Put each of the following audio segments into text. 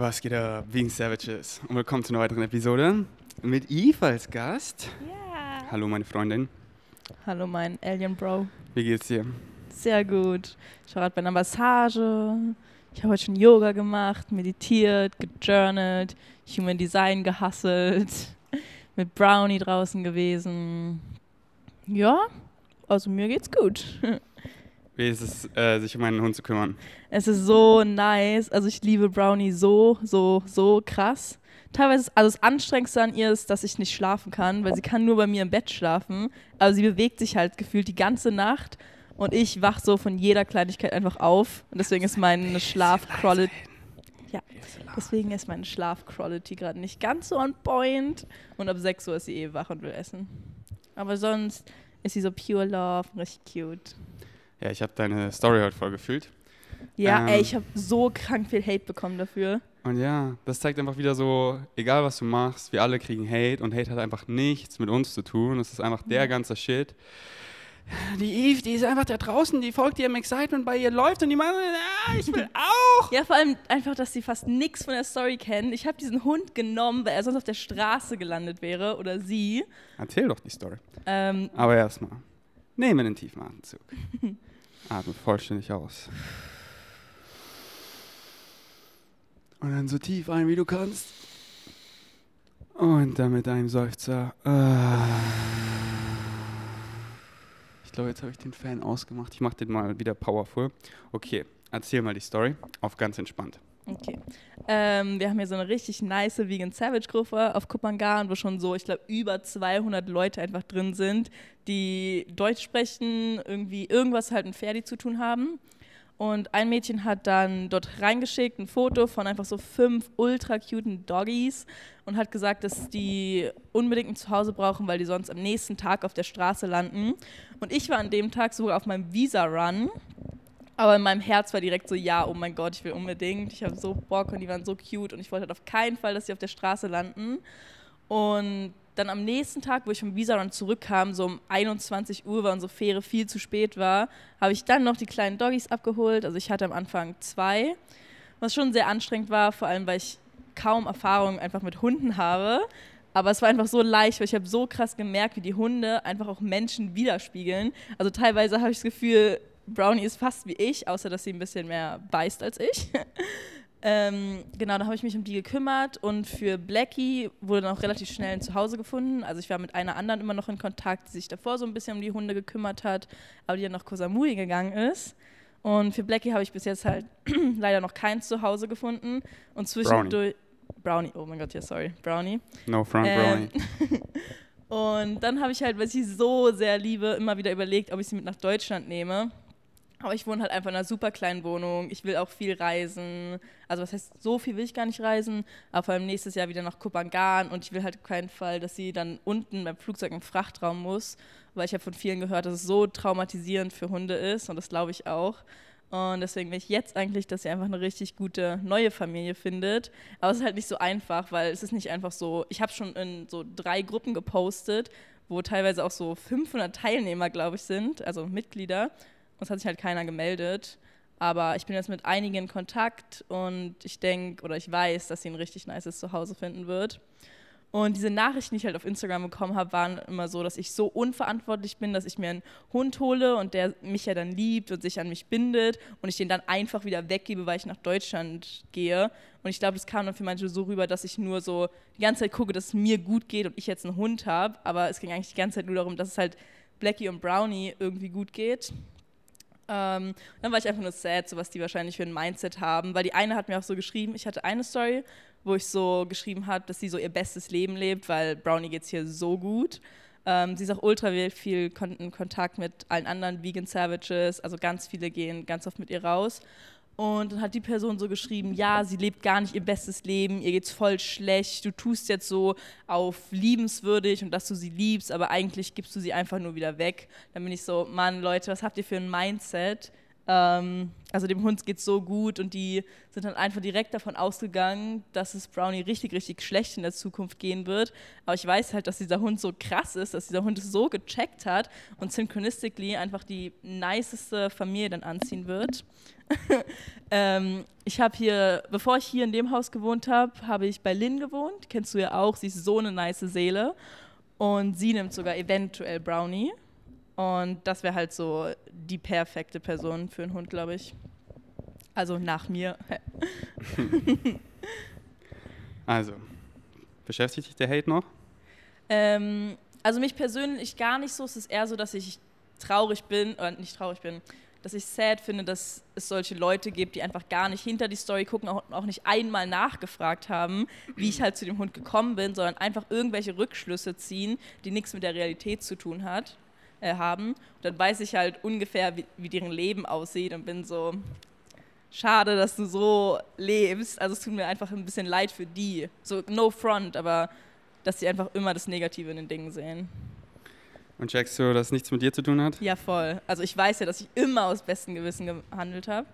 Was geht ab, Being Savages? Und willkommen zu einer weiteren Episode mit Eve als Gast. Ja. Hallo, meine Freundin. Hallo, mein Alien Bro. Wie geht's dir? Sehr gut. Ich war gerade bei einer Massage. Ich habe heute schon Yoga gemacht, meditiert, gejournalt, Human Design gehasselt, mit Brownie draußen gewesen. Ja, also mir geht's gut. Wie ist es, äh, sich um einen Hund zu kümmern? Es ist so nice. Also ich liebe Brownie so, so, so krass. Teilweise, also das Anstrengendste an ihr ist, dass ich nicht schlafen kann, weil sie kann nur bei mir im Bett schlafen. Aber sie bewegt sich halt gefühlt die ganze Nacht. Und ich wach so von jeder Kleinigkeit einfach auf. Und deswegen ist meine Schlafquality. Ja, deswegen ist meine Schlafquality gerade nicht ganz so on point. Und ab 6 Uhr ist sie eh wach und will essen. Aber sonst ist sie so pure love, richtig cute. Ja, ich habe deine Story heute voll gefühlt. Ja, Ähm. ey, ich habe so krank viel Hate bekommen dafür. Und ja, das zeigt einfach wieder so, egal was du machst, wir alle kriegen Hate und Hate hat einfach nichts mit uns zu tun. Es ist einfach der ganze Shit. Die Eve, die ist einfach da draußen, die folgt ihrem Excitement, bei ihr läuft und die macht, ah, ich will auch. Ja, vor allem einfach, dass sie fast nichts von der Story kennen. Ich habe diesen Hund genommen, weil er sonst auf der Straße gelandet wäre oder sie. Erzähl doch die Story. Ähm, Aber erstmal, nehme einen tiefen Atemzug. Atme vollständig aus. Und dann so tief ein, wie du kannst. Und dann mit einem Seufzer. ah. Ich glaube, jetzt habe ich den Fan ausgemacht. Ich mache den mal wieder powerful. Okay, erzähl mal die Story. Auf ganz entspannt. Okay. Ähm, wir haben hier so eine richtig nice Vegan Savage Gruppe auf Kupangan, wo schon so, ich glaube, über 200 Leute einfach drin sind, die Deutsch sprechen, irgendwie irgendwas halt mit Ferdi zu tun haben. Und ein Mädchen hat dann dort reingeschickt ein Foto von einfach so fünf ultra cuten Doggies und hat gesagt, dass die unbedingt ein Zuhause brauchen, weil die sonst am nächsten Tag auf der Straße landen. Und ich war an dem Tag sogar auf meinem Visa-Run. Aber in meinem Herz war direkt so, ja, oh mein Gott, ich will unbedingt. Ich habe so Bock und die waren so cute und ich wollte halt auf keinen Fall, dass sie auf der Straße landen. Und dann am nächsten Tag, wo ich vom Visa-Run zurückkam, so um 21 Uhr war unsere Fähre viel zu spät war, habe ich dann noch die kleinen Doggies abgeholt. Also ich hatte am Anfang zwei, was schon sehr anstrengend war, vor allem weil ich kaum Erfahrung einfach mit Hunden habe. Aber es war einfach so leicht, weil ich habe so krass gemerkt, wie die Hunde einfach auch Menschen widerspiegeln. Also teilweise habe ich das Gefühl, Brownie ist fast wie ich, außer dass sie ein bisschen mehr beißt als ich. ähm, genau, da habe ich mich um die gekümmert und für Blackie wurde dann auch relativ schnell ein Zuhause gefunden. Also ich war mit einer anderen immer noch in Kontakt, die sich davor so ein bisschen um die Hunde gekümmert hat, aber die dann nach Kosamui gegangen ist. Und für Blackie habe ich bis jetzt halt leider noch kein Zuhause gefunden. Und zwischendurch. Brownie, oh mein Gott, ja, sorry. Brownie. No front, Ähm, Brownie. Und dann habe ich halt, weil ich sie so sehr liebe, immer wieder überlegt, ob ich sie mit nach Deutschland nehme. Aber ich wohne halt einfach in einer super kleinen Wohnung. Ich will auch viel reisen. Also was heißt, so viel will ich gar nicht reisen. Aber vor allem nächstes Jahr wieder nach Kupangan. Und ich will halt auf keinen Fall, dass sie dann unten beim Flugzeug im Frachtraum muss. Weil ich habe von vielen gehört, dass es so traumatisierend für Hunde ist. Und das glaube ich auch. Und deswegen will ich jetzt eigentlich, dass sie einfach eine richtig gute neue Familie findet. Aber es ist halt nicht so einfach, weil es ist nicht einfach so. Ich habe schon in so drei Gruppen gepostet, wo teilweise auch so 500 Teilnehmer, glaube ich, sind, also Mitglieder. Und es hat sich halt keiner gemeldet. Aber ich bin jetzt mit einigen in Kontakt und ich denke oder ich weiß, dass sie ein richtig nices Zuhause finden wird. Und diese Nachrichten, die ich halt auf Instagram bekommen habe, waren immer so, dass ich so unverantwortlich bin, dass ich mir einen Hund hole und der mich ja dann liebt und sich an mich bindet und ich den dann einfach wieder weggebe, weil ich nach Deutschland gehe. Und ich glaube, das kam dann für manche so rüber, dass ich nur so die ganze Zeit gucke, dass es mir gut geht und ich jetzt einen Hund habe. Aber es ging eigentlich die ganze Zeit nur darum, dass es halt Blackie und Brownie irgendwie gut geht. Ähm, dann war ich einfach nur sad, so was die wahrscheinlich für ein Mindset haben, weil die eine hat mir auch so geschrieben, ich hatte eine Story, wo ich so geschrieben habe, dass sie so ihr bestes Leben lebt, weil Brownie geht es hier so gut. Ähm, sie ist auch ultra viel in Kontakt mit allen anderen Vegan Savages, also ganz viele gehen ganz oft mit ihr raus. Und dann hat die Person so geschrieben, ja, sie lebt gar nicht ihr bestes Leben, ihr geht's voll schlecht, du tust jetzt so auf liebenswürdig und dass du sie liebst, aber eigentlich gibst du sie einfach nur wieder weg. Dann bin ich so, Mann, Leute, was habt ihr für ein Mindset? Ähm, also dem Hund geht's so gut und die sind dann einfach direkt davon ausgegangen, dass es Brownie richtig, richtig schlecht in der Zukunft gehen wird. Aber ich weiß halt, dass dieser Hund so krass ist, dass dieser Hund es so gecheckt hat und synchronistically einfach die niceste Familie dann anziehen wird. ähm, ich habe hier, bevor ich hier in dem Haus gewohnt habe, habe ich bei Lynn gewohnt. Kennst du ja auch. Sie ist so eine nice Seele. Und sie nimmt sogar eventuell Brownie. Und das wäre halt so die perfekte Person für einen Hund, glaube ich. Also nach mir. also, beschäftigt dich der Hate noch? Ähm, also mich persönlich gar nicht so. Es ist eher so, dass ich traurig bin, oder nicht traurig bin, dass ich sad finde, dass es solche Leute gibt, die einfach gar nicht hinter die Story gucken, auch, auch nicht einmal nachgefragt haben, wie ich halt zu dem Hund gekommen bin, sondern einfach irgendwelche Rückschlüsse ziehen, die nichts mit der Realität zu tun hat, äh, haben. Und dann weiß ich halt ungefähr, wie, wie deren Leben aussieht und bin so, schade, dass du so lebst. Also es tut mir einfach ein bisschen leid für die. So no front, aber dass sie einfach immer das Negative in den Dingen sehen. Und checkst du, dass nichts mit dir zu tun hat? Ja, voll. Also ich weiß ja, dass ich immer aus bestem Gewissen gehandelt habe.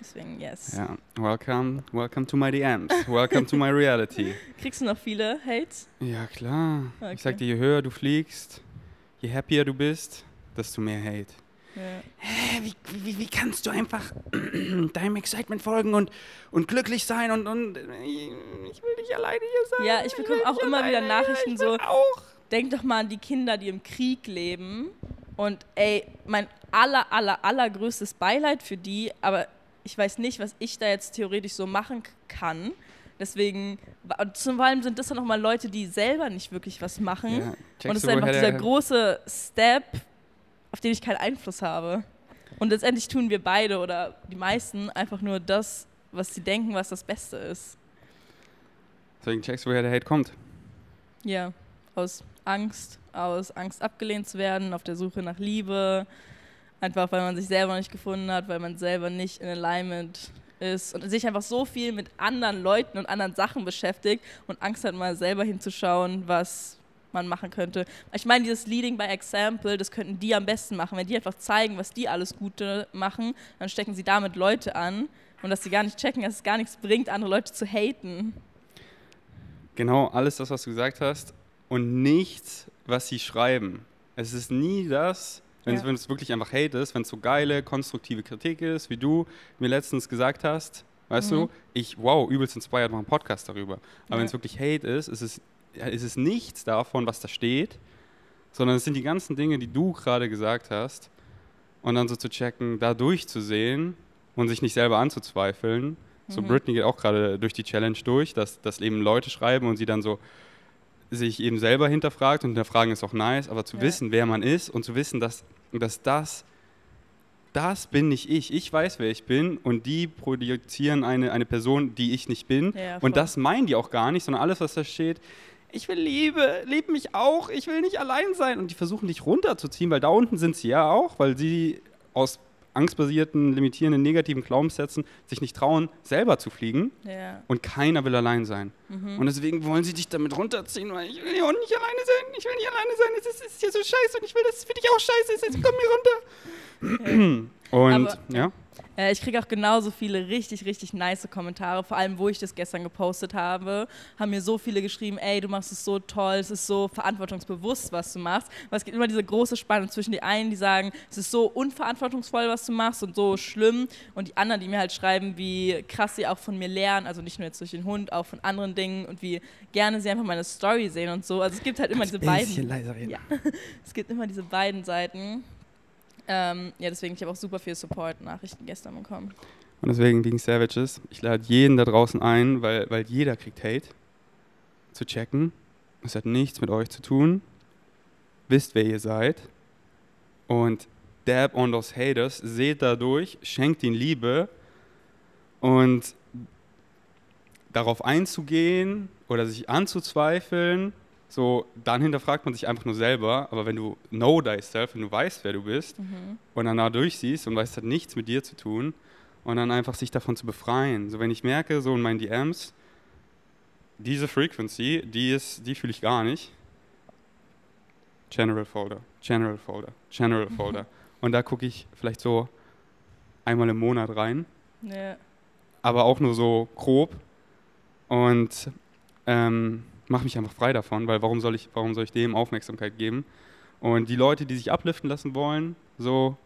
Deswegen, yes. Ja, welcome, welcome to my DMs. Welcome to my reality. Kriegst du noch viele Hates? Ja, klar. Okay. Ich sag dir, je höher du fliegst, je happier du bist, desto mehr Hate. Ja. Hä, wie, wie, wie kannst du einfach deinem Excitement folgen und, und glücklich sein und, und ich will nicht alleine hier sein. Ja, ich bekomme auch immer wieder Nachrichten so. Auch denk doch mal an die Kinder, die im Krieg leben. Und ey, mein aller, aller, allergrößtes Beileid für die, aber ich weiß nicht, was ich da jetzt theoretisch so machen kann. Deswegen, und zum allem sind das dann nochmal Leute, die selber nicht wirklich was machen. Ja, und es ist einfach dieser große Step, auf den ich keinen Einfluss habe. Und letztendlich tun wir beide oder die meisten einfach nur das, was sie denken, was das Beste ist. Deswegen checkst du, woher der Hate kommt. Ja, aus Angst, aus Angst abgelehnt zu werden, auf der Suche nach Liebe, einfach weil man sich selber nicht gefunden hat, weil man selber nicht in Alignment ist und sich einfach so viel mit anderen Leuten und anderen Sachen beschäftigt und Angst hat, mal selber hinzuschauen, was man machen könnte. Ich meine, dieses Leading by Example, das könnten die am besten machen. Wenn die einfach zeigen, was die alles Gute machen, dann stecken sie damit Leute an und dass sie gar nicht checken, dass es gar nichts bringt, andere Leute zu haten. Genau, alles das, was du gesagt hast und nichts, was sie schreiben. Es ist nie das, wenn ja. es wirklich einfach Hate ist, wenn es so geile, konstruktive Kritik ist, wie du mir letztens gesagt hast, weißt mhm. du, ich, wow, übelst inspired, mache einen Podcast darüber. Aber ja. wenn es wirklich Hate ist, ist es, ist es nichts davon, was da steht, sondern es sind die ganzen Dinge, die du gerade gesagt hast. Und dann so zu checken, da durchzusehen und sich nicht selber anzuzweifeln. Mhm. So Britney geht auch gerade durch die Challenge durch, dass, dass eben Leute schreiben und sie dann so, sich eben selber hinterfragt und hinterfragen ist auch nice, aber zu ja. wissen, wer man ist und zu wissen, dass, dass das, das bin nicht ich. Ich weiß, wer ich bin und die produzieren eine, eine Person, die ich nicht bin. Ja, und das meinen die auch gar nicht, sondern alles, was da steht, ich will Liebe, lieb mich auch, ich will nicht allein sein. Und die versuchen dich runterzuziehen, weil da unten sind sie ja auch, weil sie aus angstbasierten, limitierenden, negativen Glaubenssätzen sich nicht trauen, selber zu fliegen. Ja. Und keiner will allein sein. Mhm. Und deswegen wollen sie dich damit runterziehen, weil ich will hier nicht alleine sein, ich will nicht alleine sein, es ist, ist hier so scheiße und ich will, dass es für dich auch scheiße ist, jetzt komm hier runter. Ja. Und, Aber, ja. Äh, ich kriege auch genauso viele richtig, richtig nice Kommentare, vor allem, wo ich das gestern gepostet habe, haben mir so viele geschrieben, ey, du machst es so toll, es ist so verantwortungsbewusst, was du machst. Weil es gibt immer diese große Spannung zwischen den einen, die sagen, es ist so unverantwortungsvoll, was du machst und so schlimm und die anderen, die mir halt schreiben, wie krass sie auch von mir lernen, also nicht nur jetzt durch den Hund, auch von anderen Dingen und wie gerne sie einfach meine Story sehen und so. Also es gibt halt immer diese beiden. Leiser reden. Ja, es gibt immer diese beiden Seiten. Ähm, ja, deswegen, ich habe auch super viel Support-Nachrichten gestern bekommen. Und deswegen wegen Savages, ich lade jeden da draußen ein, weil, weil jeder kriegt Hate, zu checken. Es hat nichts mit euch zu tun. Wisst, wer ihr seid. Und dab on those haters, seht dadurch, schenkt ihnen Liebe und darauf einzugehen oder sich anzuzweifeln so, dann hinterfragt man sich einfach nur selber, aber wenn du know thyself, wenn du weißt, wer du bist mhm. und dann da durchsiehst und weißt, es hat nichts mit dir zu tun und dann einfach sich davon zu befreien. So, wenn ich merke, so in meinen DMs, diese Frequency, die ist, die fühle ich gar nicht. General Folder, General Folder, General mhm. Folder. Und da gucke ich vielleicht so einmal im Monat rein. Ja. Aber auch nur so grob. Und ähm, mache mich einfach frei davon, weil warum soll ich, warum soll ich dem Aufmerksamkeit geben? Und die Leute, die sich abliften lassen wollen, so,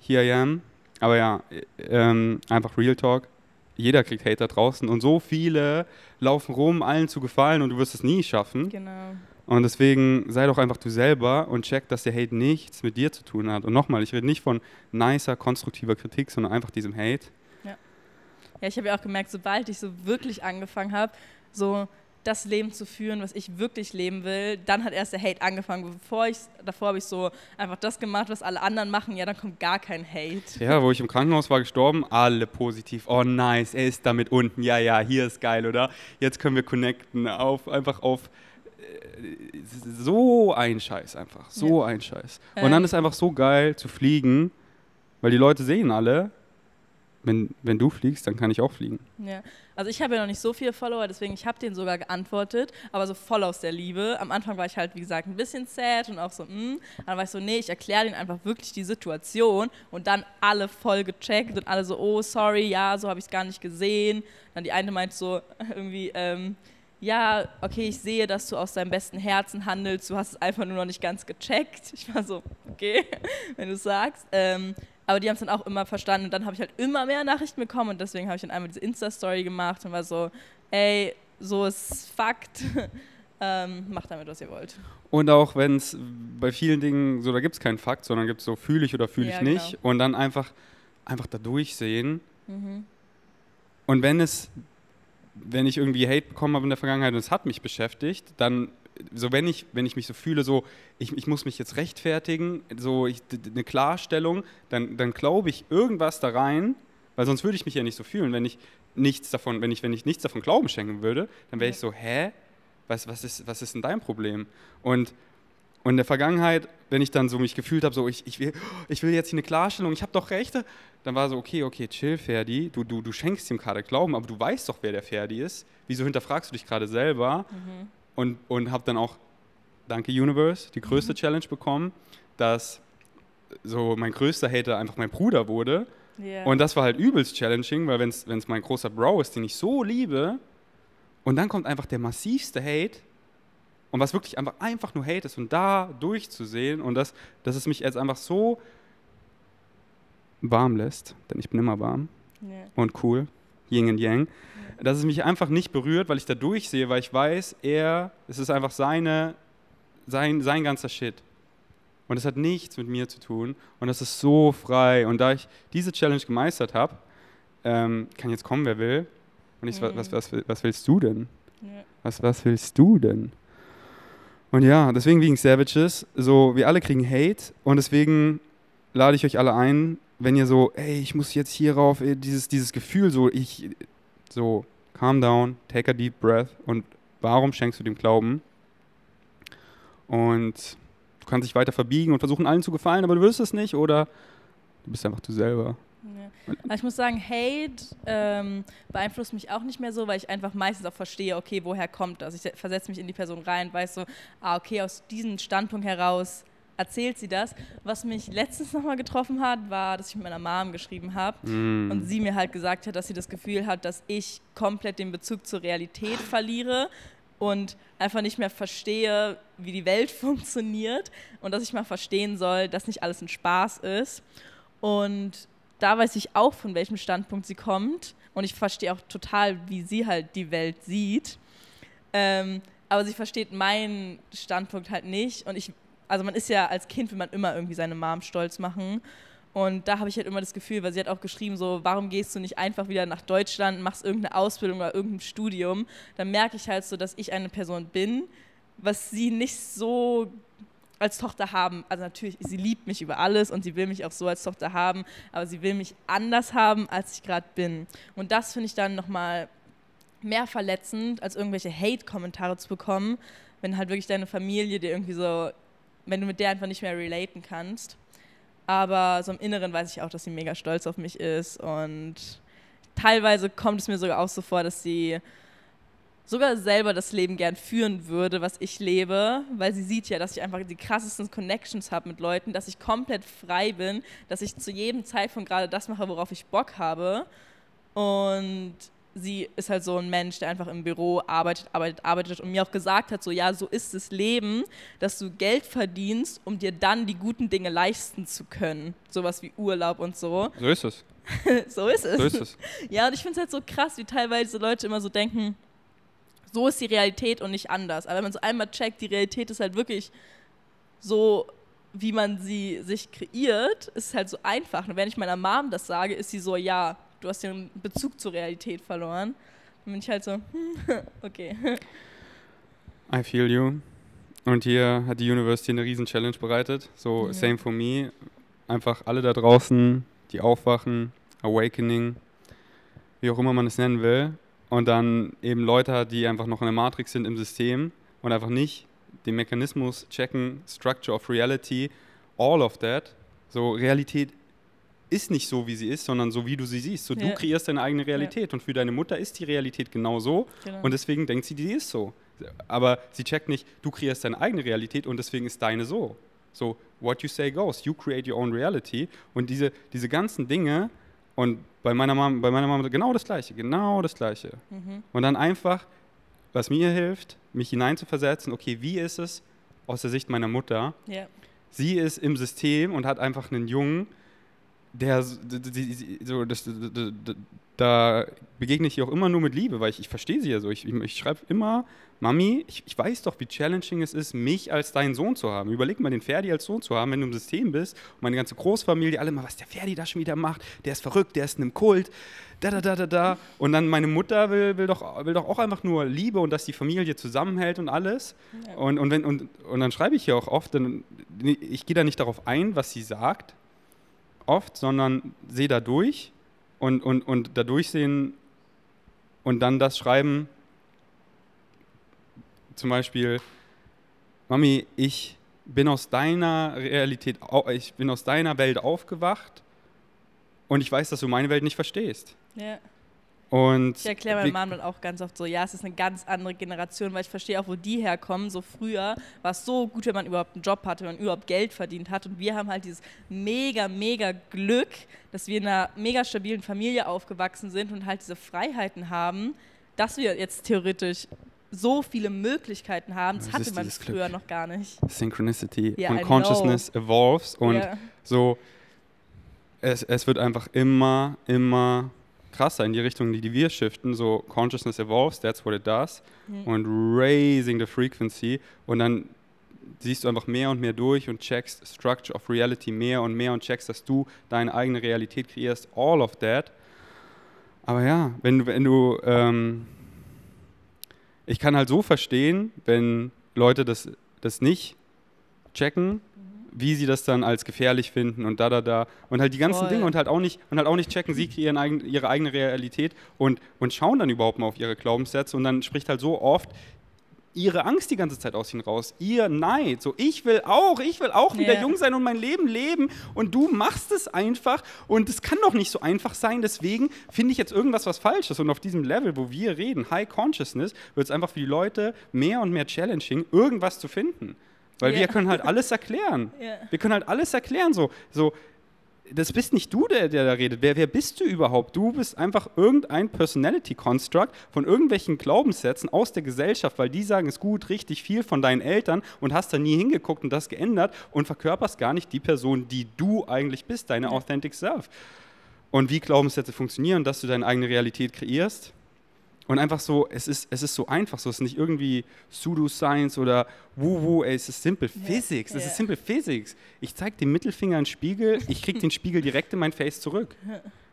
here I am, aber ja, ähm, einfach Real Talk. Jeder kriegt Hate da draußen und so viele laufen rum, allen zu gefallen und du wirst es nie schaffen. Genau. Und deswegen sei doch einfach du selber und check, dass der Hate nichts mit dir zu tun hat. Und nochmal, ich rede nicht von nicer, konstruktiver Kritik, sondern einfach diesem Hate. Ja, ich habe ja auch gemerkt, sobald ich so wirklich angefangen habe, so das Leben zu führen, was ich wirklich leben will, dann hat erst der Hate angefangen. Bevor ich, davor habe ich so einfach das gemacht, was alle anderen machen, ja, dann kommt gar kein Hate. Ja, wo ich im Krankenhaus war gestorben, alle positiv. Oh nice, er ist damit unten. Ja, ja, hier ist geil, oder? Jetzt können wir connecten auf einfach auf äh, so ein Scheiß einfach, so Ja. ein Scheiß. Und dann ist einfach so geil zu fliegen, weil die Leute sehen alle, wenn, wenn du fliegst, dann kann ich auch fliegen. Ja. Also ich habe ja noch nicht so viele Follower, deswegen ich habe denen sogar geantwortet, aber so voll aus der Liebe. Am Anfang war ich halt, wie gesagt, ein bisschen sad und auch so, mh. Dann war ich so, nee, ich erkläre denen einfach wirklich die Situation und dann alle voll gecheckt und alle so, oh, sorry, ja, so habe ich es gar nicht gesehen. Dann die eine meint so irgendwie, ähm, ja, okay, ich sehe, dass du aus deinem besten Herzen handelst, du hast es einfach nur noch nicht ganz gecheckt. Ich war so, okay, wenn du sagst. Ähm, aber die haben es dann auch immer verstanden und dann habe ich halt immer mehr Nachrichten bekommen und deswegen habe ich dann einmal diese Insta-Story gemacht und war so, ey, so ist Fakt, ähm, macht damit, was ihr wollt. Und auch wenn es bei vielen Dingen so, da gibt es keinen Fakt, sondern gibt es so, fühle ich oder fühle Ja, ich nicht. genau. Und dann einfach, einfach da durchsehen. Mhm. Und wenn es, wenn ich irgendwie Hate bekommen habe in der Vergangenheit und es hat mich beschäftigt, dann, so wenn ich, wenn ich mich so fühle, so, ich, ich muss mich jetzt rechtfertigen, so ich, eine Klarstellung, dann, dann glaube ich irgendwas da rein, weil sonst würde ich mich ja nicht so fühlen, wenn ich nichts davon, wenn ich, wenn ich nichts davon Glauben schenken würde, dann wäre ich so, hä? Was, was, ist, was ist denn dein Problem? Und, und in der Vergangenheit, wenn ich dann so mich gefühlt habe, so ich, ich, will, ich will jetzt hier eine Klarstellung, ich habe doch Rechte, dann war so, okay, okay, chill, Ferdi, du, du, du schenkst ihm gerade Glauben, aber du weißt doch, wer der Ferdi ist. Wieso hinterfragst du dich gerade selber? Und, und habe dann auch, danke Universe, die größte Challenge bekommen, dass so mein größter Hater einfach mein Bruder wurde. Ja. Und das war halt übelst challenging, weil wenn es mein großer Bro ist, den ich so liebe, und dann kommt einfach der massivste Hate, und was wirklich einfach, einfach nur Hate ist, und da durchzusehen, und das, dass es mich jetzt einfach so warm lässt, denn ich bin immer warm ja. und cool, Yin und Yang, dass es mich einfach nicht berührt, weil ich da durchsehe, weil ich weiß, er, es ist einfach seine, sein, sein ganzer Shit. Und es hat nichts mit mir zu tun. Und das ist so frei. Und da ich diese Challenge gemeistert habe, ähm, kann jetzt kommen, wer will. Und ich so, Mhm. was, was, was willst du denn? Was, was willst du denn? Und ja, deswegen wegen Savages, so, wir alle kriegen Hate und deswegen lade ich euch alle ein, wenn ihr so, ey, ich muss jetzt hier rauf, ey, dieses, dieses Gefühl, so, ich, so, calm down, take a deep breath und warum schenkst du dem Glauben? Und du kannst dich weiter verbiegen und versuchen, allen zu gefallen, aber du wirst es nicht oder du bist einfach du selber. Ja. Ich muss sagen, Hate ähm, beeinflusst mich auch nicht mehr so, weil ich einfach meistens auch verstehe, okay, woher kommt das? Ich versetze mich in die Person rein, weiß so, ah, okay, aus diesem Standpunkt heraus erzählt sie das. Was mich letztens nochmal getroffen hat, war, dass ich mit meiner Mom geschrieben habe Mm. und sie mir halt gesagt hat, dass sie das Gefühl hat, dass ich komplett den Bezug zur Realität verliere und einfach nicht mehr verstehe, wie die Welt funktioniert und dass ich mal verstehen soll, dass nicht alles ein Spaß ist. Und da weiß ich auch, von welchem Standpunkt sie kommt. Und ich verstehe auch total, wie sie halt die Welt sieht. Ähm, aber sie versteht meinen Standpunkt halt nicht. Und ich, also man ist ja als Kind, will man immer irgendwie seine Mom stolz machen. Und da habe ich halt immer das Gefühl, weil sie hat auch geschrieben, so, warum gehst du nicht einfach wieder nach Deutschland, machst irgendeine Ausbildung oder irgendein Studium? Dann merke ich halt so, dass ich eine Person bin, was sie nicht so als Tochter haben. Also natürlich, sie liebt mich über alles und sie will mich auch so als Tochter haben, aber sie will mich anders haben, als ich gerade bin. Und das finde ich dann nochmal mehr verletzend, als irgendwelche Hate-Kommentare zu bekommen, wenn halt wirklich deine Familie dir irgendwie so, wenn du mit der einfach nicht mehr relaten kannst. Aber so im Inneren weiß ich auch, dass sie mega stolz auf mich ist und teilweise kommt es mir sogar auch so vor, dass sie sogar selber das Leben gern führen würde, was ich lebe, weil sie sieht ja, dass ich einfach die krassesten Connections habe mit Leuten, dass ich komplett frei bin, dass ich zu jedem Zeitpunkt gerade das mache, worauf ich Bock habe. Und sie ist halt so ein Mensch, der einfach im Büro arbeitet, arbeitet, arbeitet und mir auch gesagt hat, so ja, so ist das Leben, dass du Geld verdienst, um dir dann die guten Dinge leisten zu können. Sowas wie Urlaub und so. So ist es. so ist es. So ist es. Ja, und ich finde es halt so krass, wie teilweise Leute immer so denken, so ist die Realität und nicht anders. Aber wenn man so einmal checkt, die Realität ist halt wirklich so, wie man sie sich kreiert, ist es halt so einfach. Und wenn ich meiner Mom das sage, ist sie so, ja, du hast den Bezug zur Realität verloren. Dann bin ich halt so, okay. I feel you. Und hier hat die University eine riesen Challenge bereitet. So, Ja. same for me. Einfach alle da draußen, die aufwachen, Awakening, wie auch immer man es nennen will. Und dann eben Leute hat, die einfach noch in der Matrix sind im System und einfach nicht den Mechanismus checken, Structure of Reality, all of that. So, Realität ist nicht so, wie sie ist, sondern so, wie du sie siehst. So, du Ja. kreierst deine eigene Realität. Und für deine Mutter ist die Realität genau so. Genau. Und deswegen denkt sie, die ist so. Aber sie checkt nicht, du kreierst deine eigene Realität und deswegen ist deine so. So, what you say goes. You create your own reality. Und diese, diese ganzen Dinge, und bei meiner Mama, bei meiner Mama genau das Gleiche, genau das Gleiche. Mhm. Und dann einfach, was mir hilft, mich hineinzuversetzen, okay, wie ist es aus der Sicht meiner Mutter? ja. Sie ist im System und hat einfach einen Jungen, der so das, d- d- d- da begegne ich ihr auch immer nur mit Liebe, weil ich, ich verstehe sie ja so. Ich, ich, ich schreibe immer, Mami, ich, ich weiß doch, wie challenging es ist, mich als deinen Sohn zu haben. Überleg mal, den Ferdi als Sohn zu haben, wenn du im System bist und meine ganze Großfamilie, alle mal, was der Ferdi da schon wieder macht, der ist verrückt, der ist in einem Kult, da, da, da, da, da. Und dann meine Mutter will, will, doch, will doch auch einfach nur Liebe und dass die Familie zusammenhält und alles. Ja. Und, und, wenn, und, und dann schreibe ich ja auch oft, dann, ich gehe da nicht darauf ein, was sie sagt, oft, sondern sehe da durch und, und, und da durchsehen und dann das schreiben, zum Beispiel, Mami, ich bin aus deiner Realität, ich bin aus deiner Welt aufgewacht und ich weiß, dass du meine Welt nicht verstehst. ja. Und Ich erkläre Mom dann auch ganz oft so, ja, es ist eine ganz andere Generation, weil ich verstehe auch, wo die herkommen. So früher war es so gut, wenn man überhaupt einen Job hatte, wenn man überhaupt Geld verdient hat. Und wir haben halt dieses mega, mega Glück, dass wir in einer mega stabilen Familie aufgewachsen sind und halt diese Freiheiten haben, dass wir jetzt theoretisch so viele Möglichkeiten haben. Das Was hatte man früher Glück? noch gar nicht. Synchronicity Ja, und I Consciousness evolves und ja. so, es, es wird einfach immer, immer krasser in die Richtung, die, die wir shiften. So, Consciousness evolves, that's what it does. Mhm. Und raising the frequency. Und dann siehst du einfach mehr und mehr durch und checkst Structure of Reality mehr und mehr und checkst, dass du deine eigene Realität kreierst. All of that. Aber ja, wenn du, wenn du, ähm, ich kann halt so verstehen, wenn Leute das, das nicht checken, wie sie das dann als gefährlich finden und da, da, da. Und halt die ganzen Voll. Dinge und halt auch nicht, und halt auch nicht checken, sie kreieren eigen, ihre eigene Realität und, und schauen dann überhaupt mal auf ihre Glaubenssätze und dann spricht halt so oft ihre Angst die ganze Zeit aus ihnen raus, ihr Neid, so ich will auch, ich will auch wieder Ja. jung sein und mein Leben leben und du machst es einfach und es kann doch nicht so einfach sein, deswegen finde ich jetzt irgendwas was Falsches und auf diesem Level, wo wir reden, High Consciousness, wird es einfach für die Leute mehr und mehr challenging, irgendwas zu finden, weil Ja. wir können halt alles erklären. Ja. Wir können halt alles erklären, so, so das bist nicht du, der, der da redet. Wer, wer bist du überhaupt? Du bist einfach irgendein Personality Construct von irgendwelchen Glaubenssätzen aus der Gesellschaft, weil die sagen, es ist gut, richtig viel von deinen Eltern und hast da nie hingeguckt und das geändert und verkörperst gar nicht die Person, die du eigentlich bist, deine. Authentic Self. Und wie Glaubenssätze funktionieren, dass du deine eigene Realität kreierst. Und einfach so, es ist, es ist so einfach, so es ist nicht irgendwie Pseudo-Science oder Woo-Woo, ey, es ist Simple Ja. Physics, es Ja. ist Simple Physics. Ich zeige den Mittelfinger in den Spiegel, ich krieg den Spiegel direkt in mein Face zurück.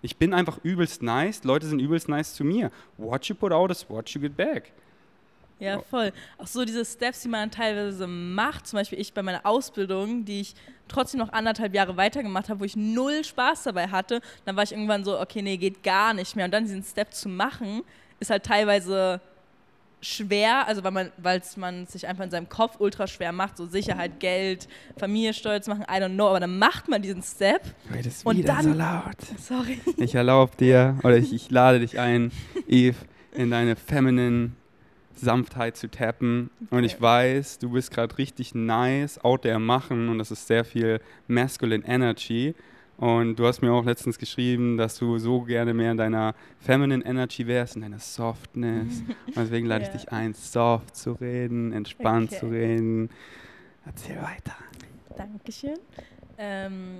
Ich bin einfach übelst nice, Leute sind übelst nice zu mir. What you put out is what you get back. Ja, voll. Auch so diese Steps, die man teilweise macht, zum Beispiel ich bei meiner Ausbildung, die ich trotzdem noch anderthalb Jahre weitergemacht habe, wo ich null Spaß dabei hatte, dann war ich irgendwann so, okay, nee, geht gar nicht mehr. Und dann diesen Step zu machen, ist halt teilweise schwer, also weil man, weil man sich einfach in seinem Kopf ultra schwer macht, so Sicherheit, Geld, Familie stolz machen, I don't know, aber dann macht man diesen Step. Ist Und wieder dann- so laut. Sorry. Ich erlaube dir, oder ich, ich lade dich ein, Eve, in deine feminine Sanftheit zu tappen. Und ich Okay. weiß, du bist gerade richtig nice, out there machen und das ist sehr viel masculine energy. Und du hast mir auch letztens geschrieben, dass du so gerne mehr in deiner Feminine Energy wärst, in deiner Softness. Und deswegen lade ich Ja. dich ein, soft zu reden, entspannt Okay. zu reden. Erzähl weiter. Dankeschön. Ähm,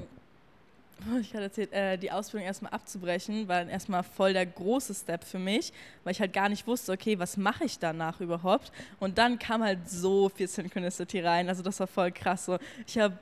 ich gerade erzählt, äh, die Ausbildung erstmal abzubrechen, war dann erstmal voll der große Step für mich, weil ich halt gar nicht wusste, okay, was mache ich danach überhaupt? Und dann kam halt so viel Synchronicity rein, also das war voll krass. So. Ich habe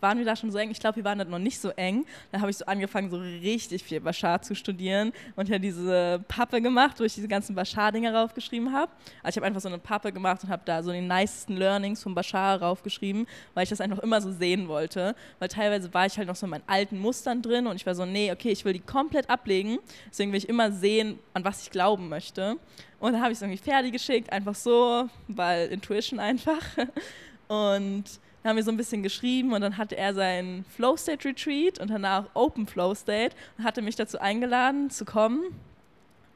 waren wir da schon so eng? Ich glaube, wir waren da noch nicht so eng. Da habe ich so angefangen, so richtig viel Bashar zu studieren und ja diese Pappe gemacht, wo ich diese ganzen Bashar-Dinger raufgeschrieben habe. Also ich habe einfach so eine Pappe gemacht und habe da so die nicesten Learnings von Bashar raufgeschrieben, weil ich das einfach immer so sehen wollte. Weil teilweise war ich halt noch so in meinen alten Mustern drin und ich war so, nee, okay, ich will die komplett ablegen. Deswegen will ich immer sehen, an was ich glauben möchte. Und dann habe ich es irgendwie fertig geschickt, einfach so, weil Intuition einfach. Und dann haben wir so ein bisschen geschrieben und dann hatte er sein Flow State Retreat und danach Open Flow State und hatte mich dazu eingeladen zu kommen.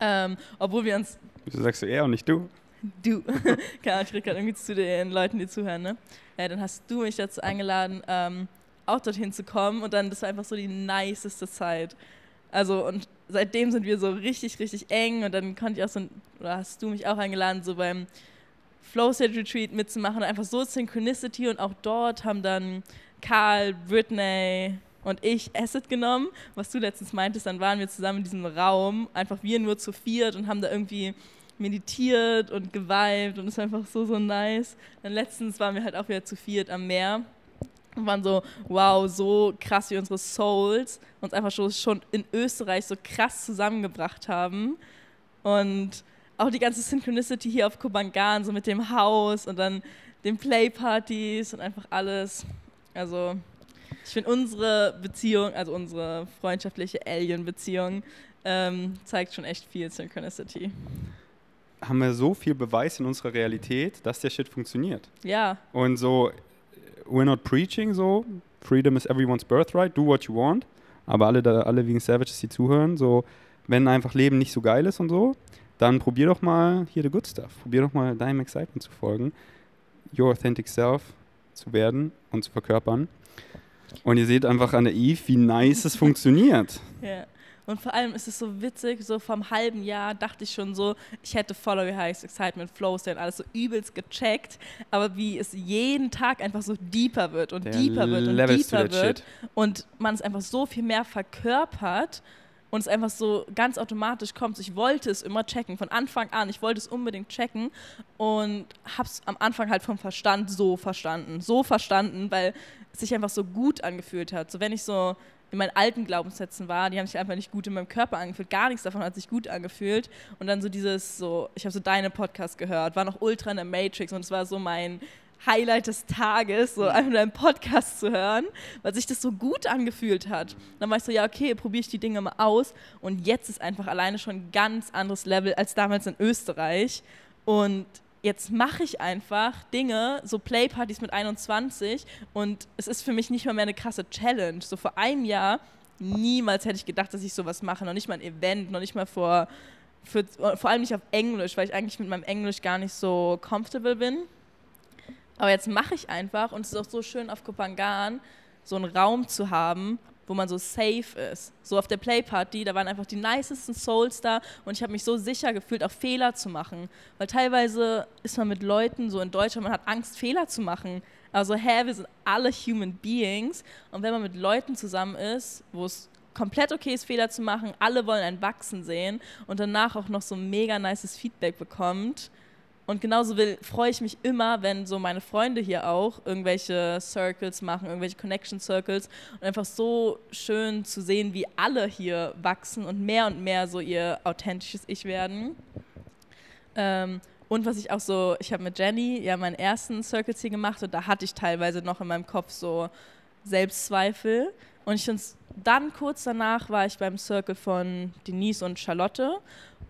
Ähm, obwohl wir uns, Wieso sagst du er und nicht du? du, keine Ahnung, ich rede gerade irgendwie zu den Leuten, die zuhören, ne? Ja, dann hast du mich dazu eingeladen, ähm, auch dorthin zu kommen und dann, das war einfach so die niceste Zeit. Also und seitdem sind wir so richtig, richtig eng und dann konnte ich auch so, oder hast du mich auch eingeladen, so beim Flow State Retreat mitzumachen, einfach so Synchronicity und auch dort haben dann Karl, Britney und ich Acid genommen, was du letztens meintest, dann waren wir zusammen in diesem Raum, einfach wir nur zu viert und haben da irgendwie meditiert und geweibt und es war einfach so, so nice. Dann letztens waren wir halt auch wieder zu viert am Meer und waren so, wow, so krass wie unsere Souls uns einfach schon, in Österreich so krass zusammengebracht haben und auch die ganze Synchronicity hier auf Kobangan, so mit dem Haus und dann den Playpartys und einfach alles. Also ich finde unsere Beziehung, also unsere freundschaftliche Alien-Beziehung, ähm, zeigt schon echt viel Synchronicity. Haben wir so viel Beweis in unserer Realität, dass der Shit funktioniert. Ja, Und so, we're not preaching so, freedom is everyone's birthright, do what you want. Aber alle, da, alle wegen Savages, die zuhören, so, wenn einfach Leben nicht so geil ist und so, dann probier doch mal hier the good stuff. Probier doch mal deinem Excitement zu folgen, your authentic self zu werden und zu verkörpern. Und ihr seht einfach an der Eve, wie nice es funktioniert. ja. Und vor allem ist es so witzig, so vom halben Jahr dachte ich schon so, ich hätte Follow Your Highest Excitement, Flow State, alles so übelst gecheckt, aber wie es jeden Tag einfach so deeper wird und Der deeper wird und levels deeper wird shit. und man es einfach so viel mehr verkörpert und es einfach so ganz automatisch kommt. Ich wollte es immer checken, von Anfang an. Ich wollte es unbedingt checken und habe es am Anfang halt vom Verstand so verstanden. So verstanden, weil es sich einfach so gut angefühlt hat. So wenn ich so in meinen alten Glaubenssätzen war, die haben sich einfach nicht gut in meinem Körper angefühlt. Gar nichts davon hat sich gut angefühlt. Und dann so dieses, so, ich habe so deine Podcast gehört, war noch ultra in der Matrix und es war so mein Highlight des Tages, so einfach nur einen Podcast zu hören, weil sich das so gut angefühlt hat. Dann war ich so, ja, okay, probiere ich die Dinge mal aus. Und jetzt ist einfach alleine schon ein ganz anderes Level als damals in Österreich. Und jetzt mache ich einfach Dinge, so Playpartys mit 21 und es ist für mich nicht mal mehr eine krasse Challenge. So vor einem Jahr, niemals hätte ich gedacht, dass ich sowas mache. Noch nicht mal ein Event, noch nicht mal vor, für, vor allem nicht auf Englisch, weil ich eigentlich mit meinem Englisch gar nicht so comfortable bin. Aber jetzt mache ich einfach und es ist auch so schön auf Kopangan, so einen Raum zu haben, wo man so safe ist. So auf der Playparty, da waren einfach die nicesten Souls da und ich habe mich so sicher gefühlt, auch Fehler zu machen. Weil teilweise ist man mit Leuten so in Deutschland, man hat Angst, Fehler zu machen. Also, hä, wir sind alle Human Beings und wenn man mit Leuten zusammen ist, wo es komplett okay ist, Fehler zu machen, alle wollen ein Wachsen sehen und danach auch noch so mega nices Feedback bekommt, und genauso will, freue ich mich immer, wenn so meine Freunde hier auch irgendwelche Circles machen, irgendwelche Connection Circles und einfach so schön zu sehen, wie alle hier wachsen und mehr und mehr so ihr authentisches Ich werden. Ähm, und was ich auch so, ich habe mit Jenny ja meinen ersten Circles hier gemacht und da hatte ich teilweise noch in meinem Kopf so Selbstzweifel. Und ich finde dann kurz danach war ich beim Circle von Denise und Charlotte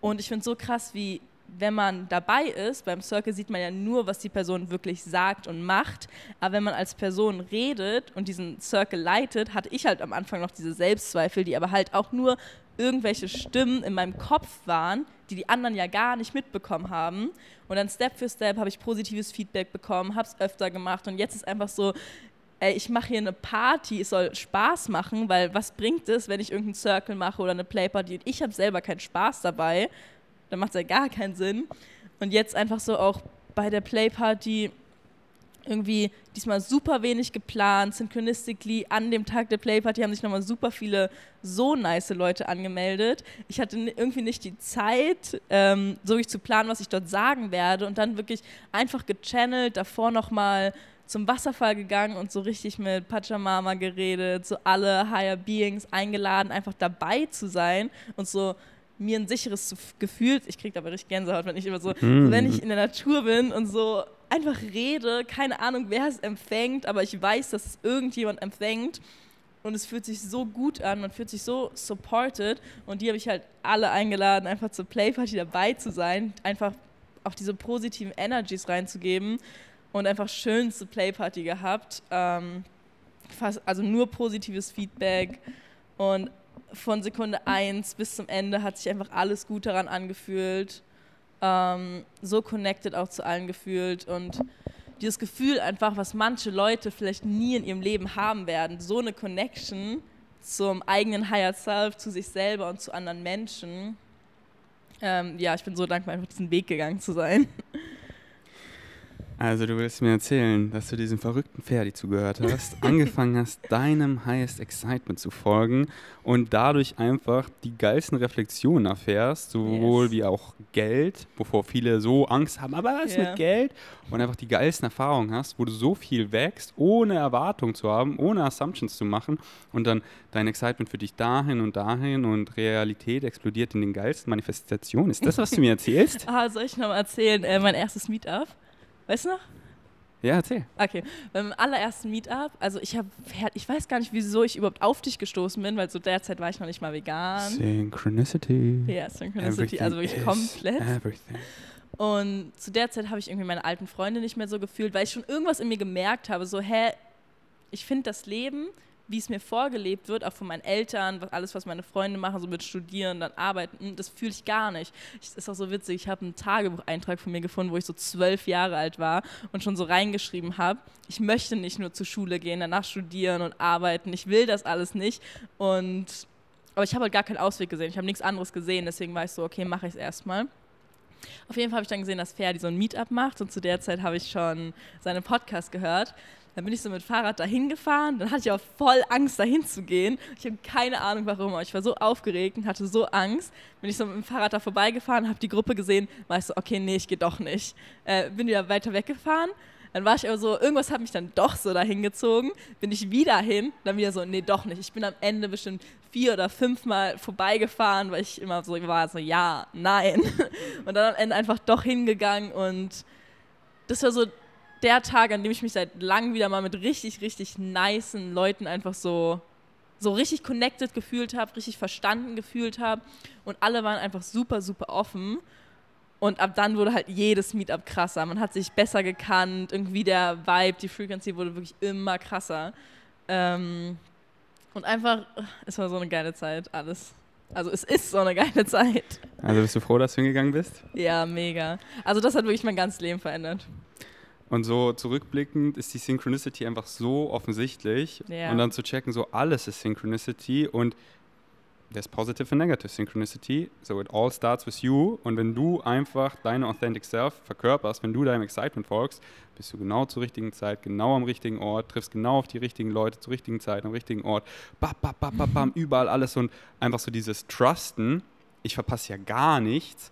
und ich finde es so krass, wie wenn man dabei ist, beim Circle sieht man ja nur, was die Person wirklich sagt und macht. Aber wenn man als Person redet und diesen Circle leitet, hatte ich halt am Anfang noch diese Selbstzweifel, die aber halt auch nur irgendwelche Stimmen in meinem Kopf waren, die die anderen ja gar nicht mitbekommen haben. Und dann Step für Step habe ich positives Feedback bekommen, habe es öfter gemacht und jetzt ist einfach so, ey, ich mache hier eine Party, es soll Spaß machen, weil was bringt es, wenn ich irgendeinen Circle mache oder eine Playparty und ich habe selber keinen Spaß dabei, dann macht es ja gar keinen Sinn. Und jetzt einfach so auch bei der Playparty irgendwie diesmal super wenig geplant, synchronistically an dem Tag der Playparty haben sich nochmal super viele so nice Leute angemeldet. Ich hatte irgendwie nicht die Zeit, ähm, so wirklich zu planen, was ich dort sagen werde und dann wirklich einfach gechannelt, davor nochmal zum Wasserfall gegangen und so richtig mit Pachamama geredet, so alle Higher Beings eingeladen, einfach dabei zu sein und so mir ein sicheres Gefühl, ich kriege aber richtig Gänsehaut, wenn ich immer so, mhm. so, wenn ich in der Natur bin und so einfach rede, keine Ahnung, wer es empfängt, aber ich weiß, dass es irgendjemand empfängt und es fühlt sich so gut an, man fühlt sich so supported und die habe ich halt alle eingeladen, einfach zur Playparty dabei zu sein, einfach auch diese positiven Energies reinzugeben und einfach schönste Playparty gehabt. Ähm, fast, also nur positives Feedback und von Sekunde 1 bis zum Ende hat sich einfach alles gut daran angefühlt. Ähm, so connected auch zu allen gefühlt und dieses Gefühl einfach, was manche Leute vielleicht nie in ihrem Leben haben werden, so eine Connection zum eigenen Higher Self, zu sich selber und zu anderen Menschen. Ähm, ja, ich bin so dankbar, einfach diesen Weg gegangen zu sein. Also du willst mir erzählen, dass du diesem verrückten Ferdi zugehört hast, angefangen hast, deinem Highest Excitement zu folgen und dadurch einfach die geilsten Reflexionen erfährst, sowohl yes. wie auch Geld, wovor viele so Angst haben, aber was yeah. mit Geld? Und einfach die geilsten Erfahrungen hast, wo du so viel wächst, ohne Erwartung zu haben, ohne Assumptions zu machen und dann dein Excitement für dich dahin und dahin und Realität explodiert in den geilsten Manifestationen. Ist das, was du mir erzählst? ah, soll ich noch mal erzählen, äh, mein erstes Meetup? Weißt du noch? Ja, erzähl. Okay, beim allerersten Meetup, also ich habe, ich weiß gar nicht, wieso ich überhaupt auf dich gestoßen bin, weil so derzeit war ich noch nicht mal vegan. Synchronicity. Ja, Synchronicity, everything also wirklich komplett. Everything. Und zu der Zeit habe ich irgendwie meine alten Freunde nicht mehr so gefühlt, weil ich schon irgendwas in mir gemerkt habe, so, hä, ich finde das Leben wie es mir vorgelebt wird, auch von meinen Eltern, alles, was meine Freunde machen, so mit Studieren, dann arbeiten, das fühle ich gar nicht. Das ist auch so witzig, ich habe einen Tagebucheintrag von mir gefunden, wo ich so zwölf Jahre alt war und schon so reingeschrieben habe, ich möchte nicht nur zur Schule gehen, danach studieren und arbeiten, ich will das alles nicht und aber ich habe halt gar keinen Ausweg gesehen, ich habe nichts anderes gesehen, deswegen war ich so, okay, mache ich es erstmal. Auf jeden Fall habe ich dann gesehen, dass Ferdi so ein Meetup macht und zu der Zeit habe ich schon seinen Podcast gehört dann bin ich so mit Fahrrad dahin gefahren. Dann hatte ich auch voll Angst, dahin zu gehen. Ich habe keine Ahnung warum, aber ich war so aufgeregt und hatte so Angst. Bin ich so mit dem Fahrrad da vorbeigefahren, habe die Gruppe gesehen, war ich so, okay, nee, ich gehe doch nicht. Äh, bin wieder weiter weggefahren. Dann war ich aber so, irgendwas hat mich dann doch so dahin gezogen. Bin ich wieder hin, dann wieder so, nee, doch nicht. Ich bin am Ende bestimmt vier oder fünfmal vorbeigefahren, weil ich immer so war, so, ja, nein. Und dann am Ende einfach doch hingegangen und das war so der Tag, an dem ich mich seit langem wieder mal mit richtig, richtig nicen Leuten einfach so, so richtig connected gefühlt habe, richtig verstanden gefühlt habe. Und alle waren einfach super, super offen. Und ab dann wurde halt jedes Meetup krasser. Man hat sich besser gekannt. Irgendwie der Vibe, die Frequency wurde wirklich immer krasser. Ähm, und einfach, es war so eine geile Zeit, alles. Also es ist so eine geile Zeit. Also bist du froh, dass du hingegangen bist? Ja, mega. Also das hat wirklich mein ganzes Leben verändert. Und so zurückblickend ist die Synchronicity einfach so offensichtlich. Ja. Und dann zu checken, so alles ist Synchronicity und there's positive and negative synchronicity. So it all starts with you. Und wenn du einfach deine authentic self verkörperst, wenn du deinem Excitement folgst, bist du genau zur richtigen Zeit, genau am richtigen Ort, triffst genau auf die richtigen Leute zur richtigen Zeit, am richtigen Ort. Bam, bam, bam, bam, bam, überall alles und einfach so dieses Trusten. Ich verpasse ja gar nichts.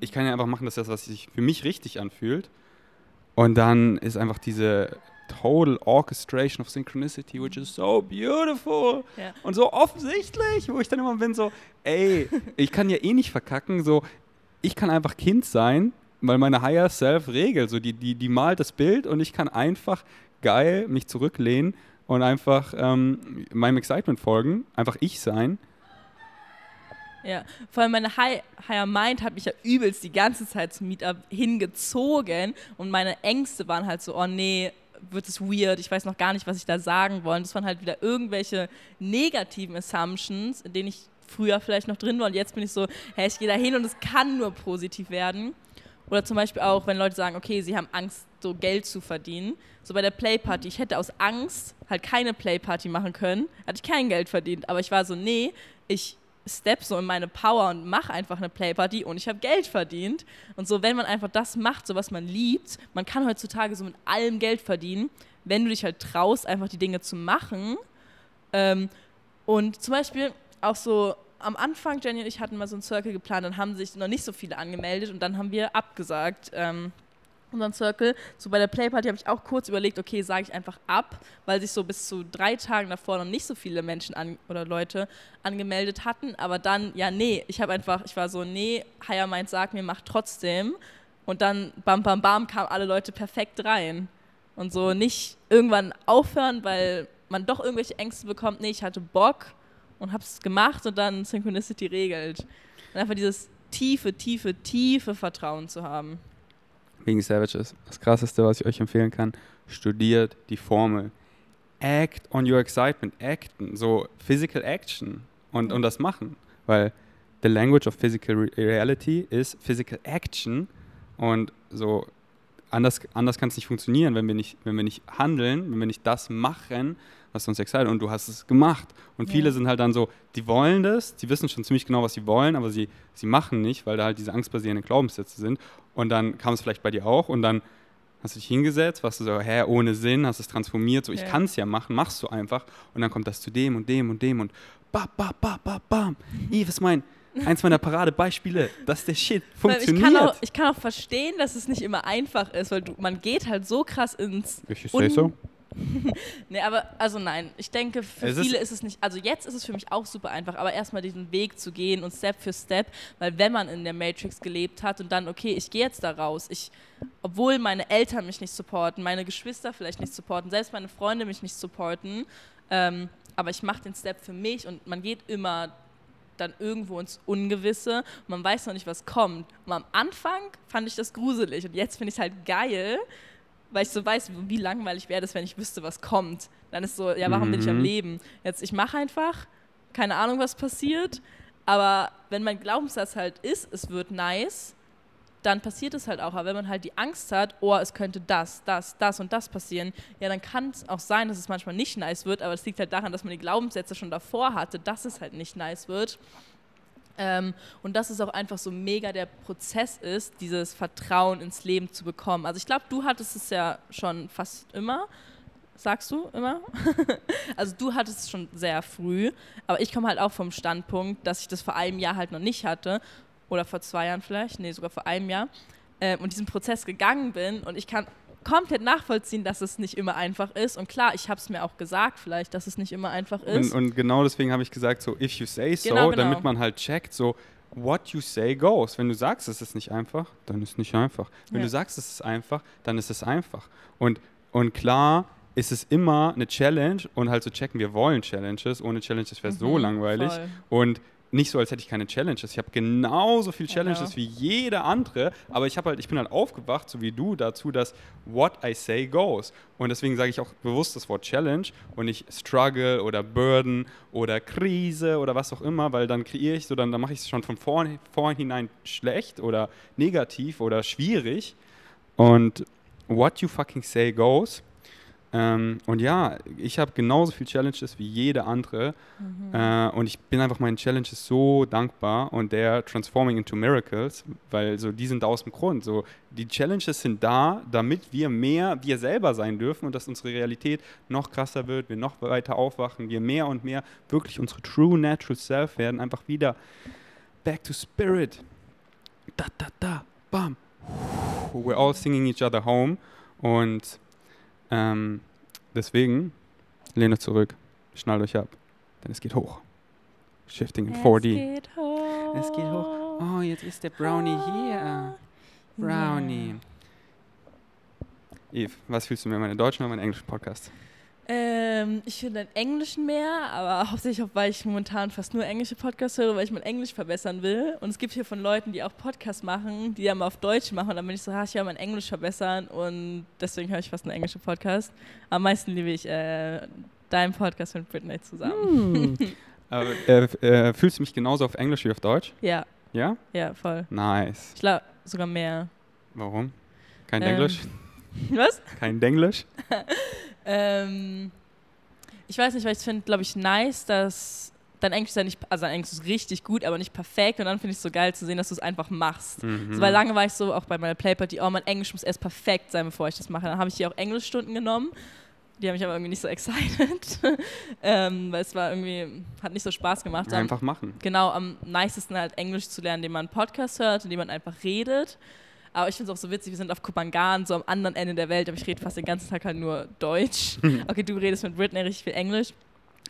Ich kann ja einfach machen, dass das, was sich für mich richtig anfühlt. Und dann ist einfach diese total orchestration of synchronicity, which is so beautiful ja. und so offensichtlich, wo ich dann immer bin so, ey, ich kann ja eh nicht verkacken, so, ich kann einfach Kind sein, weil meine Higher Self regelt, so, die, die, die malt das Bild und ich kann einfach geil mich zurücklehnen und einfach ähm, meinem Excitement folgen, einfach ich sein ja, vor allem meine High, Higher Mind hat mich ja übelst die ganze Zeit zum Meetup hingezogen und meine Ängste waren halt so, oh nee, wird es weird, ich weiß noch gar nicht, was ich da sagen wollte. Das waren halt wieder irgendwelche negativen Assumptions, in denen ich früher vielleicht noch drin war und jetzt bin ich so, hey, ich gehe da hin und es kann nur positiv werden. Oder zum Beispiel auch, wenn Leute sagen, okay, sie haben Angst, so Geld zu verdienen. So bei der Playparty, ich hätte aus Angst halt keine Playparty machen können, hatte ich kein Geld verdient. Aber ich war so, nee, ich step so in meine Power und mache einfach eine Playparty und ich habe Geld verdient. Und so, wenn man einfach das macht, so was man liebt, man kann heutzutage so mit allem Geld verdienen, wenn du dich halt traust, einfach die Dinge zu machen. Ähm, und zum Beispiel auch so am Anfang, Jenny und ich hatten mal so einen Circle geplant, dann haben sich noch nicht so viele angemeldet und dann haben wir abgesagt. Ähm, unseren Circle. So bei der Playparty habe ich auch kurz überlegt, okay, sage ich einfach ab, weil sich so bis zu drei Tagen davor noch nicht so viele Menschen an, oder Leute angemeldet hatten. Aber dann, ja, nee, ich habe einfach, ich war so, nee, Haya meint, sag mir, mach trotzdem. Und dann, bam, bam, bam, kamen alle Leute perfekt rein. Und so nicht irgendwann aufhören, weil man doch irgendwelche Ängste bekommt. Nee, ich hatte Bock und habe es gemacht und dann Synchronicity regelt. Und einfach dieses tiefe, tiefe, tiefe Vertrauen zu haben. Wegen Savages. Das krasseste, was ich euch empfehlen kann, studiert die Formel. Act on your excitement. Acten. So physical action. Und, und das machen. Weil the language of physical reality is physical action. Und so anders, anders kann es nicht funktionieren, wenn wir nicht, wenn wir nicht handeln, wenn wir nicht das machen, was uns excited und du hast es gemacht. Und viele ja. sind halt dann so, die wollen das, die wissen schon ziemlich genau, was sie wollen, aber sie, sie machen nicht, weil da halt diese angstbasierenden Glaubenssätze sind. Und dann kam es vielleicht bei dir auch und dann hast du dich hingesetzt, warst du so, hä, ohne Sinn, hast es transformiert, so, ich kann es ja machen, machst du einfach. Und dann kommt das zu dem und dem und dem und bam, bam, bam, bam, bam. Eve ist mein, eins meiner Paradebeispiele, dass der Shit funktioniert. Ich kann, auch, ich kann auch verstehen, dass es nicht immer einfach ist, weil du, man geht halt so krass ins... Ich sehe so. nee, aber also nein, ich denke, für es viele ist, ist, es nicht, also jetzt ist es für mich auch super einfach, aber erstmal diesen Weg zu gehen und Step für Step, weil wenn man in der Matrix gelebt hat und dann, okay, ich gehe jetzt da raus, ich, obwohl meine Eltern mich nicht supporten, meine Geschwister vielleicht nicht supporten, selbst meine Freunde mich nicht supporten, ähm, aber ich mache den Step für mich und man geht immer dann irgendwo ins Ungewisse. Man weiß noch nicht, was kommt. Und am Anfang fand ich das gruselig und jetzt finde ich es halt geil, weil ich so weiß, wie langweilig wäre das, wenn ich wüsste, was kommt. Dann ist so, ja, warum mhm. bin ich am mhm. Leben? Jetzt, ich mache einfach, keine Ahnung, was passiert, aber wenn mein Glaubenssatz halt ist, es wird nice, dann passiert es halt auch. Aber wenn man halt die Angst hat, oh, es könnte das, das, das und das passieren, ja, dann kann es auch sein, dass es manchmal nicht nice wird, aber es liegt halt daran, dass man die Glaubenssätze schon davor hatte, dass es halt nicht nice wird. Ähm, und dass es auch einfach so mega der Prozess ist, dieses Vertrauen ins Leben zu bekommen. Also ich glaube, du hattest es ja schon fast immer. Sagst du immer? also du hattest es schon sehr früh, aber ich komme halt auch vom Standpunkt, dass ich das vor einem Jahr halt noch nicht hatte. Oder vor zwei Jahren vielleicht, nee, sogar vor einem Jahr. Äh, und diesen Prozess gegangen bin und ich kann komplett nachvollziehen, dass es nicht immer einfach ist. Und klar, ich habe es mir auch gesagt, vielleicht, dass es nicht immer einfach ist. Und, und genau deswegen habe ich gesagt, so, if you say so, genau, genau. damit man halt checkt, so, what you say goes. Wenn du sagst, es ist nicht einfach, dann ist es nicht einfach. Wenn ja. du sagst, es ist einfach, dann ist es einfach. Und, und klar ist es immer eine Challenge und halt zu so checken, wir wollen Challenges. Ohne Challenges wäre es mhm, so langweilig. Voll. Und nicht so, als hätte ich keine Challenges. Ich habe genauso viele Challenges ja. wie jeder andere, aber ich halt, ich bin halt aufgewacht, so wie du, dazu, dass what I say goes. Und deswegen sage ich auch bewusst das Wort Challenge und nicht Struggle oder Burden oder Krise oder was auch immer, weil dann kreiere ich so, dann, dann mache ich es schon von vorn, vornhinein schlecht oder negativ oder schwierig. Und what you fucking say goes. Ähm, und ja, ich habe genauso viele Challenges wie jede andere. Mhm. Äh, und ich bin einfach meinen Challenges so dankbar und der Transforming into Miracles, weil so die sind da aus dem Grund. So, die Challenges sind da, damit wir mehr wir selber sein dürfen und dass unsere Realität noch krasser wird, wir noch weiter aufwachen, wir mehr und mehr wirklich unsere True Natural Self werden, einfach wieder back to spirit. Da, da, da, bam. We're all singing each other home. Und ähm, deswegen lehnt euch zurück, schnallt euch ab, denn es geht hoch. Shifting in es 4D. Geht hoch. Es geht hoch. Oh, jetzt ist der Brownie hier. Brownie. Yeah. Eve, was fühlst du mehr, meine deutschen oder meinen englischen Podcast? Ähm, ich finde den Englischen mehr, aber hauptsächlich auch, weil ich momentan fast nur englische Podcasts höre, weil ich mein Englisch verbessern will. Und es gibt hier von Leuten, die auch Podcasts machen, die dann mal auf Deutsch machen. Und dann bin ich so, ha, ich will mein Englisch verbessern. Und deswegen höre ich fast einen englischen Podcast. Am meisten liebe ich äh, deinen Podcast mit Britney zusammen. Mm. aber, äh, äh, fühlst du mich genauso auf Englisch wie auf Deutsch? Ja. Ja? Ja, voll. Nice. Ich glaube sogar mehr. Warum? Kein Ähm, Englisch? Was? Kein Englisch? Ähm, ich weiß nicht, weil ich finde, glaube ich, nice, dass dein Englisch ist ja nicht, also dein Englisch ist richtig gut, aber nicht perfekt. Und dann finde ich es so geil zu sehen, dass du es einfach machst. Mhm. So, weil lange war ich so, auch bei meiner Playparty, oh, mein Englisch muss erst perfekt sein, bevor ich das mache. Dann habe ich hier auch Englischstunden genommen. Die haben mich aber irgendwie nicht so excited. ähm, weil es war irgendwie, hat nicht so Spaß gemacht. Am- Einfach machen. genau am nicesten halt Englisch zu lernen, indem man einen Podcast hört, indem man einfach redet. Aber ich finde es auch so witzig, wir sind auf Kupangan, so am anderen Ende der Welt, aber ich rede fast den ganzen Tag halt nur Deutsch. Okay, du redest mit Britney richtig viel Englisch.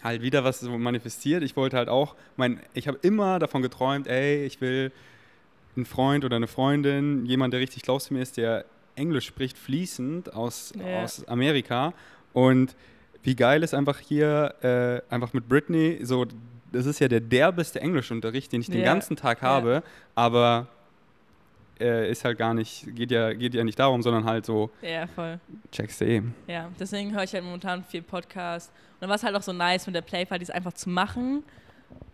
Halt wieder was so manifestiert. Ich wollte halt auch, mein, ich habe immer davon geträumt, ey, ich will einen Freund oder eine Freundin, jemand, der richtig close zu mir ist, der Englisch spricht, fließend aus, Ja. aus Amerika. Und wie geil ist einfach hier, äh, einfach mit Britney, so, das ist ja der derbeste Englischunterricht, den ich den Ja. ganzen Tag habe, aber äh, ist halt gar nicht, geht ja, geht ja nicht darum, sondern halt so, Ja, voll. checkst du eh. Ja, deswegen höre ich halt momentan viel Podcast. Und dann war es halt auch so nice, mit der Playparty es einfach zu machen,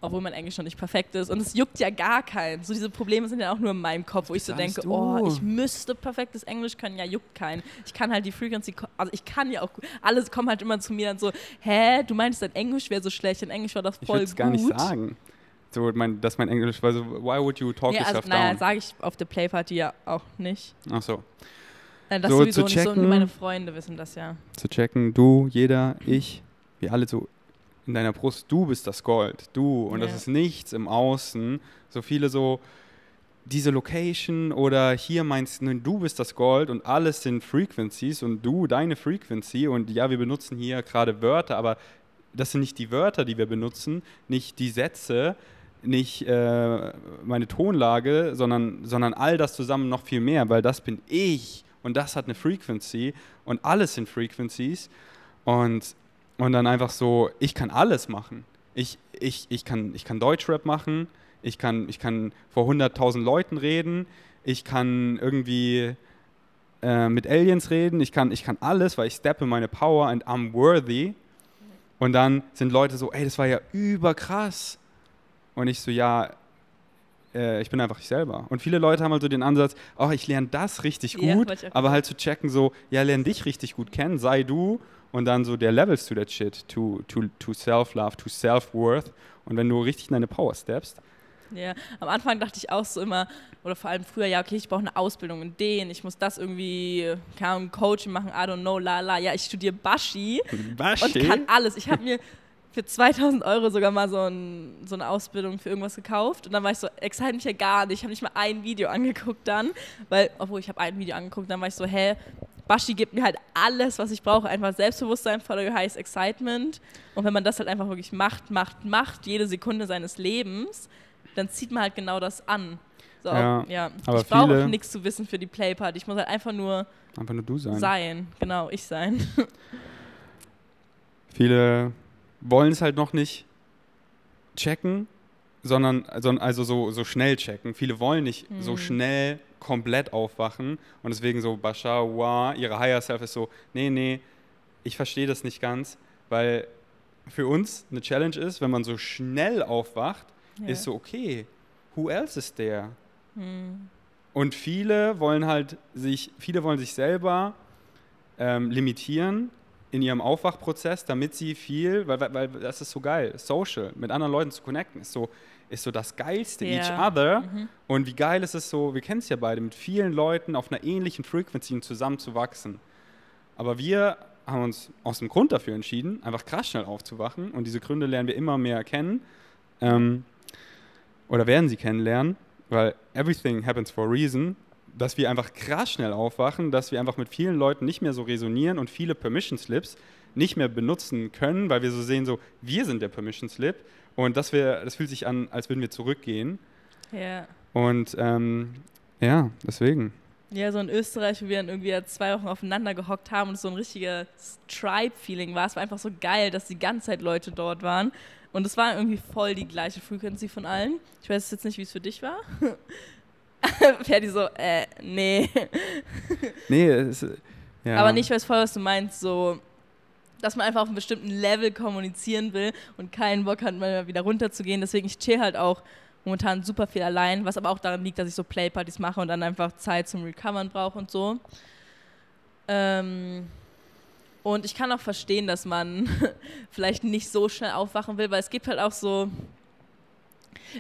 obwohl mein Englisch noch nicht perfekt ist. Und es juckt ja gar keinen. So diese Probleme sind ja auch nur in meinem Kopf, wo ich so denke, du? oh, ich müsste perfektes Englisch können. Ja, juckt keinen. Ich kann halt die Frequency, also ich kann ja auch, gut- alle kommen halt immer zu mir dann so, hä, du meinst, dein Englisch wäre so schlecht, dein Englisch war doch Ich voll würde gut. es gar nicht sagen. So, mein, dass mein Englisch, weil so, why would you talk also, yourself naja, down? sage ich auf der Playparty ja auch nicht. Ach so. Nein, das So, sowieso zu nicht so, nur checken. meine Freunde wissen das ja. zu checken, du, jeder, ich, wir alle so in deiner Brust, du bist das Gold, du. Und das Ja. ist nichts im Außen. So viele so, diese Location oder hier meinst du, du bist das Gold und alles sind Frequencies und du deine Frequency. Und ja, wir benutzen hier gerade Wörter, aber das sind nicht die Wörter, die wir benutzen, nicht die Sätze, nicht äh, meine Tonlage, sondern, sondern all das zusammen noch viel mehr, weil das bin ich und das hat eine Frequency und alles sind Frequencies und, und dann einfach so, ich kann alles machen. Ich, ich, ich, kann, ich kann Deutschrap machen, ich kann, ich kann vor 100.000 Leuten reden, ich kann irgendwie äh, mit Aliens reden, ich kann, ich kann alles, weil ich steppe meine Power and I'm worthy. Und dann sind Leute so, ey, das war ja überkrass. Und ich so, ja, äh, ich bin einfach ich selber. Und viele Leute haben halt so den Ansatz, ach, ich lerne das richtig Ja, gut, auch aber halt zu checken so, ja, lerne dich richtig gut kennen, sei du und dann so der Levels to that shit, to, to, to self-love, to self-worth. Und wenn du richtig in deine Power steppst, Ja, am Anfang dachte ich auch so immer, oder vor allem früher, ja, okay, ich brauche eine Ausbildung in den, ich muss das irgendwie, keine Ahnung, Coaching machen, I don't know, la la. Ja, ich studiere Bashi und kann alles. Ich habe mir für 2000 Euro sogar mal so, ein, so eine Ausbildung für irgendwas gekauft und dann war ich so, excite mich ja gar nicht. Ich habe nicht mal ein Video angeguckt dann, weil, obwohl ich habe ein Video angeguckt, dann war ich so, hä, Bashi gibt mir halt alles, was ich brauche. Einfach Selbstbewusstsein, Follow heißt Excitement. Und wenn man das halt einfach wirklich macht, macht, macht, jede Sekunde seines Lebens, dann zieht man halt genau das an. So, Ja, ja. aber Ich brauche nichts zu wissen für die Playparty. Ich muss halt einfach nur einfach nur du sein. sein. Genau, ich sein. Viele wollen es halt noch nicht checken, sondern also, also so, so schnell checken. Viele wollen nicht so Hm. schnell komplett aufwachen und deswegen so Bashar, wow, ihre Higher Self ist so, nee, nee, ich verstehe das nicht ganz, weil für uns eine Challenge ist, wenn man so schnell aufwacht, Ja. ist so, okay, who else is there? Hm. Und viele wollen halt sich, viele wollen sich selber ähm, limitieren in ihrem Aufwachprozess, damit sie viel, weil, weil, weil das ist so geil, social, mit anderen Leuten zu connecten, ist so, ist so das Geilste, each Ja. other. Mhm. Und wie geil ist es so, wir kennen es ja beide, mit vielen Leuten auf einer ähnlichen Frequency zusammen zu wachsen. Aber wir haben uns aus dem Grund dafür entschieden, einfach krass schnell aufzuwachen. Und diese Gründe lernen wir immer mehr kennen. Ähm, oder werden sie kennenlernen, weil everything happens for a reason. Dass wir einfach krass schnell aufwachen, dass wir einfach mit vielen Leuten nicht mehr so resonieren und viele Permission Slips nicht mehr benutzen können, weil wir so sehen, so, wir sind der Permission Slip. Und das, wär, das fühlt sich an, als würden wir zurückgehen. Ja. Und ähm, ja, deswegen. Ja, so in Österreich, wo wir dann irgendwie zwei Wochen aufeinander gehockt haben und es so ein richtiger Tribe-Feeling war. Es war einfach so geil, dass die ganze Zeit Leute dort waren. Und es war irgendwie voll die gleiche Frequency von allen. Ich weiß jetzt nicht, wie es für dich war. Ferdi so, äh, nee. Nee, es, ja. Aber nicht, ich weiß voll, was du meinst, so, dass man einfach auf einem bestimmten Level kommunizieren will und keinen Bock hat, mal wieder runterzugehen. Deswegen, ich chill halt auch momentan super viel allein, was aber auch daran liegt, dass ich so Playpartys mache und dann einfach Zeit zum Recovern brauche und so. Ähm, und ich kann auch verstehen, dass man vielleicht nicht so schnell aufwachen will, weil es gibt halt auch so,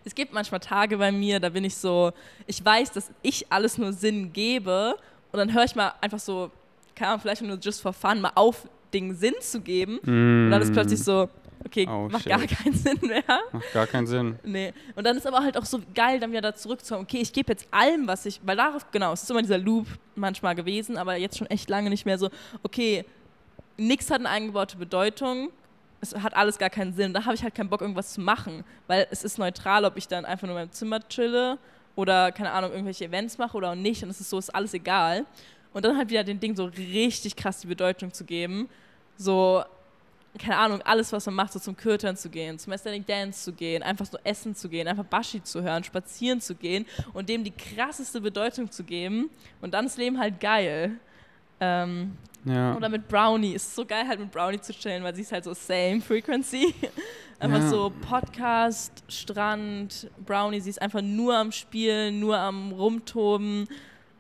es gibt manchmal Tage bei mir, da bin ich so, ich weiß, dass ich alles nur Sinn gebe und dann höre ich mal einfach so, keine Ahnung, vielleicht nur just for fun, mal auf, Dingen Sinn zu geben. Mm. Und dann ist plötzlich so, okay, oh, macht shit. gar keinen Sinn mehr. Macht gar keinen Sinn. Nee. Und dann ist aber halt auch so geil, dann wieder da zurückzukommen, okay, ich gebe jetzt allem, was ich, weil darauf, genau, es ist immer dieser Loop manchmal gewesen, aber jetzt schon echt lange nicht mehr so, okay, nichts hat eine eingebaute Bedeutung, es hat alles gar keinen Sinn. Da habe ich halt keinen Bock, irgendwas zu machen, weil es ist neutral, ob ich dann einfach nur in meinem Zimmer chille oder, keine Ahnung, irgendwelche Events mache oder auch nicht. Und es ist so, ist alles egal. Und dann halt wieder den Ding so richtig krass die Bedeutung zu geben. So, keine Ahnung, alles, was man macht, so zum Kürtern zu gehen, zum Aesthetic Dance zu gehen, einfach so essen zu gehen, einfach Bashi zu hören, spazieren zu gehen und dem die krasseste Bedeutung zu geben. Und dann ist Leben halt geil. Ähm, ja. Oder mit Brownie. Ist so geil, halt mit Brownie zu chillen, weil sie ist halt so same frequency. einfach ja. so Podcast, Strand, Brownie. Sie ist einfach nur am Spielen, nur am Rumtoben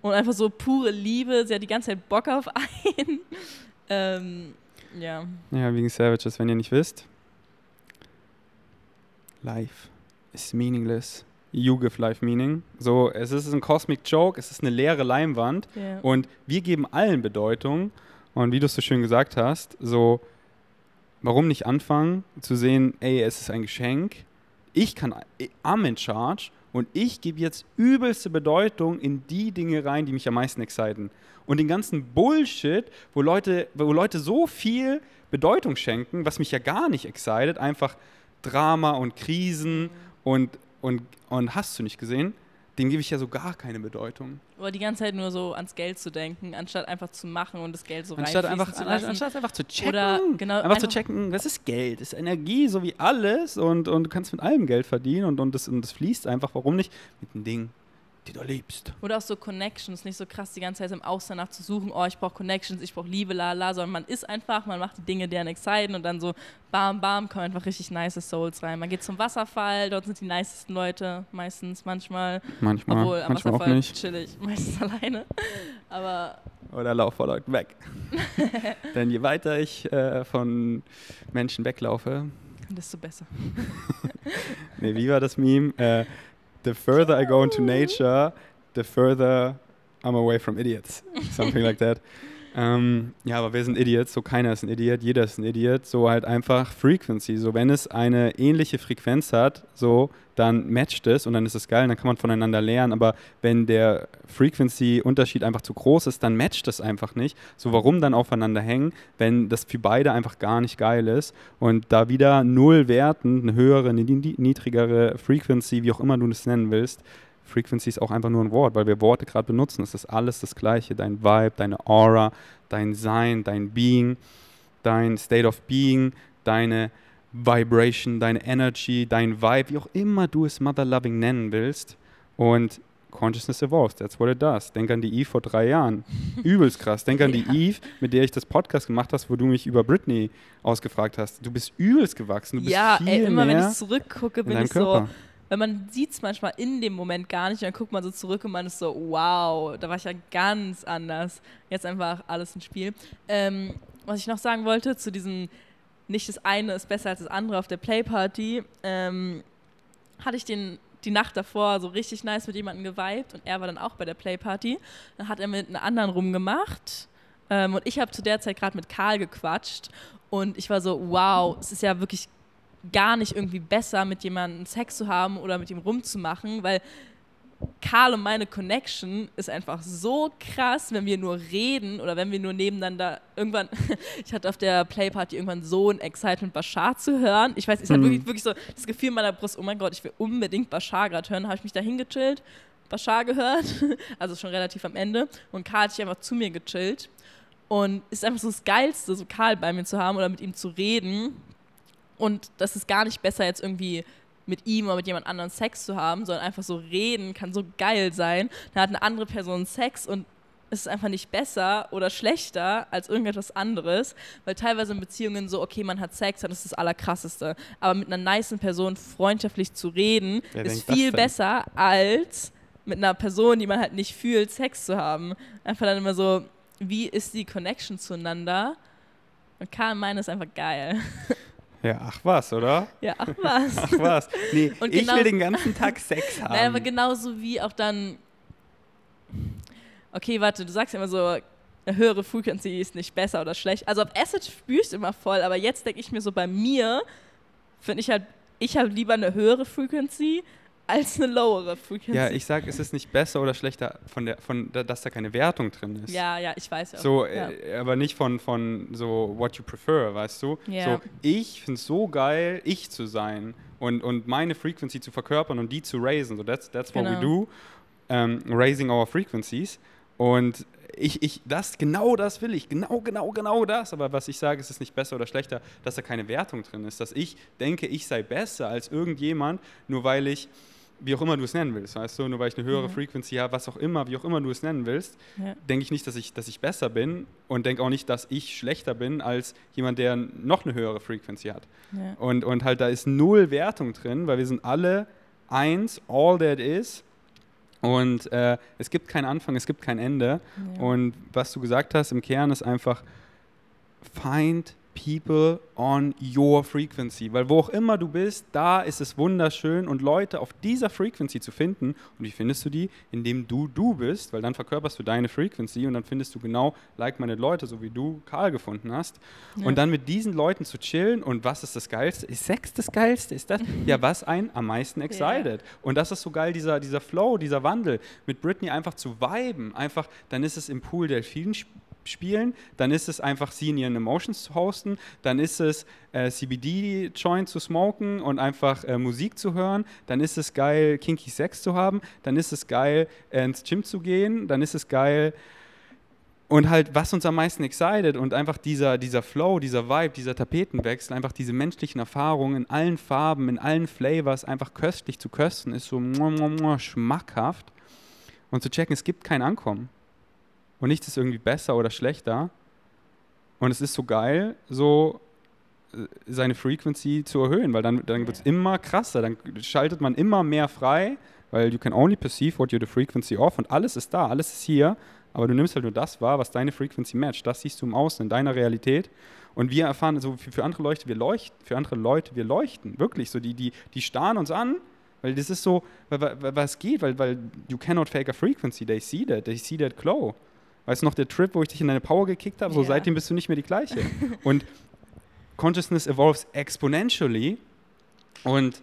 und einfach so pure Liebe. Sie hat die ganze Zeit Bock auf einen. ähm, ja. Ja, wegen Savages, wenn ihr nicht wisst. Life is meaningless. You give life meaning. So, es ist ein Cosmic Joke, es ist eine leere Leinwand yeah. und wir geben allen Bedeutung. Und wie du es so schön gesagt hast, so, warum nicht anfangen zu sehen, ey, es ist ein Geschenk. Ich kann, I'm in charge und ich gebe jetzt übelste Bedeutung in die Dinge rein, die mich am meisten exciten. Und den ganzen Bullshit, wo Leute, wo Leute so viel Bedeutung schenken, was mich ja gar nicht excited, einfach Drama und Krisen und, und, und hast du nicht gesehen? Dem gebe ich ja so gar keine Bedeutung. Oder die ganze Zeit nur so ans Geld zu denken, anstatt einfach zu machen und das Geld so anstatt einfach, zu lassen. Anstatt einfach zu checken. Oder genau, einfach, einfach, zu checken, das ist Geld, das ist Energie, so wie alles und, und du kannst mit allem Geld verdienen und, und, das, und das fließt einfach, warum nicht, mit einem Ding die du liebst. Oder auch so Connections, nicht so krass die ganze Zeit im Außen danach zu suchen, oh, ich brauche Connections, ich brauche Liebe, la la, sondern man ist einfach, man macht die Dinge, die einen exciten und dann so bam, bam, kommen einfach richtig nice Souls rein. Man geht zum Wasserfall, dort sind die nicesten Leute, meistens, manchmal. Manchmal, Obwohl, am manchmal Wasserfall auch nicht. chill ich, meistens alleine. Aber... Oder lauf vor Leuten weg. Denn je weiter ich äh, von Menschen weglaufe... Desto besser. nee, wie war das Meme? Äh, the further I go into nature, the further I'm away from idiots. Something like that. Ähm, ja, aber wir sind Idiots, so keiner ist ein Idiot, jeder ist ein Idiot, so halt einfach Frequency. So, wenn es eine ähnliche Frequenz hat, so, dann matcht es und dann ist es geil, dann kann man voneinander lernen. Aber wenn der Frequency-Unterschied einfach zu groß ist, dann matcht es einfach nicht. So, warum dann aufeinander hängen, wenn das für beide einfach gar nicht geil ist und da wieder null werten, eine höhere, eine niedrigere Frequency, wie auch immer du das nennen willst, Frequency ist auch einfach nur ein Wort, weil wir Worte gerade benutzen. Es ist alles das Gleiche. Dein Vibe, deine Aura, dein Sein, dein Being, dein State of Being, deine Vibration, deine Energy, dein Vibe, wie auch immer du es Mother Loving nennen willst. Und Consciousness evolves, that's what it does. Denk an die Eve vor drei Jahren. Übelst krass. Denk an die ja. Eve, mit der ich das Podcast gemacht habe, wo du mich über Britney ausgefragt hast. Du bist übelst gewachsen. Du bist ja, viel ey, immer mehr wenn ich zurückgucke, bin ich Körper. so weil man sieht es manchmal in dem Moment gar nicht. Und dann guckt man so zurück und man ist so, wow, da war ich ja ganz anders. Jetzt einfach alles ein Spiel. Ähm, was ich noch sagen wollte zu diesem, nicht das eine ist besser als das andere auf der Playparty, ähm, hatte ich den die Nacht davor so richtig nice mit jemandem geweibt und er war dann auch bei der Playparty. Dann hat er mit einer anderen rumgemacht. Ähm, und ich habe zu der Zeit gerade mit Karl gequatscht und ich war so, wow, es ist ja wirklich gar nicht irgendwie besser, mit jemandem Sex zu haben oder mit ihm rumzumachen, weil Karl und meine Connection ist einfach so krass, wenn wir nur reden oder wenn wir nur nebeneinander irgendwann, ich hatte auf der Playparty irgendwann so ein Excitement, Bashar zu hören. Ich weiß, ich mhm. hatte wirklich, wirklich so das Gefühl in meiner Brust, oh mein Gott, ich will unbedingt Bashar gerade hören. habe ich mich da hingechillt, Bashar gehört, also schon relativ am Ende. Und Karl hat sich einfach zu mir gechillt. Und ist einfach so das Geilste, so Karl bei mir zu haben oder mit ihm zu reden. Und das ist gar nicht besser, jetzt irgendwie mit ihm oder mit jemand anderem Sex zu haben, sondern einfach so reden kann so geil sein. Da hat eine andere Person Sex und ist es einfach nicht besser oder schlechter als irgendetwas anderes, weil teilweise in Beziehungen so, okay, man hat Sex, das ist das Allerkrasseste, aber mit einer niceen Person freundschaftlich zu reden, Wer ist viel besser als mit einer Person, die man halt nicht fühlt, Sex zu haben. Einfach dann immer so, wie ist die Connection zueinander? Und Karl meine ist einfach geil. Ja, ach was, oder? ja, ach was. Ach was. Nee, Und ich genau- will den ganzen Tag Sex haben. Nein, aber genauso wie auch dann. Okay, warte, du sagst immer so, eine höhere Frequency ist nicht besser oder schlecht. Also auf Acid spürst du immer voll, aber jetzt denke ich mir so, bei mir finde ich halt, ich habe lieber eine höhere Frequency als eine lowere Frequency. ja, ich sag, es ist nicht besser oder schlechter, von der, von, da- dass da keine Wertung drin ist. ja, ja, ich weiß ja. auch. So, ja. äh, aber nicht von, von so what you prefer, weißt du? Ja. So, ich finde es so geil, ich zu sein und, und meine Frequency zu verkörpern und die zu raisen. So, that's, that's what we Genau. do, um, raising our frequencies. Und ich, ich, das, genau das will ich, genau, genau, genau das. Aber was ich sage, es ist nicht besser oder schlechter, dass da keine Wertung drin ist. Dass ich denke, ich sei besser als irgendjemand, nur weil ich, wie auch immer du es nennen willst, weißt du, nur weil ich eine höhere Ja. Frequency habe, was auch immer, wie auch immer du es nennen willst, Ja. denke ich nicht, dass ich, dass ich besser bin und denke auch nicht, dass ich schlechter bin als jemand, der noch eine höhere Frequency hat. Ja. Und, und halt da ist null Wertung drin, weil wir sind alle eins, all that is. Und äh, es gibt keinen Anfang, es gibt kein Ende. Und was du gesagt hast im Kern ist einfach, find people on your frequency. Weil wo auch immer du bist, da ist es wunderschön und Leute auf dieser Frequency zu finden. Und wie findest du die? Indem du du bist, weil dann verkörperst du deine Frequency und dann findest du genau like-minded Leute, so wie du Karl gefunden hast. Ja. Und dann mit diesen Leuten zu chillen und was ist das Geilste? Ist Sex das Geilste? Ist das? Ja, was einen am meisten excited? Und das ist so geil, dieser, dieser Flow, dieser Wandel. Mit Britney einfach zu viben. Einfach, dann ist es im Pool Delfinen sp- spielen, dann ist es einfach sie in ihren Emotions zu hosten, dann ist es äh, CBD-Joint zu smoken und einfach äh, Musik zu hören, dann ist es geil, kinky Sex zu haben, dann ist es geil, äh, ins Gym zu gehen, dann ist es geil, und halt, was uns am meisten excited und einfach dieser, dieser Flow, dieser Vibe, dieser Tapetenwechsel, einfach diese menschlichen Erfahrungen in allen Farben, in allen Flavors, einfach köstlich zu kösten, ist so schmackhaft. Und zu checken, es gibt kein Ankommen. Und nichts ist irgendwie besser oder schlechter. Und es ist so geil, so äh, seine Frequency zu erhöhen, weil dann, dann wird es immer krasser, dann schaltet man immer mehr frei, weil you can only perceive what you're the frequency of und alles ist da, alles ist hier, aber du nimmst halt nur das wahr, was deine Frequency matcht. Das siehst du im Außen, in deiner Realität. Und wir erfahren, so für, für andere Leute, wir leuchten, für andere Leute, wir leuchten. Wirklich. So, die, die, die starren uns an, weil das ist so, weil, weil, weil es geht, weil, weil you cannot fake a frequency. They see that, they see that glow. Weißt du noch, der Trip, wo ich dich in deine Power gekickt habe, so Ja. seitdem bist du nicht mehr die gleiche. und Consciousness evolves exponentially und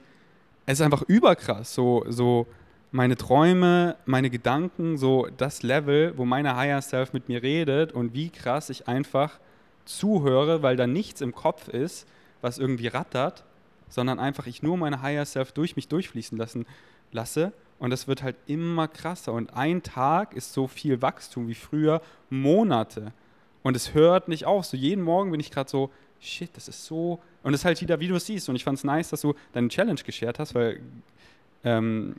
es ist einfach überkrass, so, so meine Träume, meine Gedanken, so das Level, wo meine Higher Self mit mir redet und wie krass ich einfach zuhöre, weil da nichts im Kopf ist, was irgendwie rattert, sondern einfach ich nur meine Higher Self durch mich durchfließen lassen lasse und das wird halt immer krasser. Und ein Tag ist so viel Wachstum wie früher Monate. Und es hört nicht auf. So jeden Morgen bin ich gerade so, shit, das ist so. Und es ist halt wieder, wie du es siehst. Und ich fand es nice, dass du deine Challenge geshared hast, weil ähm,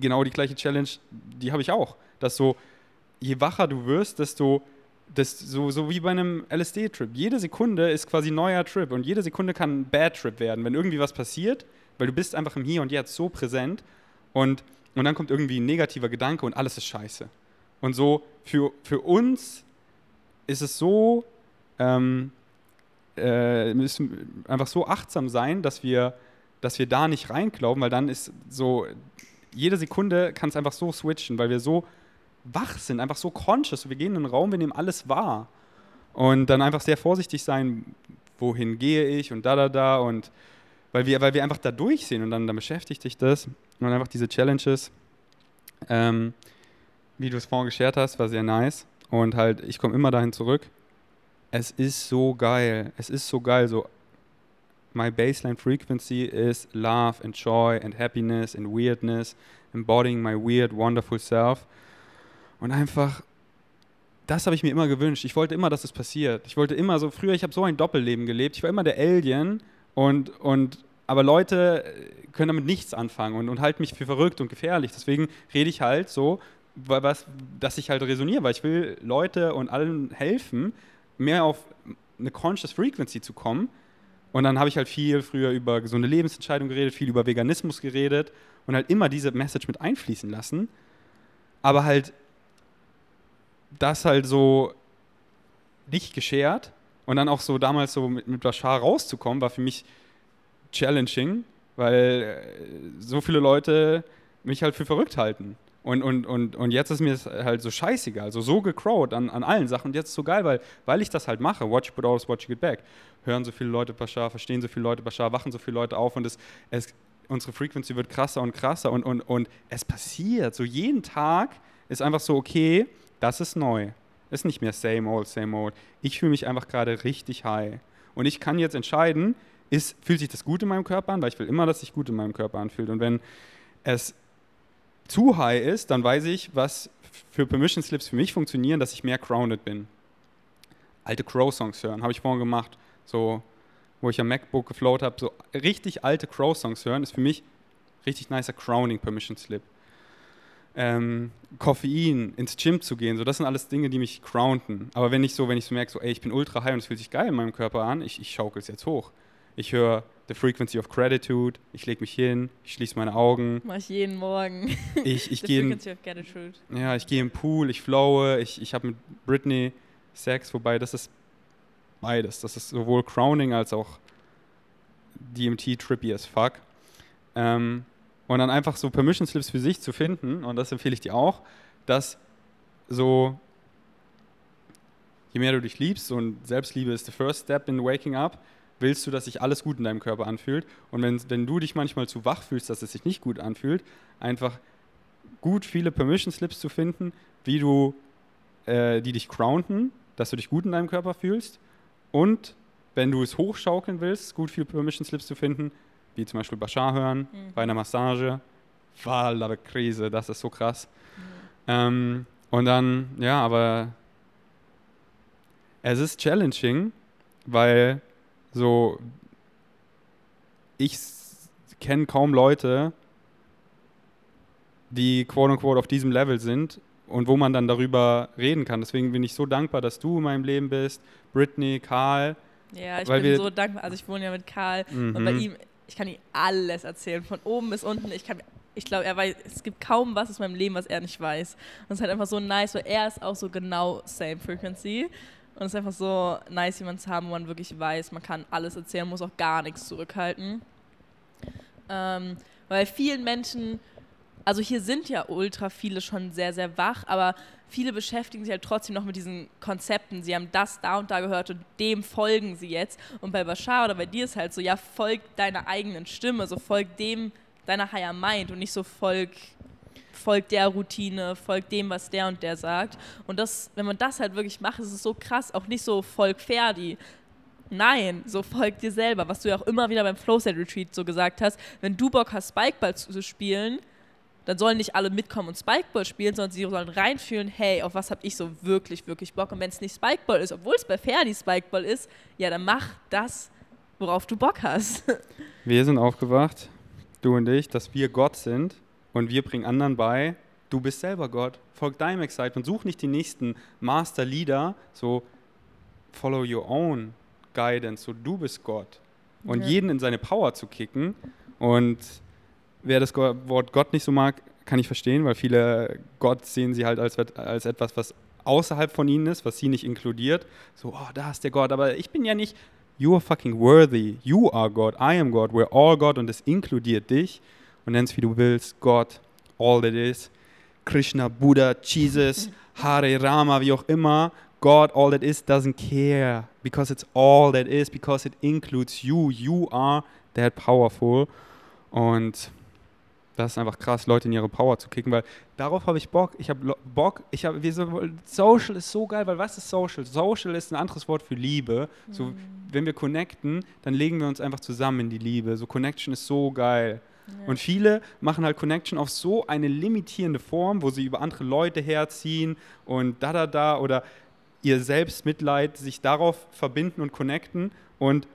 genau die gleiche Challenge, die habe ich auch. Dass so, je wacher du wirst, desto, das, so, so wie bei einem LSD-Trip. Jede Sekunde ist quasi ein neuer Trip. Und jede Sekunde kann ein Bad-Trip werden, wenn irgendwie was passiert, weil du bist einfach im Hier und Jetzt so präsent und, und dann kommt irgendwie ein negativer Gedanke und alles ist scheiße. Und so für, für uns ist es so, ähm, äh, müssen einfach so achtsam sein, dass wir, dass wir da nicht reinglauben, weil dann ist so, jede Sekunde kann es einfach so switchen, weil wir so wach sind, einfach so conscious. Wir gehen in den Raum, wir nehmen alles wahr. Und dann einfach sehr vorsichtig sein, wohin gehe ich und da, da, da. Und weil wir, weil wir einfach da durchsehen und dann, dann beschäftigt dich das. Und einfach diese Challenges, ähm, wie du es vorhin geshared hast, war sehr nice. Und halt, ich komme immer dahin zurück. Es ist so geil. Es ist so geil. So, my baseline frequency is love and joy and happiness and weirdness, embodying my weird, wonderful self. Und einfach, das habe ich mir immer gewünscht. Ich wollte immer, dass es passiert. Ich wollte immer so, früher, ich habe so ein Doppelleben gelebt. Ich war immer der Alien und, und aber Leute können damit nichts anfangen und, und halten mich für verrückt und gefährlich. Deswegen rede ich halt so was, dass ich halt resoniere, weil ich will Leute und allen helfen, mehr auf eine Conscious Frequency zu kommen. Und dann habe ich halt viel früher über gesunde Lebensentscheidungen geredet, viel über Veganismus geredet und halt immer diese Message mit einfließen lassen. Aber halt das halt so nicht geschert und dann auch so damals so mit, mit Bashar rauszukommen, war für mich challenging, weil äh, so viele Leute mich halt für verrückt halten. Und, und, und, und jetzt ist mir das halt so scheißegal, also so gecrowd an, an allen Sachen. Und jetzt ist es so geil, weil, weil ich das halt mache. Watch put always, watch get back. Hören so viele Leute Bashar, verstehen so viele Leute Bashar, wachen so viele Leute auf und es, es, unsere Frequency wird krasser und krasser und, und, und es passiert. So jeden Tag ist einfach so, okay, das ist neu. Ist nicht mehr same old, same old. Ich fühle mich einfach gerade richtig high. Und ich kann jetzt entscheiden, ist, fühlt sich das gut in meinem Körper an, weil ich will immer, dass sich gut in meinem Körper anfühlt. Und wenn es zu high ist, dann weiß ich, was für Permission Slips für mich funktionieren, dass ich mehr grounded bin. Alte Crow-Songs hören, habe ich vorhin gemacht, so, wo ich am MacBook geflowt habe, so richtig alte Crow-Songs hören, ist für mich richtig nicer Crowning Permission Slip. Ähm, Koffein, ins Gym zu gehen, so das sind alles Dinge, die mich grounden. Aber wenn ich so, wenn ich so merke, so, ey, ich bin ultra high und es fühlt sich geil in meinem Körper an, ich, ich schaukel es jetzt hoch. Ich höre The Frequency of Gratitude. Ich lege mich hin, ich schließe meine Augen. Mach ich jeden Morgen. Ich, ich gehe in, ja, ich gehe im Pool, ich flowe, ich, ich habe mit Britney Sex, wobei das ist beides. Das ist sowohl Crowning als auch DMT trippy as fuck. Ähm, und dann einfach so Permission Slips für sich zu finden, und das empfehle ich dir auch, dass so, je mehr du dich liebst, und Selbstliebe ist the first step in waking up, willst du, dass sich alles gut in deinem Körper anfühlt. Und wenn, wenn du dich manchmal zu wach fühlst, dass es sich nicht gut anfühlt, einfach gut viele Permission Slips zu finden, wie du, äh, die dich grounden, dass du dich gut in deinem Körper fühlst. Und wenn du es hochschaukeln willst, gut viele Permission Slips zu finden, wie zum Beispiel Bashar hören, mhm. bei einer Massage. Walla Krise, das ist so krass. Mhm. Ähm, und dann, ja, aber es ist challenging, weil so, ich kenne kaum Leute, die quote unquote auf diesem Level sind und wo man dann darüber reden kann. Deswegen bin ich so dankbar, dass du in meinem Leben bist, Brittany, Karl. Ja, ich bin so dankbar. Also ich wohne ja mit Karl mhm. und bei ihm, ich kann ihm alles erzählen, von oben bis unten. Ich ich glaube, er weiß, es gibt kaum was aus meinem Leben, was er nicht weiß. Und es ist halt einfach so nice, weil er ist auch so genau same frequency. Und es ist einfach so nice, jemanden zu haben, wo man wirklich weiß, man kann alles erzählen, muss auch gar nichts zurückhalten. Ähm, weil vielen Menschen, also hier sind ja ultra viele schon sehr, sehr wach, aber viele beschäftigen sich halt trotzdem noch mit diesen Konzepten. Sie haben das da und da gehört und dem folgen sie jetzt. Und bei Bashar oder bei dir ist halt so, ja, folg deiner eigenen Stimme, so folg dem deiner Higher Mind und nicht so folg folgt der Routine, folgt dem, was der und der sagt. Und das, wenn man das halt wirklich macht, ist es so krass, auch nicht so folg Ferdi. Nein, so folgt dir selber, was du ja auch immer wieder beim Flowset Retreat so gesagt hast. Wenn du Bock hast, Spikeball zu spielen, dann sollen nicht alle mitkommen und Spikeball spielen, sondern sie sollen reinfühlen, hey, auf was habe ich so wirklich, wirklich Bock. Und wenn es nicht Spikeball ist, obwohl es bei Ferdi Spikeball ist, ja, dann mach das, worauf du Bock hast. Wir sind aufgewacht, du und ich, dass wir Gott sind und wir bringen anderen bei, du bist selber Gott. Folg deinem Excitement. Such nicht die nächsten Master Leader, so follow your own guidance, so du bist Gott. Und ja. jeden in seine Power zu kicken. Und wer das Wort Gott nicht so mag, kann ich verstehen, weil viele Gott sehen sie halt als, als etwas, was außerhalb von ihnen ist, was sie nicht inkludiert. So, oh, da ist der Gott, aber ich bin ja nicht, you are fucking worthy, you are God, I am God, we're all God und es inkludiert dich. Und nennst wie du willst, Gott, all that is, Krishna, Buddha, Jesus, Hare Rama, wie auch immer, God, all that is, doesn't care. Because it's all that is, because it includes you. You are that powerful. Und das ist einfach krass, Leute in ihre Power zu kicken, weil darauf habe ich Bock. Ich habe Bock, ich habe, so, Social ist so geil, weil was ist Social? Social ist ein anderes Wort für Liebe. So, mhm. wenn wir connecten, dann legen wir uns einfach zusammen in die Liebe. So, Connection ist so geil. Und viele machen halt Connection auf so eine limitierende Form, wo sie über andere Leute herziehen und da, da, da oder ihr Selbstmitleid sich darauf verbinden und connecten. Und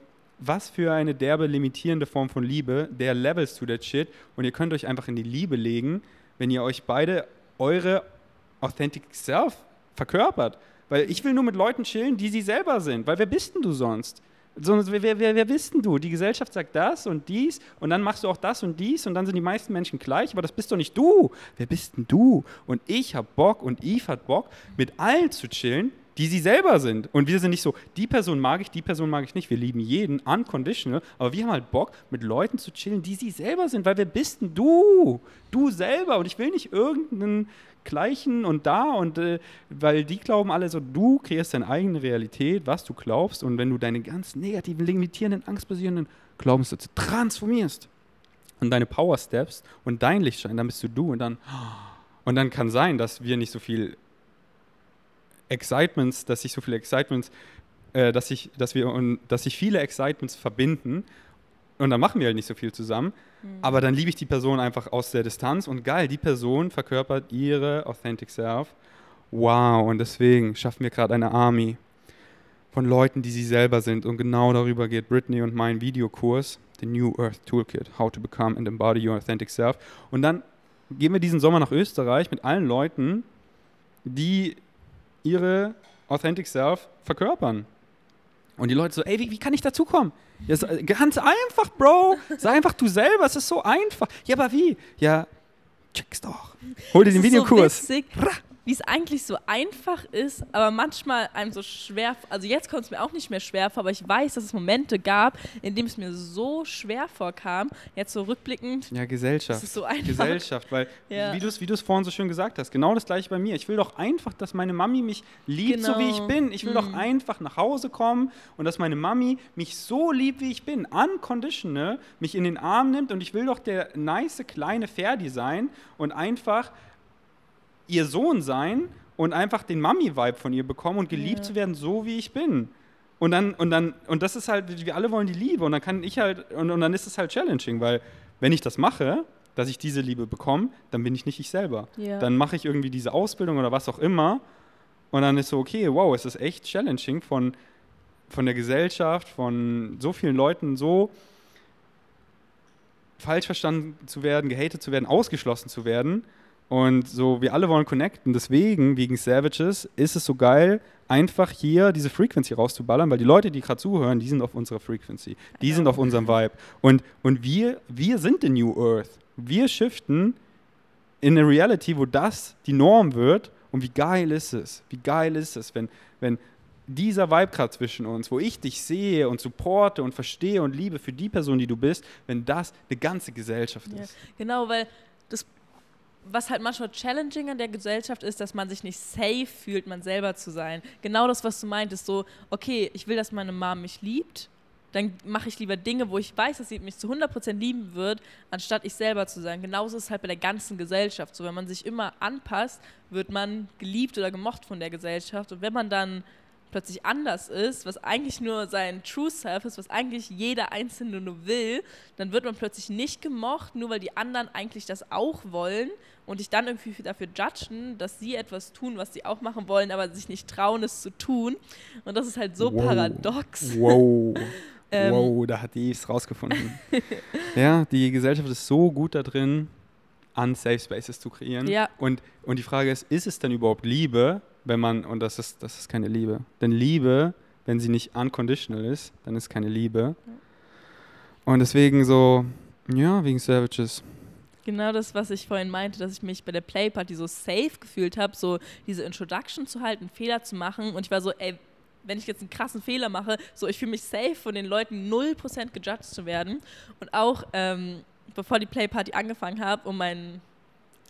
was für eine derbe limitierende Form von Liebe, der Levels to that shit. Und ihr könnt euch einfach in die Liebe legen, wenn ihr euch beide eure Authentic Self verkörpert. Weil ich will nur mit Leuten chillen, die sie selber sind. Weil wer bist denn du sonst? Sonst, wer, wer, wer, bist denn du? Die Gesellschaft sagt das und dies und dann machst du auch das und dies und dann sind die meisten Menschen gleich, aber das bist doch nicht du. Wer bist denn du? Und ich hab Bock und Eve hat Bock, mit allen zu chillen, die sie selber sind. Und wir sind nicht so, die Person mag ich, die Person mag ich nicht. Wir lieben jeden, unconditional, aber wir haben halt Bock, mit Leuten zu chillen, die sie selber sind, weil wer bist denn du? Du selber. Und ich will nicht irgendeinen gleichen und da und äh, weil die glauben alle so, du kreierst deine eigene Realität, was du glaubst und wenn du deine ganz negativen, limitierenden, angstbasierenden Glaubenssätze transformierst und deine Power Steps und dein Lichtschein, dann bist du du und dann und dann kann sein, dass wir nicht so viel Excitements, dass sich so viele Excitements, äh, dass sich, dass wir und dass sich viele Excitements verbinden und dann machen wir halt nicht so viel zusammen. Aber dann liebe ich die Person einfach aus der Distanz und geil, die Person verkörpert ihre Authentic Self. Wow, und deswegen schaffen wir gerade eine Army von Leuten, die sie selber sind. Und genau darüber geht Brittany und mein Videokurs, The New Earth Toolkit, How to Become and Embody Your Authentic Self. Und dann gehen wir diesen Sommer nach Österreich mit allen Leuten, die ihre Authentic Self verkörpern. Und die Leute so, ey, wie, wie kann ich dazukommen? Ja, ist, äh, ganz einfach, Bro. Sei einfach du selber, es ist so einfach. Ja, aber wie? Ja, check's doch. Hol dir den Videokurs. So wie es eigentlich so einfach ist, aber manchmal einem so schwer. Also jetzt kommt es mir auch nicht mehr schwer vor, aber ich weiß, dass es Momente gab, in denen es mir so schwer vorkam. Jetzt so rückblickend. ja, Gesellschaft. Das ist so einfach. Gesellschaft, weil, Ja. wie du es wie du's vorhin so schön gesagt hast, genau das gleiche bei mir. Ich will doch einfach, dass meine Mami mich liebt, so wie ich Genau. bin. Ich will doch Mhm. einfach nach Hause kommen und dass meine Mami mich so liebt, wie ich bin, unconditional, mich in den Arm nimmt und ich will doch der nice kleine Ferdi sein und einfach ihr Sohn sein und einfach den Mami-Vibe von ihr bekommen und geliebt Ja. zu werden, so wie ich bin. Und dann, und dann, und das ist halt, wir alle wollen die Liebe. Und dann kann ich halt, und, und dann ist es halt challenging, weil wenn ich das mache, dass ich diese Liebe bekomme, dann bin ich nicht ich selber. Ja. Dann mache ich irgendwie diese Ausbildung oder was auch immer. Und dann ist so, okay, wow, es ist echt challenging von, von der Gesellschaft, von so vielen Leuten so falsch verstanden zu werden, gehatet zu werden, ausgeschlossen zu werden. Und so, wir alle wollen connecten. Deswegen, wegen Savages, ist es so geil, einfach hier diese Frequency rauszuballern, weil die Leute, die gerade zuhören, die sind auf unserer Frequency. Die sind know. auf unserem Vibe. Und, und wir, wir sind the New Earth. Wir shiften in eine Reality, wo das die Norm wird. Und wie geil ist es? Wie geil ist es, wenn, wenn dieser Vibe gerade zwischen uns, wo ich dich sehe und supporte und verstehe und liebe für die Person, die du bist, wenn das eine ganze Gesellschaft Ja, ist. genau, weil was halt manchmal challenging an der Gesellschaft ist, dass man sich nicht safe fühlt, man selber zu sein. Genau das, was du meintest, so, okay, ich will, dass meine Mom mich liebt, dann mache ich lieber Dinge, wo ich weiß, dass sie mich zu 100% lieben wird, anstatt ich selber zu sein. Genauso ist es halt bei der ganzen Gesellschaft so. Wenn man sich immer anpasst, wird man geliebt oder gemocht von der Gesellschaft. Und wenn man dann plötzlich anders ist, was eigentlich nur sein True Self ist, was eigentlich jeder Einzelne nur will, dann wird man plötzlich nicht gemocht, nur weil die anderen eigentlich das auch wollen und dich dann irgendwie dafür judgen, dass sie etwas tun, was sie auch machen wollen, aber sich nicht trauen, es zu tun. Und das ist halt so Wow. paradox. Wow. Ähm. wow, da hat die es rausgefunden. ja, die Gesellschaft ist so gut da drin, an Safe Spaces zu kreieren. Ja. Und, und die Frage ist, ist es denn überhaupt Liebe, wenn man, und das ist, das ist keine Liebe. Denn Liebe, wenn sie nicht unconditional ist, dann ist keine Liebe. Und deswegen so, ja, wegen Savages. Genau das, was ich vorhin meinte, dass ich mich bei der Playparty so safe gefühlt habe, so diese Introduction zu halten, Fehler zu machen. Und ich war so, ey, wenn ich jetzt einen krassen Fehler mache, so ich fühle mich safe von den Leuten 0% gejudged zu werden. Und auch ähm, bevor die Playparty angefangen habe, um meinen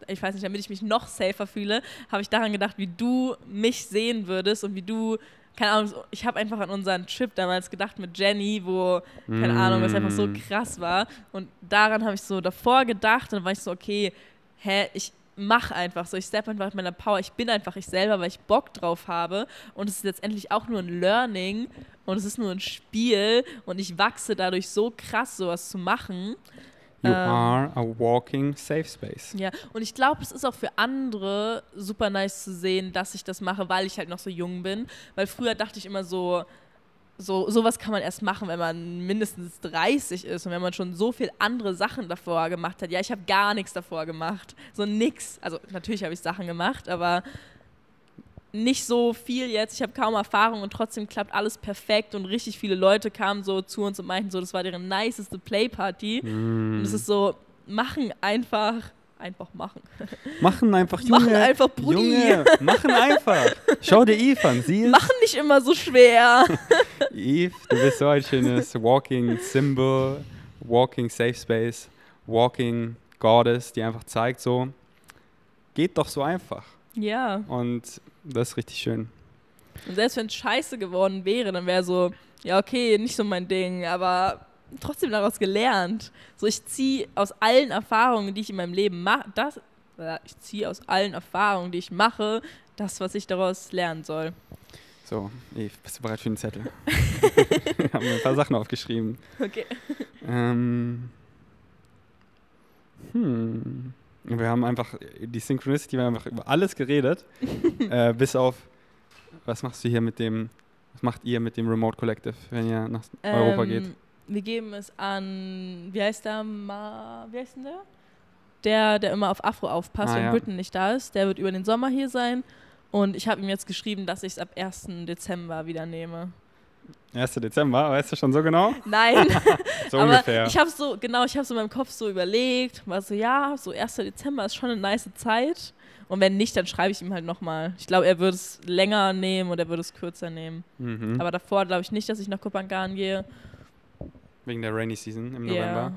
ich weiß nicht, damit ich mich noch safer fühle, habe ich daran gedacht, wie du mich sehen würdest und wie du, keine Ahnung, ich habe einfach an unseren Trip damals gedacht mit Jenny, wo, keine Ahnung, was einfach so Mm. krass war. Und daran habe ich so davor gedacht und dann war ich so, okay, hä, ich mache einfach so, ich step einfach mit meiner Power, ich bin einfach ich selber, weil ich Bock drauf habe. Und es ist letztendlich auch nur ein Learning und es ist nur ein Spiel und ich wachse dadurch so krass, sowas zu machen. You Ähm. are a walking safe space. Ja, und ich glaube, es ist auch für andere super nice zu sehen, dass ich das mache, weil ich halt noch so jung bin. Weil früher dachte ich immer so, so sowas kann man erst machen, wenn man mindestens 30 ist und wenn man schon so viel andere Sachen davor gemacht hat. Ja, ich habe gar nichts davor gemacht. So nix. Also natürlich habe ich Sachen gemacht, aber nicht so viel jetzt. Ich habe kaum Erfahrung und trotzdem klappt alles perfekt und richtig viele Leute kamen so zu uns und meinten so, das war deren niceste Playparty. Mm. Und es ist so, machen einfach, einfach machen. Machen einfach, Junge. Machen einfach, Brudi. Junge, machen einfach. Schau dir Eve an. Sie ist, Machen nicht immer so schwer. Eve, du bist so ein schönes Walking Symbol, Walking Safe Space, Walking Goddess, die einfach zeigt so, geht doch so einfach. Ja. Und das ist richtig schön. Und selbst wenn es scheiße geworden wäre, dann wäre so, ja, okay, nicht so mein Ding, aber trotzdem daraus gelernt. So, ich ziehe aus allen Erfahrungen, die ich in meinem Leben mache, das, äh, ich ziehe aus allen Erfahrungen, die ich mache, das, was ich daraus lernen soll. So, Eve, bist du bereit für den Zettel? Wir haben ein paar Sachen aufgeschrieben. Okay. Ähm, hm. Wir haben einfach, die Synchronicity, wir haben einfach über alles geredet, äh, bis auf, was machst du hier mit dem, was macht ihr mit dem Remote Collective, wenn ihr nach Europa Ähm, geht? Wir geben es an, wie heißt der? Ma, wie heißt denn der? Der, der immer auf Afro aufpasst, Ah, wenn ja. Britton nicht da ist. Der wird über den Sommer hier sein. Und ich habe ihm jetzt geschrieben, dass ich es ab 1. Dezember wieder nehme. 1. Dezember, weißt du schon so genau? Nein, So aber ungefähr. ich habe so, genau, ich habe so in meinem Kopf so überlegt, war so, ja, so 1. Dezember ist schon eine nice Zeit. Und wenn nicht, dann schreibe ich ihm halt nochmal. Ich glaube, er würde es länger nehmen oder er würde es kürzer nehmen. mhm. Aber davor glaube ich nicht, dass ich nach Kopangan gehe. Wegen der Rainy Season im. November.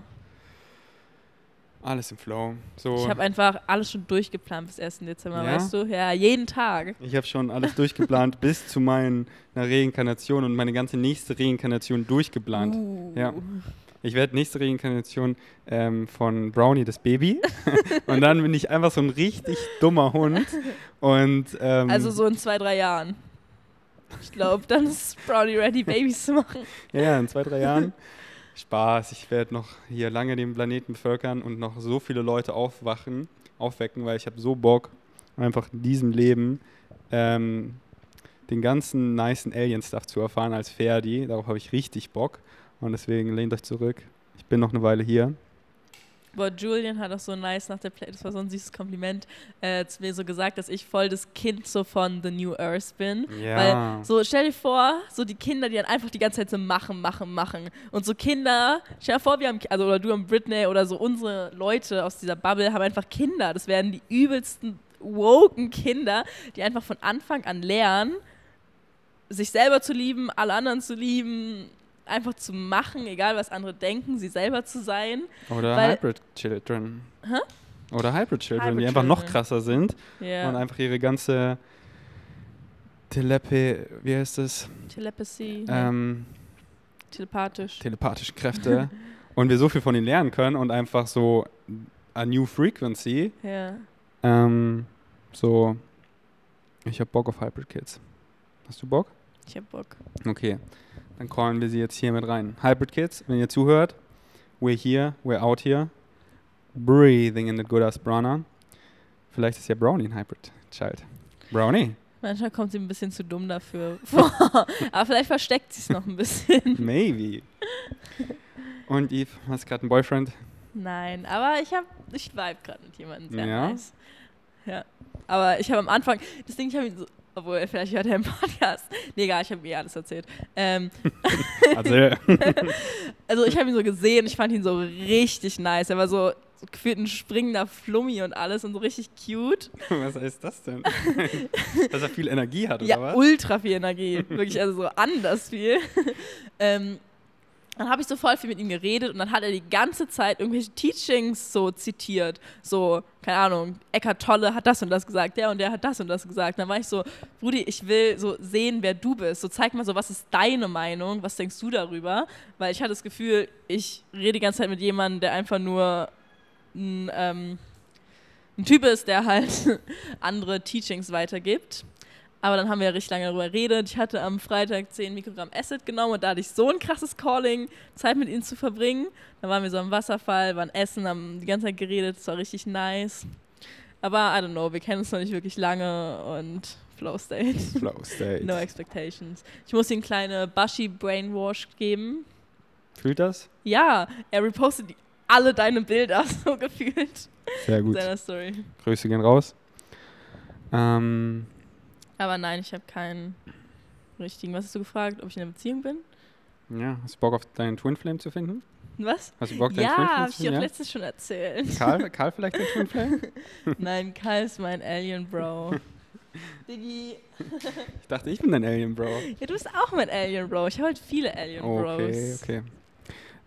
Alles im Flow. So, Ich habe einfach alles schon durchgeplant bis 1. Dezember, Ja? weißt du? Ja, jeden Tag. Ich habe schon alles durchgeplant bis zu meiner Reinkarnation und meine ganze nächste Reinkarnation durchgeplant. Uh. Ja. Ich werde nächste Reinkarnation ähm, von Brownie das Baby und dann bin ich einfach so ein richtig dummer Hund und ähm, Also so in zwei, drei Jahren. Ich glaube, dann ist Brownie ready, Babys zu machen. ja, ja, in zwei, drei Jahren. Spaß, ich werde noch hier lange den Planeten bevölkern und noch so viele Leute aufwachen, aufwecken, weil ich habe so Bock, einfach in diesem Leben ähm, den ganzen nicen Alien-Stuff zu erfahren als Ferdi. Darauf habe ich richtig Bock und deswegen lehnt euch zurück. Ich bin noch eine Weile hier. Boah, Julian hat auch so nice nach der Play, das war so ein süßes Kompliment, äh, zu mir so gesagt, dass ich voll das Kind so von The New Earth bin. Ja. Weil so, stell dir vor, so die Kinder, die dann einfach die ganze Zeit so machen, machen, machen. Und so Kinder, stell dir vor, wir haben, also oder du und Britney oder so unsere Leute aus dieser Bubble haben einfach Kinder. Das werden die übelsten woken Kinder, die einfach von Anfang an lernen, sich selber zu lieben, alle anderen zu lieben, einfach zu machen, egal was andere denken, sie selber zu sein. Oder weil- Hybrid Children. Hä? Oder Hybrid Children, Hybrid die einfach noch Children. krasser sind Ja. und einfach ihre ganze Telepe, wie heißt es? Telepathy, Ähm, telepathisch. telepathischen Kräfte und wir so viel von ihnen lernen können und einfach so a new frequency. ja. Ähm, so, ich habe Bock auf Hybrid Kids. Hast du Bock? Ich hab Bock. Okay, dann callen wir sie jetzt hier mit rein. Hybrid Kids, wenn ihr zuhört, we're here, we're out here, breathing in the good as Brana. Vielleicht ist ja Brownie ein Hybrid Child. Brownie, Manchmal kommt sie ein bisschen zu dumm dafür vor. Aber vielleicht versteckt sie es noch ein bisschen. maybe. Und Eve, hast du gerade einen Boyfriend? Nein, aber ich hab, ich vibe gerade mit jemandem sehr Ja? nice. Ja. Aber ich habe am Anfang, das Ding, ich habe ihn so, obwohl, vielleicht hört er im Podcast. Nee, egal, ich habe mir eh alles erzählt. Ähm, Also, also ich habe ihn so gesehen, ich fand ihn so richtig nice. Er war so, so gefühlt ein springender Flummi und alles und so richtig cute. was heißt das denn? Dass er viel Energie hat, oder Ja, was? ultra viel Energie. Wirklich, also so anders viel. ähm, dann habe ich so voll viel mit ihm geredet und dann hat er die ganze Zeit irgendwelche Teachings so zitiert. So, keine Ahnung, Eckart Tolle hat das und das gesagt, der und der hat das und das gesagt. Dann war ich so, Brudi, ich will so sehen, wer du bist. So, zeig mal so, was ist deine Meinung? Was denkst du darüber? Weil ich hatte das Gefühl, ich rede die ganze Zeit mit jemandem, der einfach nur ein, ähm, ein Typ ist, der halt andere Teachings weitergibt. Aber dann haben wir ja richtig lange darüber geredet. Ich hatte am Freitag 10 Mikrogramm Acid genommen und da hatte ich so ein krasses Calling, Zeit mit ihm zu verbringen. Dann waren wir so am Wasserfall, waren essen, haben die ganze Zeit geredet, es war richtig nice. Aber I don't know, wir kennen uns noch nicht wirklich lange und Flow State. Flow State. No expectations. Ich muss ihm kleine Bashi Brainwash geben. Fühlt das? Ja, er repostet alle deine Bilder, so gefühlt. Sehr gut. seiner Story. Grüße gehen raus. Ähm, Aber nein, ich habe keinen richtigen. Was hast du gefragt? Ob ich in einer Beziehung bin? ja, hast du Bock auf deinen Twin Flame zu finden? Was? Hast du Bock, deinen Ja, Twin habe ich dir finden? letztens schon erzählt. Karl, Karl vielleicht dein Twin Flame? Nein, Kai ist mein Alien Bro. Diggi. Ich dachte, ich bin dein Alien Bro. Ja, du bist auch mein Alien Bro. Ich habe halt viele Alien Bros. Okay, okay.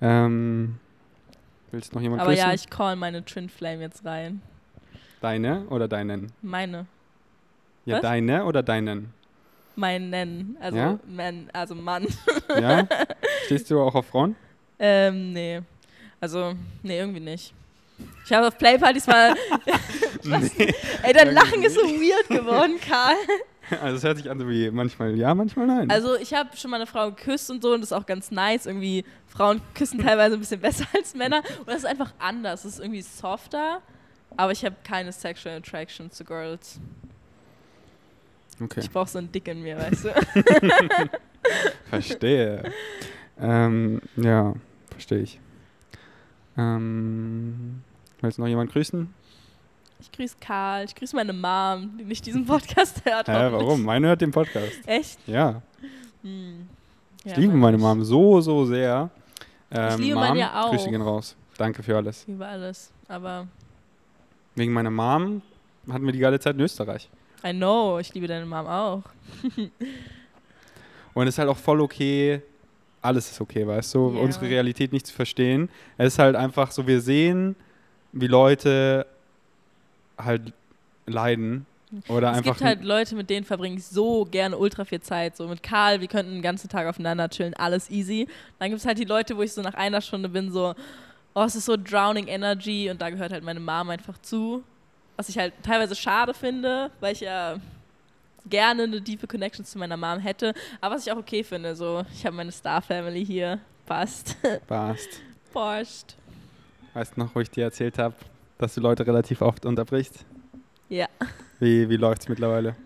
Ähm, willst du noch jemanden Aber grüßen? ja, ich call meine Twin Flame jetzt rein. Deine oder deinen? Meine. Ja, Was? deine oder deinen? Meinen. Also, Ja? Man, also Mann. Ja? Stehst du auch auf Frauen? ähm, nee. Also, nee, irgendwie nicht. Ich habe auf Playpartys mal. Was? Ey, dein Lachen ist so weird geworden, Karl. Also es hört sich an so wie manchmal ja, manchmal nein. Also, ich habe schon mal eine Frau geküsst und so und das ist auch ganz nice. Irgendwie, Frauen küssen teilweise ein bisschen besser als Männer. Und das ist einfach anders. Das ist irgendwie softer. Aber ich habe keine Sexual Attraction zu Girls. Okay, Ich brauche so einen Dick in mir, weißt du? verstehe. ähm, ja, verstehe ich. Ähm, willst du noch jemanden grüßen? Ich grüße Karl, ich grüße meine Mom, die nicht diesen Podcast hört. Hoffentlich. warum? Meine hört den Podcast. Echt? Ja, Hm. ich Ja, liebe mag meine Mom so, so sehr. Ähm, liebe Mom, meine ja auch. Grüße gehen raus. Danke für alles. Ich liebe alles. Aber Wegen meiner Mom hatten wir die geile Zeit in Österreich. I know, ich liebe deine Mom auch. Und es ist halt auch voll okay, alles ist okay, weißt du, Ja. unsere Realität nicht zu verstehen. Es ist halt einfach so, wir sehen, wie Leute halt leiden. Oder es einfach. gibt halt Leute, mit denen verbringe ich so gerne ultra viel Zeit. So mit Karl, wir könnten den ganzen Tag aufeinander chillen, alles easy. Dann gibt es halt die Leute, wo ich so nach einer Stunde bin, so, oh, es ist so drowning energy und da gehört halt meine Mom einfach zu. Was ich halt teilweise schade finde, weil ich ja gerne eine tiefe Connection zu meiner Mom hätte. Aber was ich auch okay finde, so, ich habe meine Star Family hier. Passt. Passt. Passt. Weißt du noch, wo ich dir erzählt habe, dass du Leute relativ oft unterbrichst? Ja. Wie, wie läuft's mittlerweile?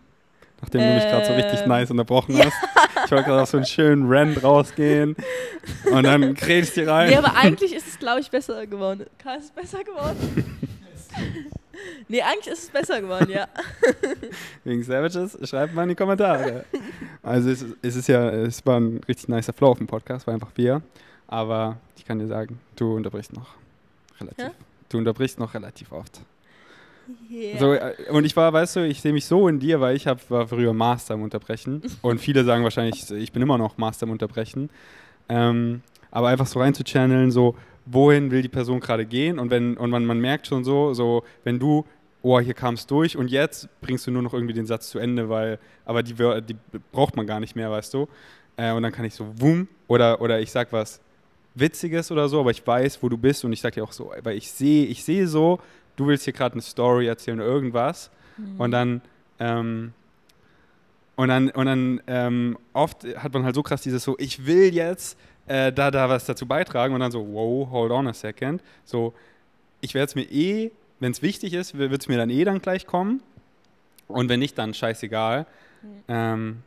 Nachdem du mich gerade so richtig Ähm, nice unterbrochen ja. hast. Ich wollte gerade auf so einen schönen Rant rausgehen. Und dann krätst du rein. Nee, aber eigentlich ist es, glaube ich, besser geworden. Karl, ist es besser geworden? nee, eigentlich ist es besser geworden, ja. Wegen Savages, schreibt mal in die Kommentare. Also es, es ist ja, es war ein richtig nicer Flow auf dem Podcast, war einfach wir. Aber ich kann dir sagen, du unterbrichst noch relativ. Hä? Du unterbrichst noch relativ oft. Yeah. So, äh, und ich war, weißt du, ich sehe mich so in dir, weil ich hab, war früher Master im Unterbrechen. Und viele sagen wahrscheinlich, ich bin immer noch Master im Unterbrechen. Ähm, aber einfach so rein zu channeln, so, wohin will die Person gerade gehen? Und wenn, und man, man merkt schon so, so, wenn du, oh, hier kam es durch und jetzt bringst du nur noch irgendwie den Satz zu Ende, weil, aber die, die braucht man gar nicht mehr, weißt du? Äh, und dann kann ich so, wumm, oder, oder ich sag was Witziges oder so, aber ich weiß, wo du bist und ich sag dir auch so, weil ich sehe, ich sehe so, du willst hier gerade eine Story erzählen oder irgendwas Mhm. und dann ähm, und dann und dann ähm, oft hat man halt so krass dieses so ich will jetzt äh, da da was dazu beitragen und dann so wow hold on a second. So ich werde es mir eh wenn es wichtig ist wird es mir dann eh dann gleich kommen. Und wenn nicht dann scheißegal. Ähm,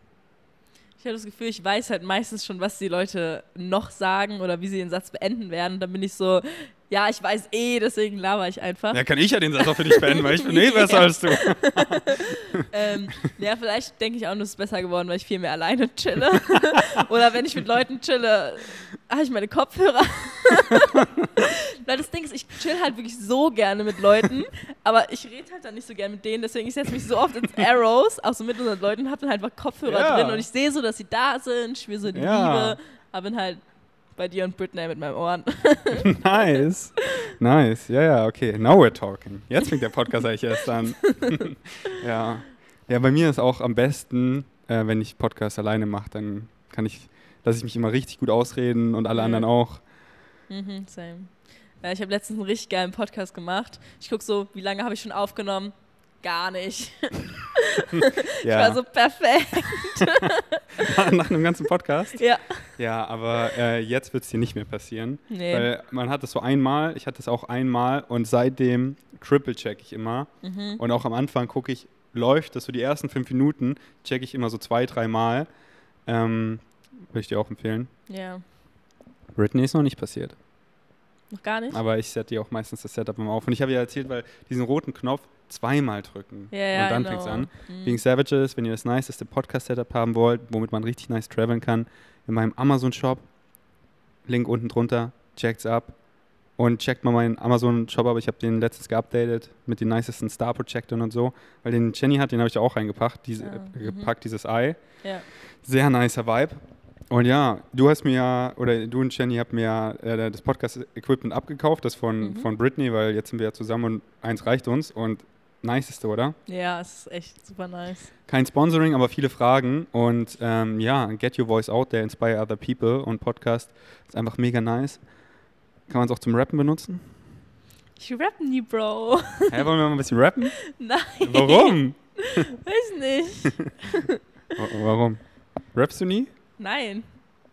Ich habe das Gefühl, ich weiß halt meistens schon, was die Leute noch sagen oder wie sie den Satz beenden werden. Dann bin ich so, ja, ich weiß eh, deswegen laber ich einfach. ja kann ich ja den Satz auch für dich beenden weil ich bin eh besser als du Ähm, ja, vielleicht denke ich auch nur, es ist besser geworden, weil ich viel mehr alleine chille. Oder wenn ich mit Leuten chille, habe ich meine Kopfhörer. weil das Ding ist, ich chill halt wirklich so gerne mit Leuten, aber ich rede halt dann nicht so gerne mit denen. Deswegen ich setze mich so oft ins Arrows, auch so mit unseren Leuten, habe dann halt einfach Kopfhörer Ja. drin und ich sehe so, dass sie da sind, spüre so die Ja. Liebe, aber bin halt bei dir und Britney mit meinen Ohren. nice nice ja ja okay now we're talking jetzt fängt der Podcast eigentlich erst an ja ja bei mir ist auch am besten äh, wenn ich Podcast alleine mache dann kann ich lasse ich mich immer richtig gut ausreden und alle Ja. anderen auch Mhm, same. Ja, ich habe letztens einen richtig geilen Podcast gemacht. Ich gucke so, wie lange habe ich schon aufgenommen? Gar nicht. Ich war ja so perfekt. nach einem ganzen Podcast Ja. ja aber äh, jetzt wird es dir nicht mehr passieren Nee. weil man hat es so einmal ich hatte es auch einmal und seitdem triple check ich immer Mhm. und auch am Anfang gucke ich läuft, dass so die ersten fünf Minuten checke ich immer so zwei, dreimal. Ähm, Würde ich dir auch empfehlen. Ja. Britney ist noch nicht passiert. Noch gar nicht? Aber ich setze dir auch meistens das Setup immer auf. Und ich habe ja erzählt, weil diesen roten Knopf zweimal drücken. Ja, ja, und dann genau. fängt es an. Mhm. Wegen Savages, wenn ihr das niceste Podcast-Setup haben wollt, womit man richtig nice traveln kann, in meinem Amazon-Shop, Link unten drunter, checkt's ab. Und checkt mal meinen Amazon-Shop ab. Ich habe den letztens geupdatet mit den nicesten Star-Projectoren und so. Weil den Jenny hat, den habe ich auch reingepackt, diese, Ah, äh, mhm. gepackt, dieses Ei. Ja. Sehr nicer Vibe. Und ja, du hast mir ja, oder du und Jenny habt mir ja äh, das Podcast-Equipment abgekauft, das von, Mhm. von Britney, weil jetzt sind wir ja zusammen und eins reicht uns. Und niceste, oder? ja, es ist echt super nice. Kein Sponsoring, aber viele Fragen. Und ähm, ja, get your voice out there, inspire other people. Und Podcast ist einfach mega nice. Kann man es auch zum Rappen benutzen? Ich rapp nie, Bro. Hä, wollen wir mal ein bisschen rappen? Nein. Warum? Weiß nicht. Wa- Warum? Rappst du nie? Nein.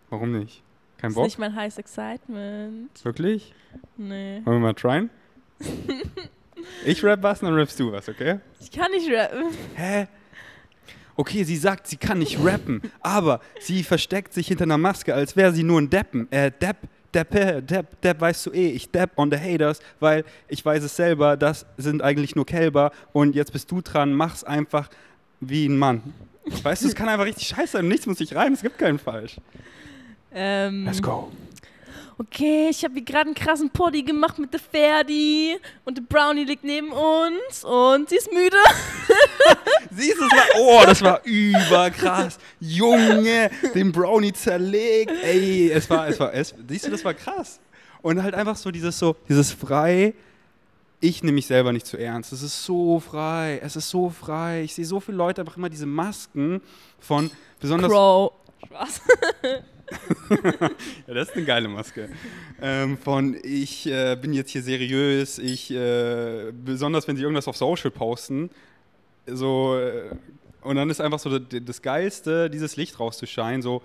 Warum nicht? Kein ist Bock? nicht mein heißes Excitement. Wirklich? Nee. Wollen wir mal tryen? Ich rap was, dann rappst du was, okay? Ich kann nicht rappen. Hä? Okay, sie sagt, sie kann nicht rappen, aber sie versteckt sich hinter einer Maske, als wäre sie nur ein Deppen. Äh, Depp, Depp, äh, Depp, Depp, weißt du eh, ich Depp on the haters, weil ich weiß es selber, das sind eigentlich nur Kälber und jetzt bist du dran, mach's einfach wie ein Mann. Weißt du, es kann einfach richtig scheiße sein, nichts muss sich rein, es gibt keinen Falsch. Ähm, Let's go. Okay, ich habe hier gerade einen krassen Poddy gemacht mit der Ferdi und der Brownie liegt neben uns und sie ist müde. Siehst du, das war, oh, das war überkrass. Junge, den Brownie zerlegt. Ey, es war, es war, es, siehst du, das war krass. Und halt einfach so dieses so, dieses frei. Ich nehme mich selber nicht zu ernst. Es ist so frei. Es ist so frei. Ich sehe so viele Leute einfach immer diese Masken von besonders. Crow. Spaß. Ja, das ist eine geile Maske. Ähm, von ich äh, bin jetzt hier seriös, ich, äh, besonders wenn sie irgendwas auf Social posten, so, äh, und dann ist einfach so das, das Geilste, dieses Licht rauszuscheinen, so,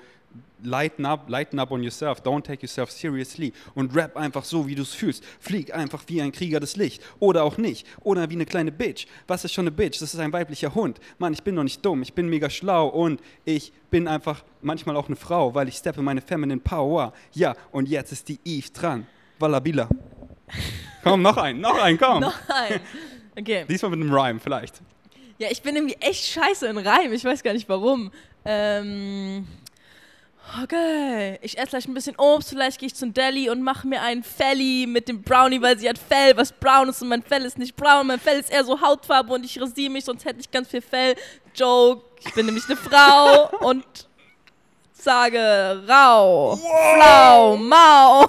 lighten up, lighten up on yourself, don't take yourself seriously und rap einfach so, wie du es fühlst. Flieg einfach wie ein Krieger das Licht oder auch nicht oder wie eine kleine Bitch. Was ist schon eine Bitch? Das ist ein weiblicher Hund. Mann, ich bin doch nicht dumm, ich bin mega schlau und ich bin einfach manchmal auch eine Frau, weil ich steppe meine feminine Power. Ja, und jetzt ist die Eve dran. Wallabila. Komm, noch ein, noch ein, komm. Nein. Okay. Diesmal mit einem Rhyme, vielleicht. Ja, ich bin irgendwie echt scheiße in Reim. Ich weiß gar nicht warum. Ähm. Okay, ich esse gleich ein bisschen Obst, vielleicht gehe ich zum Deli und mache mir einen Felly mit dem Brownie, weil sie hat Fell, was braun ist und mein Fell ist nicht braun. Mein Fell ist eher so Hautfarbe und ich rasiere mich, sonst hätte ich ganz viel Fell. Joke, ich bin nämlich eine Frau und sage rau, flau, mau.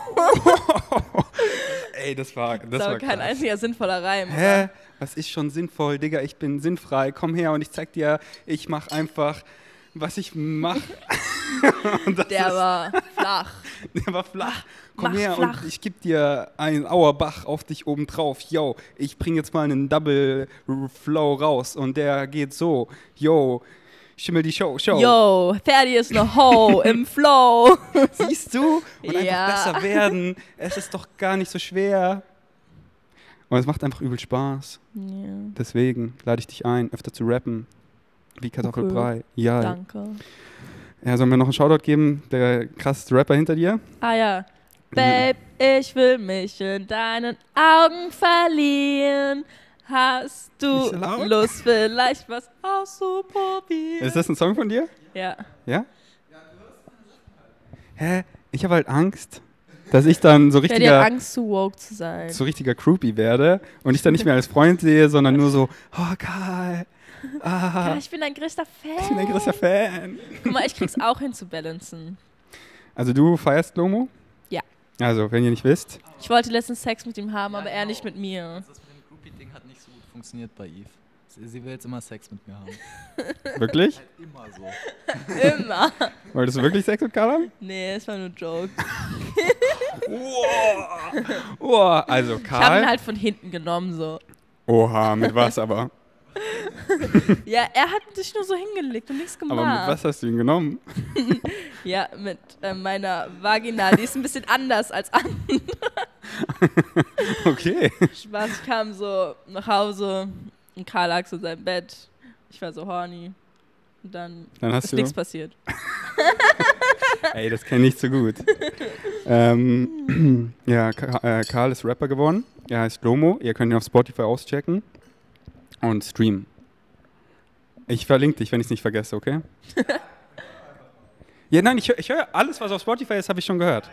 Ey, das war, das Das war war kein krass. einziger sinnvoller Reim. Hä? Was ist schon sinnvoll, Digga? Ich bin sinnfrei. Komm her und ich zeig dir, ich mach einfach, was ich mach. und das Der ist, war flach. der war flach. Komm Mach her flach. und ich geb dir einen Auerbach auf dich oben drauf. Yo, ich bring jetzt mal einen Double Flow raus und der geht so. Yo, schimmel die Show, Show. Yo, Ferdi ist eine Ho im Flow. Siehst du? Und Ja. einfach besser werden. Es ist doch gar nicht so schwer. Und es macht einfach übel Spaß. Ja, Deswegen lade ich dich ein, öfter zu rappen. Wie Kartoffelbrei. Ja. danke. ja. Sollen wir noch einen Shoutout geben? Der krasseste Rapper hinter dir? Ah ja. Babe, ich will mich in deinen Augen verlieren. Hast du. Lust, vielleicht was auszuprobieren? Ist das ein Song von dir? Ja. Ja? Hä? Ich habe halt Angst, dass ich dann so Ich hätte richtiger, Angst, zu woke zu sein. so richtiger Groupie werde und ich dann nicht mehr als Freund sehe, sondern nur so, oh Karl, Ja, ah, ich bin ein größter Fan. ich bin ein großer Fan. Guck mal, ich krieg's auch hin zu balancen. Also du feierst Lomo? Ja. Also, wenn ihr nicht wisst, Ich wollte letztens Sex mit ihm haben, aber er nicht mit mir. Das mit dem Groupie-Ding hat nicht so gut funktioniert bei Eve. Sie, will jetzt immer Sex mit mir haben. wirklich? Halt immer so. Immer. Wolltest du wirklich Sex mit Karl haben? Nee, es war nur ein Joke. Oh, also Ich habe ihn Karl. halt von hinten genommen, so. Oha, mit was aber? Ja, er hat sich nur so hingelegt und nichts gemacht. Aber mit was hast du ihn genommen? Ja, mit äh, meiner Vagina. Die ist ein bisschen anders als andere. Okay. Spaß. Ich kam so nach Hause und Karl lag so in seinem Bett ich war so horny. Und dann, Dann hast ist nichts passiert. Ey, das kenne ich zu gut. ähm, ja, äh, Karl ist Rapper geworden. Er heißt Lomo. Ihr könnt ihn auf Spotify auschecken und streamen. Ich verlinke dich, wenn ich es nicht vergesse, okay? ja, nein, ich höre ich hör alles, was auf Spotify ist, habe ich schon gehört.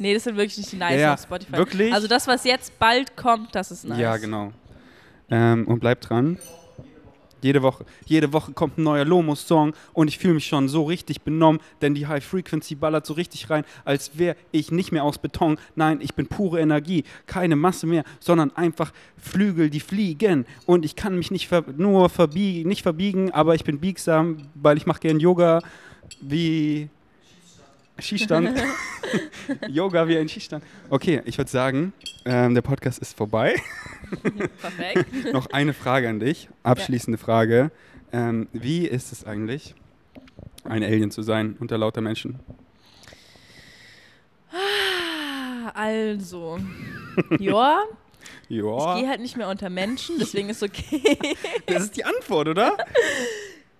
Nee, das sind wirklich nicht die nice Ja, ja, auf Spotify. wirklich? Also das, was jetzt bald kommt, das ist nice. Ja, genau. Ähm, und bleibt dran. Jede Woche, jede Woche kommt ein neuer Lomo-Song und ich fühle mich schon so richtig benommen, denn die High Frequency ballert so richtig rein, als wäre ich nicht mehr aus Beton. Nein, ich bin pure Energie, keine Masse mehr, sondern einfach Flügel, die fliegen. Und ich kann mich nicht ver nur verbiegen, nicht verbiegen, aber ich bin biegsam, weil ich mache gern Yoga wie Skistand. Yoga wie ein Skistand. Okay, ich würde sagen, ähm, der Podcast ist vorbei. Perfekt. Noch eine Frage an dich, abschließende Frage. Ähm, wie ist es eigentlich, ein Alien zu sein unter lauter Menschen? Ah, Also, ja, ich Ja, gehe halt nicht mehr unter Menschen, deswegen ist okay. das ist die Antwort, oder?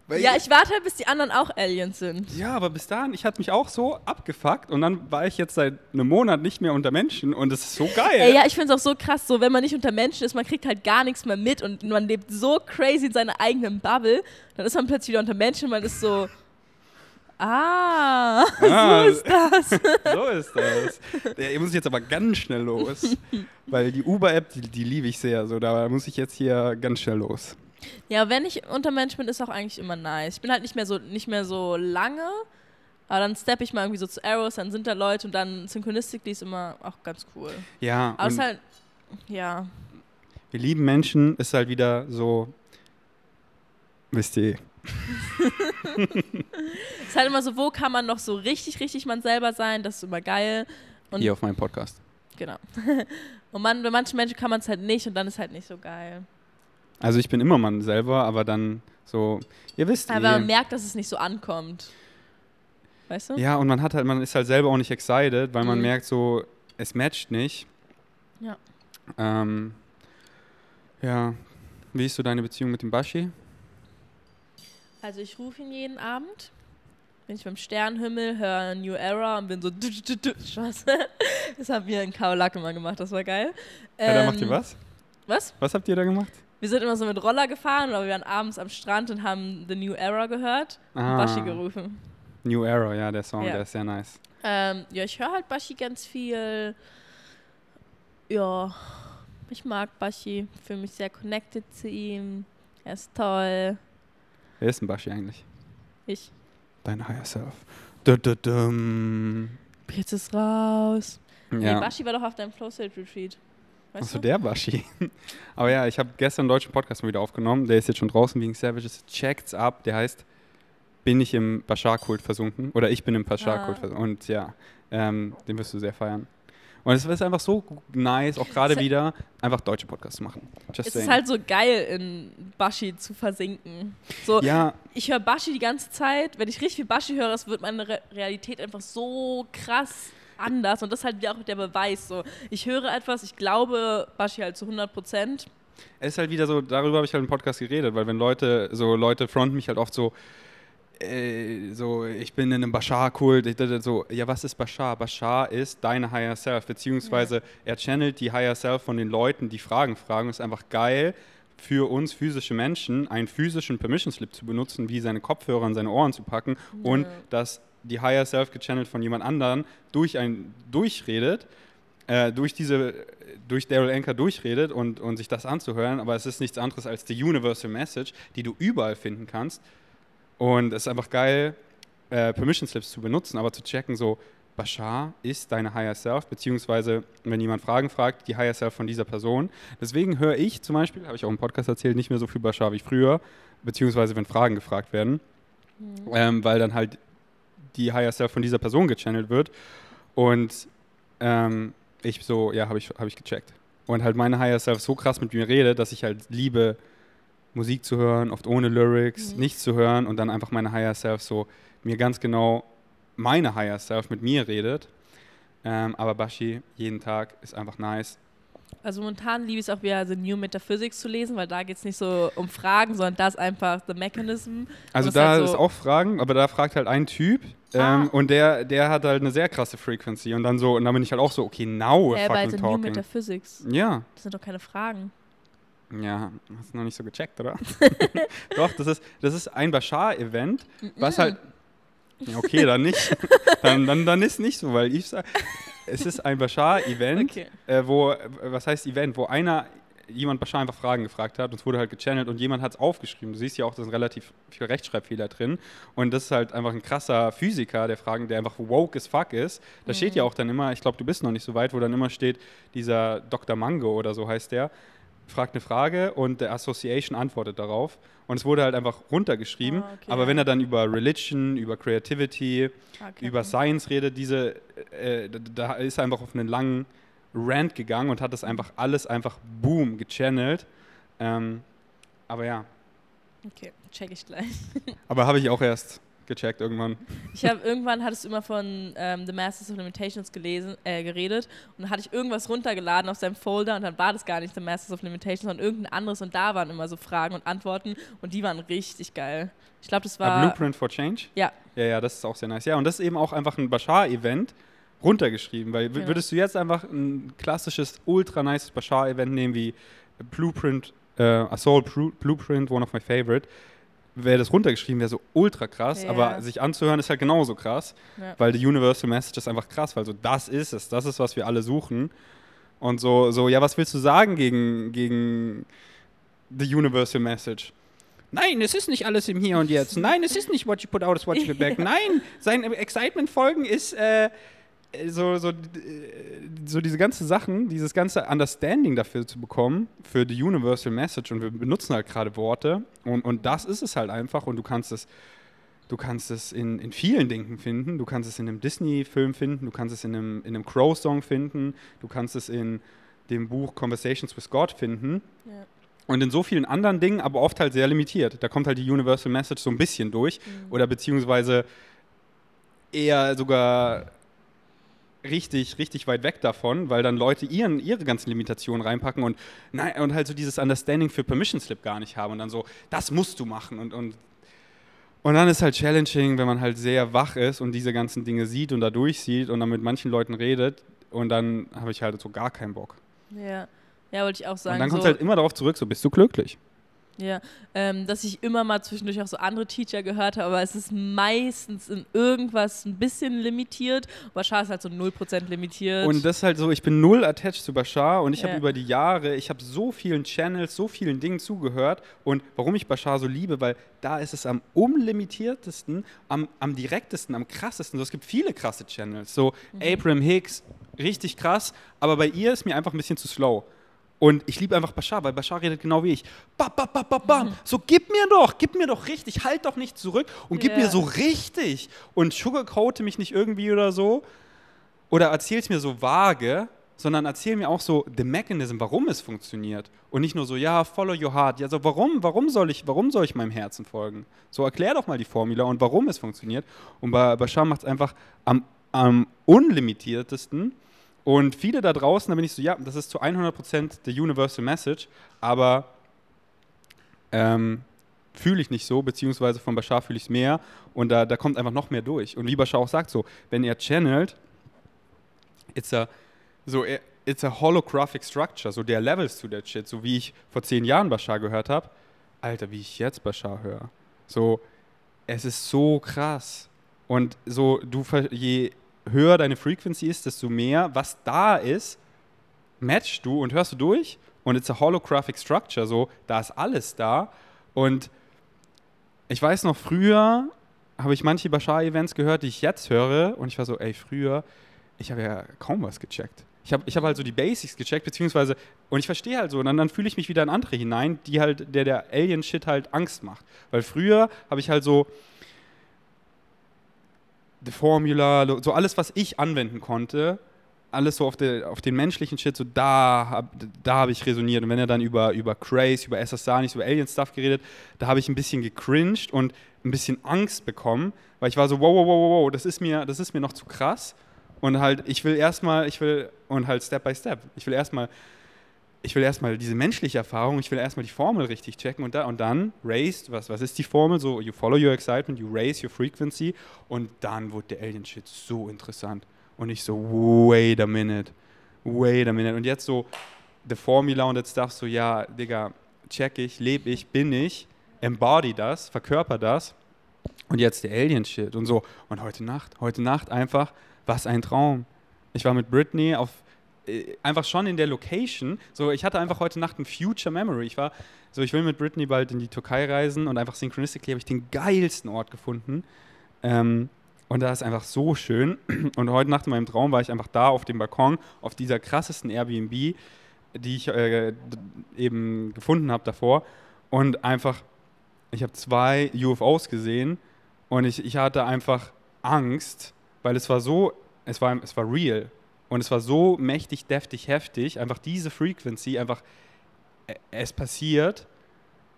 Ja, ich warte halt, bis die anderen auch Aliens sind. ja, aber bis dahin, ich hatte mich auch so abgefuckt und dann war ich jetzt seit einem Monat nicht mehr unter Menschen und es ist so geil. Ey, ja, ich finde es auch so krass, so wenn man nicht unter Menschen ist, man kriegt halt gar nichts mehr mit und man lebt so crazy in seiner eigenen Bubble, dann ist man plötzlich wieder unter Menschen und man ist so, ah, Ah, so ist das. so ist das. Ja, ihr muss jetzt aber ganz schnell los, weil die Uber-App, die, die liebe ich sehr. So, da muss ich jetzt hier ganz schnell los. Ja, wenn ich unter Menschen bin, ist auch eigentlich immer nice. Ich bin halt nicht mehr so, nicht mehr so lange, aber dann steppe ich mal irgendwie so zu Arrows, dann sind da Leute und dann Synchronistically ist immer auch ganz cool. Ja, Aber es ist halt, ja, wir lieben Menschen, ist halt wieder so, wisst ihr, es ist halt immer so, wo kann man noch so richtig, richtig man selber sein, das ist immer geil. Und hier auf meinem Podcast. Genau. Und man, bei manchen Menschen kann man es halt nicht und dann ist halt nicht so geil. Also ich bin immer man selber, aber dann so, ihr wisst Aber man eh. merkt, dass es nicht so ankommt. Weißt du? Ja, und man hat halt, man ist halt selber auch nicht excited, weil man Mhm. merkt so, es matcht nicht. Ja. Ähm, ja. Wie ist so deine Beziehung mit dem Bashi? Also ich rufe ihn jeden Abend. Bin ich beim Sternenhimmel, höre New Era und bin so. Spaß. Das haben wir in Kaolack immer gemacht, das war geil. Ja, da Ähm, macht ihr was? Was? Was habt ihr da gemacht? Wir sind immer so mit Roller gefahren, aber wir waren abends am Strand und haben The New Era gehört und Ah. Bashi gerufen. New Era, ja, der Song, Ja. der ist sehr nice. Ähm, ja, ich höre halt Bashi ganz viel. Ja, ich mag Bashi, fühle mich sehr connected zu ihm. Er ist toll. Wer ist ein Bashi eigentlich? Ich. Dein Higher Self. Du, du, dum. Jetzt ist raus. Nee, Ja. Bashi war doch auf deinem Flow State Retreat. Weißt Achso, der Bashi. Aber ja, ich habe gestern einen deutschen Podcast mal wieder aufgenommen. Der ist jetzt schon draußen wegen Savages. Checkt's ab. Der heißt Bin ich im Bashar-Kult versunken? Oder ich bin im Bashar-Kult Ah. versunken. Und ja, ähm, den wirst du sehr feiern. Und es ist einfach so nice, auch gerade wieder, einfach deutsche Podcasts zu machen. Just Es saying. ist halt so geil, in Bashi zu versinken. So, ja, ich höre Bashi die ganze Zeit. Wenn ich richtig viel Bashi höre, es wird meine Re Realität einfach so krass anders. Und das ist halt wieder auch der Beweis. So, ich höre etwas, ich glaube Bashi halt zu 100 Prozent. es ist halt wieder so, darüber habe ich halt im Podcast geredet, weil wenn Leute, so Leute fronten mich halt oft so, äh, so, ich bin in einem Bashar-Kult, so, ja, was ist Bashar? Bashar ist deine Higher Self, beziehungsweise er channelt die Higher Self von den Leuten, die Fragen fragen. ist einfach geil für uns physische Menschen, einen physischen Permission Slip zu benutzen, wie seine Kopfhörer an seine Ohren zu packen und Ja. Die Higher Self gechannelt von jemand anderen durch ein durchredet, äh, durch diese, durch Daryl Anchor durchredet und, und sich das anzuhören, aber es ist nichts anderes als die Universal Message, die du überall finden kannst. Und es ist einfach geil, äh, Permission Slips zu benutzen, aber zu checken, so, Bashar ist deine Higher Self, beziehungsweise, wenn jemand Fragen fragt, die Higher Self von dieser Person. Deswegen höre ich zum Beispiel, habe ich auch im Podcast erzählt, nicht mehr so viel Bashar wie früher, beziehungsweise wenn Fragen gefragt werden, ähm, weil dann halt die Higher Self von dieser Person gechannelt wird. Und ähm, ich so, ja, habe ich, hab ich gecheckt. Und halt meine Higher Self so krass mit mir redet, dass ich halt liebe, Musik zu hören, oft ohne Lyrics, Mhm. nichts zu hören und dann einfach meine Higher Self so mir ganz genau meine Higher Self mit mir redet. Ähm, aber Bashi jeden Tag ist einfach nice. Also momentan liebe ich es auch wieder, The New Metaphysics zu lesen, weil da geht es nicht so um Fragen, sondern das einfach The Mechanism. Also da halt ist so- auch Fragen, aber da fragt halt ein Typ Ah. ähm, und der, der hat halt eine sehr krasse Frequency und dann so, und dann bin ich halt auch so, okay, now bei fucking New talking. Metaphysics. Ja, Das sind doch keine Fragen. ja, hast du noch nicht so gecheckt, oder? Doch, das ist, das ist ein Bashar-Event, was halt, ja, okay, dann nicht, dann, dann, dann ist nicht so, weil ich sage, es ist ein Bashar-Event, Okay. äh, wo, was heißt Event, wo einer, jemand Bashar einfach Fragen gefragt hat und es wurde halt gechannelt und jemand hat es aufgeschrieben. Du siehst ja auch, da sind relativ viele Rechtschreibfehler drin und das ist halt einfach ein krasser Physiker, der Fragen, der einfach woke as fuck ist. Da steht ja auch dann immer, ich glaube, du bist noch nicht so weit, wo dann immer steht, dieser Dr. Mango oder so heißt der, fragt eine Frage und der Association antwortet darauf. Und es wurde halt einfach runtergeschrieben. Ah, okay, aber wenn er dann über Religion, über Creativity, Okay. über Science redet, diese, äh, da- da ist er einfach auf einen langen Rant gegangen und hat das einfach alles einfach boom gechannelt. Ähm, aber ja, Okay, check ich gleich. aber habe ich auch erst gecheckt irgendwann. Ich habe irgendwann hattest du immer von ähm, The Masters of Limitations gelesen, äh, geredet und dann hatte ich irgendwas runtergeladen auf seinem Folder und dann war das gar nicht The Masters of Limitations, sondern irgendein anderes und da waren immer so Fragen und Antworten und die waren richtig geil. Ich glaube, das A war Blueprint for Change? ja, Ja, ja, das ist auch sehr nice. Ja, und das ist eben auch einfach ein Bashar-Event runtergeschrieben, weil Ja. würdest du jetzt einfach ein klassisches, ultra nice Bashar-Event nehmen wie Blueprint, äh, Assault Blu- Blueprint, one of my favorite, wäre das runtergeschrieben, wäre so ultra krass, Ja. aber sich anzuhören ist halt genauso krass, Ja. weil die Universal Message ist einfach krass, weil so das ist es, das ist, was wir alle suchen. Und so, so ja, was willst du sagen gegen, gegen the Universal Message? Nein, es ist nicht alles im Hier und Jetzt. Nein, es ist nicht what you put out is what you get back. Nein, sein Excitement-Folgen ist äh, so, so, äh, so diese ganzen Sachen, dieses ganze Understanding dafür zu bekommen, für die Universal Message. Und wir benutzen halt gerade Worte. Und, und das ist es halt einfach. Und du kannst es, du kannst es in, in vielen Dingen finden. Du kannst es in einem Disney-Film finden. Du kannst es in einem, in einem Crow-Song finden. Du kannst es in dem Buch Conversations with God finden. Ja. Und in so vielen anderen Dingen, aber oft halt sehr limitiert. Da kommt halt die Universal Message so ein bisschen durch. Oder beziehungsweise eher sogar richtig, richtig weit weg davon, weil dann Leute ihren, ihre ganzen Limitationen reinpacken und, nein, und halt so dieses Understanding für Permission Slip gar nicht haben und dann so, das musst du machen und, und und dann ist halt challenging, wenn man halt sehr wach ist und diese ganzen Dinge sieht und da durchsieht und dann mit manchen Leuten redet und dann habe ich halt so gar keinen Bock. ja. Ja, wollte ich auch sagen. und dann kommt es so, halt immer darauf zurück, so bist du glücklich. Ja, ähm, dass ich immer mal zwischendurch auch so andere Teacher gehört habe, aber es ist meistens in irgendwas ein bisschen limitiert. Bashar ist halt so 0% limitiert. Und das ist halt so, ich bin null attached zu Bashar und ich Ja. habe über die Jahre, ich habe so vielen Channels, so vielen Dingen zugehört und warum ich Bashar so liebe, weil da ist es am unlimitiertesten, am, am direktesten, am krassesten. So, es gibt viele krasse Channels, so Abram Hicks, richtig krass, aber bei ihr ist mir einfach ein bisschen zu slow. Und ich liebe einfach Bashar, weil Bashar redet genau wie ich. Bam, bam, bam, bam, bam. So, gib mir doch, gib mir doch richtig, halt doch nicht zurück und gib Ja. mir so richtig. Und sugarcoate mich nicht irgendwie oder so. Oder erzähl's mir so vage, sondern erzähl mir auch so the mechanism, warum es funktioniert. Und nicht nur so, ja, follow your heart. Ja, so, warum, warum soll ich, warum soll ich meinem Herzen folgen? So, erklär doch mal die Formula und warum es funktioniert. Und bei Bashar macht es einfach am, am unlimitiertesten. Und viele da draußen, da bin ich so, ja, das ist zu 100% the universal message, aber ähm, fühle ich nicht so, beziehungsweise von Bashar fühle ich es mehr und da, da kommt einfach noch mehr durch. Und wie Bashar auch sagt, so, wenn er channelt, it's a, so, it's a holographic structure, so der Levels zu der Shit, so wie ich vor zehn Jahren Bashar gehört habe, Alter, wie ich jetzt Bashar höre. So, es ist so krass. Und so, du, je höher deine Frequency ist, desto mehr, was da ist, matchst du und hörst du durch. Und it's a holographic structure, so, da ist alles da. Und ich weiß noch, früher habe ich manche Bashar-Events gehört, die ich jetzt höre. Und ich war so, ey, früher, ich habe ja kaum was gecheckt. Ich habe ich hab halt so die Basics gecheckt, beziehungsweise, und ich verstehe halt so, und dann, dann fühle ich mich wieder in andere hinein, die halt, der der Alien-Shit halt Angst macht. Weil früher habe ich halt so The Formula, so alles, was ich anwenden konnte, alles so auf, der, auf den menschlichen Shit, so da habe da hab ich resoniert. Und wenn er dann über, über Craze, über nicht über Alien-Stuff geredet, da habe ich ein bisschen gecringed und ein bisschen Angst bekommen, weil ich war so, wow, wow, wow, wow, das ist mir, das ist mir noch zu krass. Und halt, ich will erstmal, ich will, und halt Step by Step, ich will erstmal ich will erstmal diese menschliche Erfahrung, ich will erstmal die Formel richtig checken und, da, und dann raised, was, was ist die Formel? So, you follow your excitement, you raise your frequency und dann wurde der Alien-Shit so interessant. Und ich so, wait a minute, wait a minute. Und jetzt so, the Formula und that stuff, so, ja, Digga, check ich, lebe ich, bin ich, embody das, verkörper das. Und jetzt der Alien-Shit und so. Und heute Nacht, heute Nacht einfach, was ein Traum. Ich war mit Britney auf, einfach schon in der Location. So, ich hatte einfach heute Nacht ein Future Memory. Ich war, so, ich will mit Britney bald in die Türkei reisen und einfach synchronistically habe ich den geilsten Ort gefunden. Ähm, und da ist einfach so schön. Und heute Nacht in meinem Traum war ich einfach da auf dem Balkon, auf dieser krassesten Airbnb, die ich äh, eben gefunden habe davor. Und einfach, ich habe zwei UFOs gesehen und ich, ich hatte einfach Angst, weil es war so, es war, es war real. Und es war so mächtig, deftig, heftig. Einfach diese Frequency, einfach, äh, es passiert.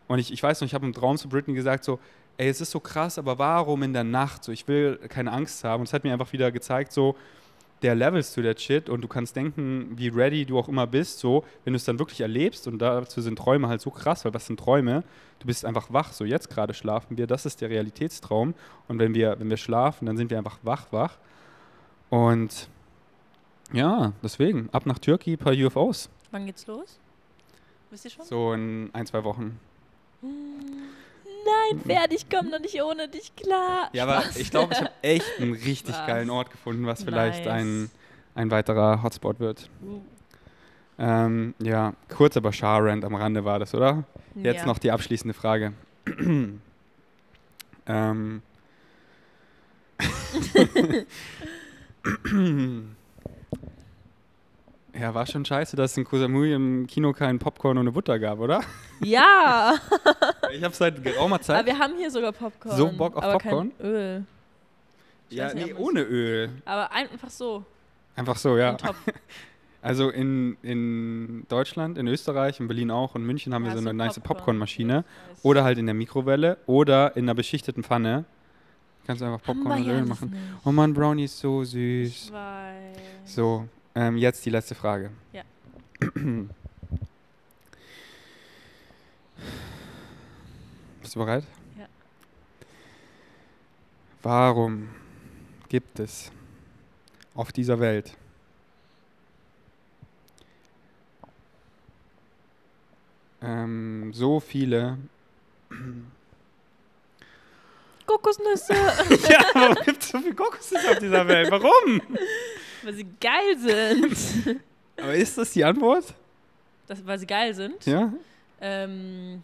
Und ich, ich weiß noch, ich habe im Traum zu Britney gesagt, so, ey, es ist so krass, aber warum in der Nacht? So, ich will keine Angst haben. Und es hat mir einfach wieder gezeigt, so, der Levels to that shit und du kannst denken, wie ready du auch immer bist, so, wenn du es dann wirklich erlebst und dazu sind Träume halt so krass, weil was sind Träume? Du bist einfach wach, so jetzt gerade schlafen wir, das ist der Realitätstraum und wenn wir, wenn wir schlafen, dann sind wir einfach wach, wach und ja, deswegen, ab nach Türkei, paar UFOs, Wann geht's los? Wisst ihr schon? so in ein, zwei Wochen. Nein, Pferd, ich komme noch nicht ohne dich klar. Ja, aber Spaß. ich glaube, ich habe echt einen richtig Spaß. geilen Ort gefunden, was vielleicht Nice. ein, ein weiterer Hotspot wird. Uh, Ähm, ja, kurz aber Char-Rand am Rande war das, oder? Jetzt ja. noch die abschließende Frage. ähm. ja, war schon scheiße, dass es in Kosamui im Kino keinen Popcorn ohne Butter gab, oder? Ja, Ich habe seit geraumer aber Zeit. wir haben hier sogar Popcorn. So Bock auf aber Popcorn? Kein Öl. Ich Ja, nee, ohne Öl. Aber einfach so. Einfach so, ja. Also in, in Deutschland, in Österreich, in Berlin auch und München haben Ja, wir so eine nice Popcorn. Popcornmaschine. Ich. Oder halt in der Mikrowelle oder in einer beschichteten Pfanne. Kannst du einfach Popcorn und Öl machen. nicht. Oh Mann, Brownie ist so Ich süß. weiß. So, ähm, jetzt die letzte Frage. Ja. Bist du bereit? Ja. Warum gibt es auf dieser Welt ähm, so viele Kokosnüsse, ja, warum gibt es so viele Kokosnüsse auf dieser Welt? Warum? weil sie geil sind. Aber ist das die Antwort? Das, weil sie geil sind. Ja? Ähm,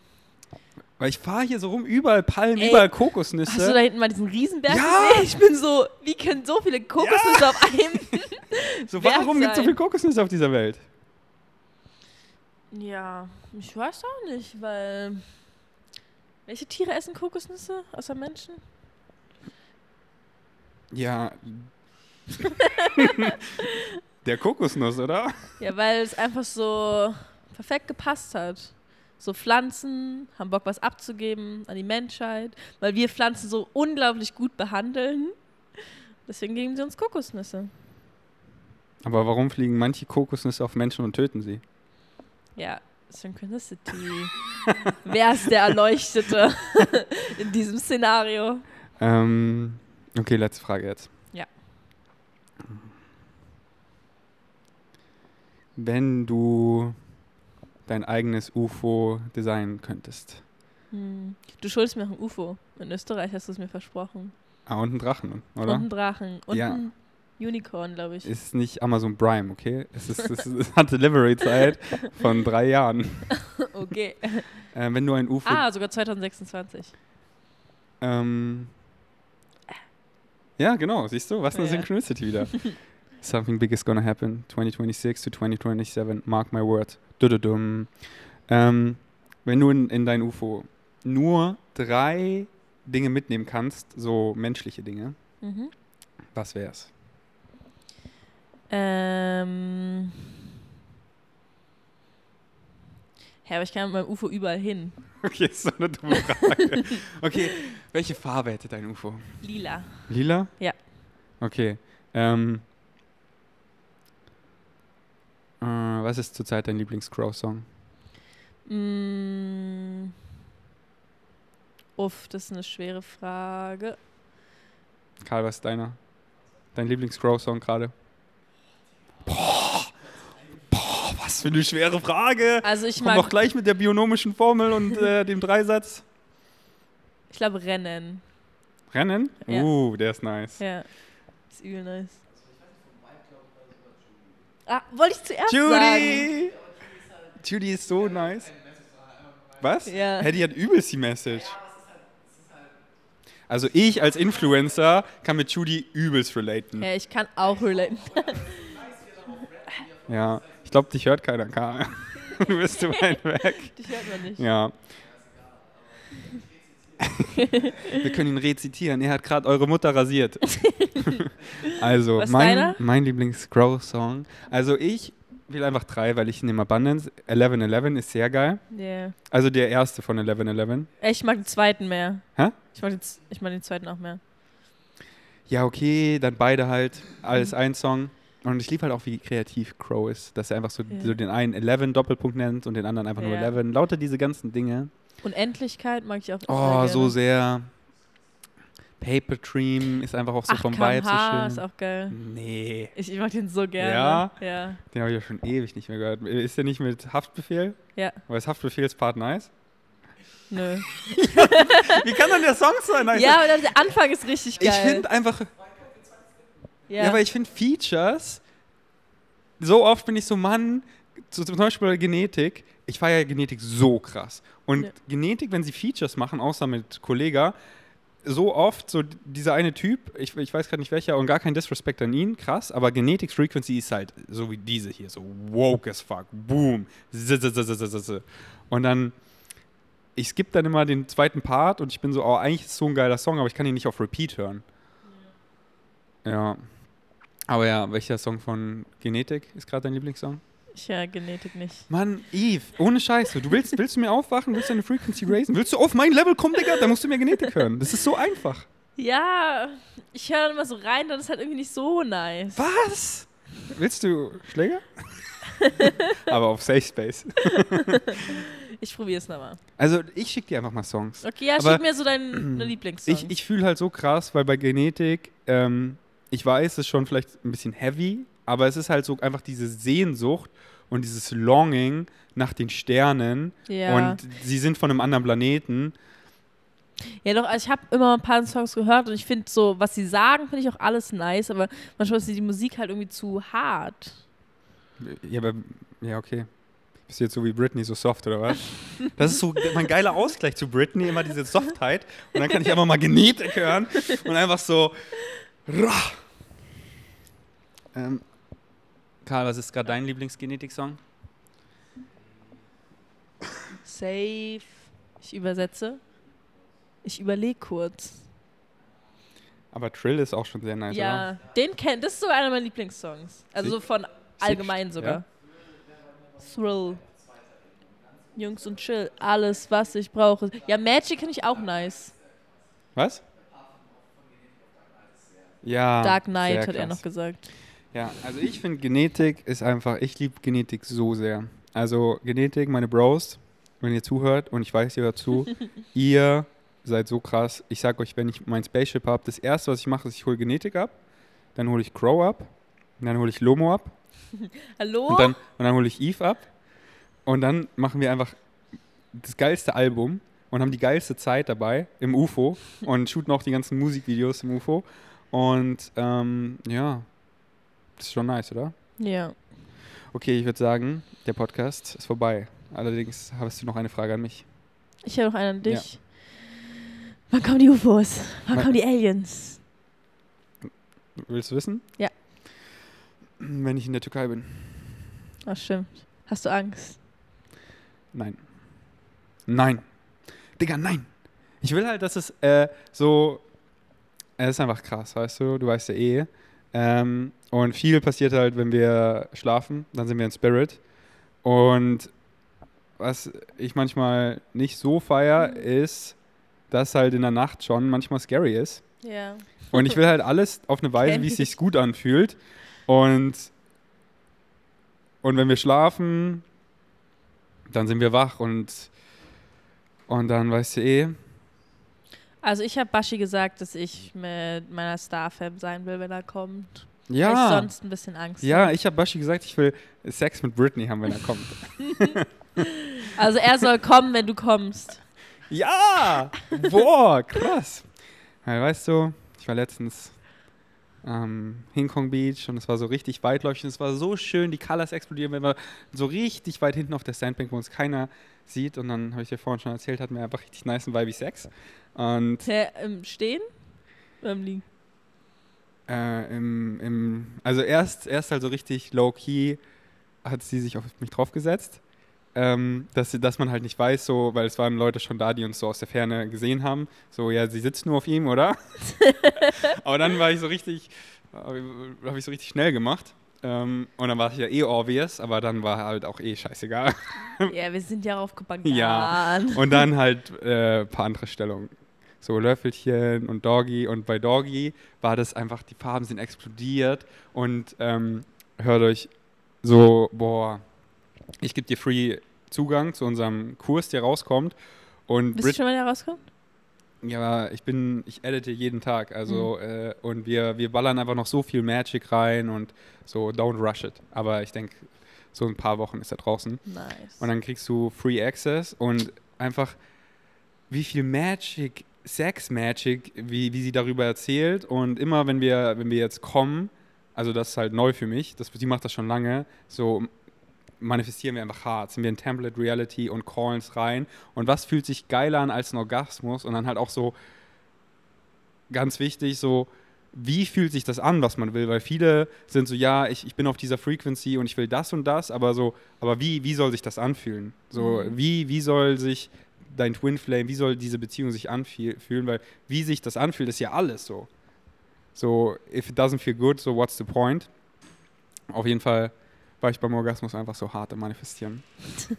Weil ich fahre hier so rum, überall Palmen, Ey, überall Kokosnüsse. hast du da hinten mal diesen Riesenberg Ja! gesehen? Ich bin so, wie können so viele Kokosnüsse auf einem... so, Berg warum gibt es so viele Kokosnüsse auf dieser Welt? Ja, ich weiß auch nicht, weil... Welche Tiere essen Kokosnüsse außer Menschen? Ja. Der Kokosnuss, oder? Ja, weil es einfach so perfekt gepasst hat. So Pflanzen haben Bock, was abzugeben an die Menschheit, weil wir Pflanzen so unglaublich gut behandeln. Deswegen geben sie uns Kokosnüsse. Aber warum fliegen manche Kokosnüsse auf Menschen und töten sie? Ja, Synchronicity. Wer ist der Erleuchtete in diesem Szenario? Ähm, okay, letzte Frage jetzt. Ja. Wenn du dein eigenes UFO designen könntest. Hm. Du schuldest mir auch ein UFO. In Österreich hast du es mir versprochen. Ah, und ein Drachen, oder? Und ein Drachen. Und Ja. ein Unicorn, glaube ich. ist nicht Amazon Prime, okay? Es, ist, es, ist, es hat Delivery-Zeit von drei Jahren. Okay. Äh, wenn du ein UFO Ah, sogar 2026. Ähm, ja, genau, siehst du, was eine Ja. Synchronicity wieder. Something big is gonna happen 2026 to 2027, mark my word. Dududum. Ähm, wenn du in, in dein UFO nur drei Dinge mitnehmen kannst, so menschliche Dinge, Mhm. was wär's? Ähm. Ja, aber ich kann mit meinem UFO überall hin. Okay, ist so eine dumme Frage. okay, welche Farbe hätte dein UFO? Lila. Lila? Ja. Okay. Ähm, was ist zurzeit dein Lieblings-Crow-Song? Mm. Uff, das ist eine schwere Frage. Karl, was ist deiner? Dein Lieblings-Crow-Song gerade? Boah, boah, was für eine schwere Frage. Also ich Komm mag, doch gleich mit der bionomischen Formel und äh, dem Dreisatz. ich glaube Rennen. Rennen? Ja. Uh, der ist nice. Ja, ist übel nice. Ah, wollte ich zuerst sagen. Judy! Judy ist so nice. Was? Ja. Die hat übelst die Message. Also ich als Influencer kann mit Judy übelst relaten. Ja, ich kann auch relaten. Ja, ich glaube, dich hört keiner, Karl. Du bist zu weit weg. Dich hört man nicht. Ja. Wir können ihn rezitieren. Er hat gerade eure Mutter rasiert. also, Was mein, mein Lieblings-Grow-Song. Also, ich will einfach drei, weil ich nehme Abundance. 1111 ist sehr geil. Yeah. Also, der erste von 1111. Ey, Ich mag den zweiten mehr. Hä? Ich mag den, ich mag den zweiten auch mehr. Ja, okay, dann beide halt. Alles ein Song. Und ich liebe halt auch, wie kreativ Crow ist. Dass er einfach so, Ja. so den einen 11 Doppelpunkt nennt und den anderen einfach nur Ja. 11. Lauter diese ganzen Dinge. Unendlichkeit mag ich auch Oh, sehr so sehr. Paper Dream ist einfach auch so 8 vom Vibe so schön. ist auch geil. Nee, Ich, ich mag den so gerne. Ja? Ja. den habe ich ja schon ewig nicht mehr gehört. Ist der nicht mit Haftbefehl? Ja. Aber ist Haftbefehlspart nice? Nö. Wie kann denn der Song sein? Nice? Ja, aber der Anfang ist richtig geil. ich finde einfach, ja, ja. aber ich finde Features, so oft bin ich so, Mann, zum Beispiel bei Genetik, ich feiere Genetik so krass. Und Ja. Genetik, wenn sie Features machen, außer mit Kollega, so oft, so dieser eine Typ, ich, ich weiß gerade nicht welcher und gar kein Disrespect an ihn, krass, aber Genetics Frequency ist halt so wie diese hier, so woke as fuck, boom, und dann, ich skippe dann immer den zweiten Part und ich bin so, oh, eigentlich ist es so ein geiler Song, aber ich kann ihn nicht auf Repeat hören. Ja. Aber ja, welcher Song von Genetik ist gerade dein Lieblingssong? Ich ja Genetik nicht. Mann, Eve, ohne Scheiße. Du willst, willst du mir aufwachen? Willst du deine Frequency raisen? Willst du auf mein Level kommen, Digga? Dann musst du mir Genetik hören. Das ist so einfach. Ja, ich höre immer so rein, dann ist halt irgendwie nicht so nice. Was? Willst du Schläger? Aber auf Safe Space. Ich probiere es nochmal. Also, ich schick dir einfach mal Songs. Okay, ja, Aber- schick mir so deinen Lieblingssong. Ich, ich fühle halt so krass, weil bei Genetik, ähm, ich weiß, es ist schon vielleicht ein bisschen heavy, aber es ist halt so einfach diese Sehnsucht und dieses Longing nach den Sternen ja. und sie sind von einem anderen Planeten. ja, doch, also ich habe immer ein paar Songs gehört und ich finde so, was sie sagen, finde ich auch alles nice, aber manchmal ist die Musik halt irgendwie zu hart. Ja, aber, ja, okay. Bist du jetzt so wie Britney, so soft oder was? Das ist so mein geiler Ausgleich zu Britney, immer diese Softheit. Und dann kann ich einfach mal Genetik hören und einfach so. Rah. Ähm, Karl, was ist gerade dein Lieblingsgenetik-Song? Safe. Ich übersetze. Ich überlege kurz. Aber Trill ist auch schon sehr nice, oder? ja, den kennt, das ist sogar einer meiner Lieblingssongs. Also so von allgemein sogar. Thrill. Jungs und Chill, alles, was ich brauche. Ja, Magic finde ich auch nice. Was? Ja. Dark Knight hat er noch gesagt. Ja, also ich finde Genetik ist einfach, ich liebe Genetik so sehr. Also Genetik, meine Bros, wenn ihr zuhört und ich weiß, ihr hört zu, ihr seid so krass. Ich sag euch, wenn ich mein Spaceship habe, das erste, was ich mache, ist, ich hole Genetik ab, dann hole ich Crow ab, dann hole ich Lomo ab Hallo? und dann, und dann hole ich Eve ab und dann machen wir einfach das geilste Album und haben die geilste Zeit dabei im UFO und shooten auch die ganzen Musikvideos im UFO und ähm, ja, das ist schon nice, oder? ja. Okay, ich würde sagen, der Podcast ist vorbei. Allerdings hast du noch eine Frage an mich. Ich habe noch einen an dich. Wann kommen die UFOs? Wann Wann- kommen die Aliens? Willst du wissen? Ja. Wenn ich in der Türkei bin. Ach, stimmt. Hast du Angst? Nein. Nein. Digga, nein. Ich will halt, dass es äh, so. Es ist einfach krass, weißt du? Du weißt ja eh. Ähm, und viel passiert halt, wenn wir schlafen. Dann sind wir in Spirit. Und was ich manchmal nicht so feier, ist, dass halt in der Nacht schon manchmal scary ist. Ja. Und ich will halt alles auf eine Weise, wie es ich. sich gut anfühlt. Und, Und wenn wir schlafen, dann sind wir wach und, und dann weißt du eh. Also ich habe Bashi gesagt, dass ich mit meiner Starfam sein will, wenn er kommt. Weil ich Ja, sonst ein bisschen Angst ja, ich habe Bashi gesagt, ich will Sex mit Britney haben, wenn er kommt. Also er soll kommen, wenn du kommst. Ja! Boah, krass. Ja, weißt du, ich war letztens am Hinkong Beach und es war so richtig weitläufig und es war so schön, die Colors explodieren, wenn man so richtig weit hinten auf der Sandbank, wo uns keiner sieht und dann habe ich dir vorhin schon erzählt, hatten wir einfach richtig nice und vibey Sex und Hä, im Stehen? Oder im Liegen? äh, im, im, also erst, erst halt so richtig low-key hat sie sich auf mich draufgesetzt. Ähm, dass, dass man halt nicht weiß, so, weil es waren Leute schon da, die uns so aus der Ferne gesehen haben. So, ja, sie sitzt nur auf ihm, oder? Aber dann war ich so richtig, habe ich so richtig schnell gemacht. Ähm, und dann war es ja eh obvious, aber dann war halt auch eh scheißegal. Ja, wir sind ja auf Kopangan. Ja. Und dann halt äh, ein paar andere Stellungen. So Löffelchen und Doggy. Und bei Doggy war das einfach, die Farben sind explodiert. Und ähm, hört euch so, boah, ich gebe dir free Zugang zu unserem Kurs, der rauskommt. Und Wisst ihr Brit schon, wann der rauskommt? ja, ich bin, ich edite jeden Tag. Also, äh, und wir, wir ballern einfach noch so viel Magic rein und so, don't rush it. Aber ich denke, so ein paar Wochen ist er draußen. Nice. Und dann kriegst du Free Access und einfach, wie viel Magic, Sex Magic, wie, wie sie darüber erzählt. Und immer, wenn wir, wenn wir jetzt kommen, also das ist halt neu für mich, das, die macht das schon lange, so manifestieren wir einfach hart, sind wir in Template Reality und callen es rein. Und was fühlt sich geiler an als ein Orgasmus? Und dann halt auch so, ganz wichtig, so, wie fühlt sich das an, was man will? Weil viele sind so, ja, ich, ich bin auf dieser Frequency und ich will das und das, aber so, aber wie, wie soll sich das anfühlen? So, Mhm. wie, wie soll sich dein Twin Flame, wie soll diese Beziehung sich anfühlen? Weil wie sich das anfühlt, ist ja alles so. So, if it doesn't feel good, so what's the point? Auf jeden Fall war ich beim Orgasmus einfach so hart am Manifestieren.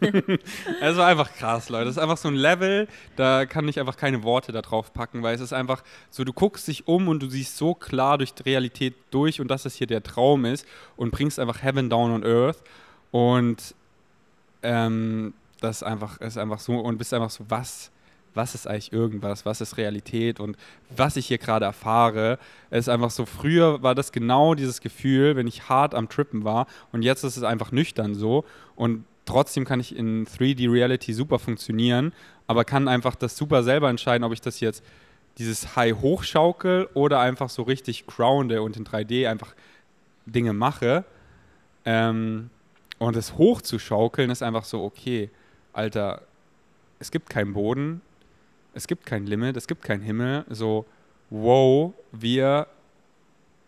es war einfach krass, Leute. Es ist einfach so ein Level, da kann ich einfach keine Worte da drauf packen, weil es ist einfach so, du guckst dich um und du siehst so klar durch die Realität durch und dass das hier der Traum ist und bringst einfach Heaven down on Earth und ähm, das ist einfach, ist einfach so und bist einfach so, was, was ist eigentlich irgendwas, was ist Realität und was ich hier gerade erfahre, es ist einfach so, früher war das genau dieses Gefühl, wenn ich hart am Trippen war und jetzt ist es einfach nüchtern so und trotzdem kann ich in 3D Reality super funktionieren, aber kann einfach das super selber entscheiden, ob ich das jetzt dieses High hochschaukel oder einfach so richtig grounde und in 3D einfach Dinge mache. Ähm, und es hochzuschaukeln ist einfach so, okay, Alter, es gibt keinen Boden, es gibt kein Limit, es gibt keinen Himmel. So, wow, wir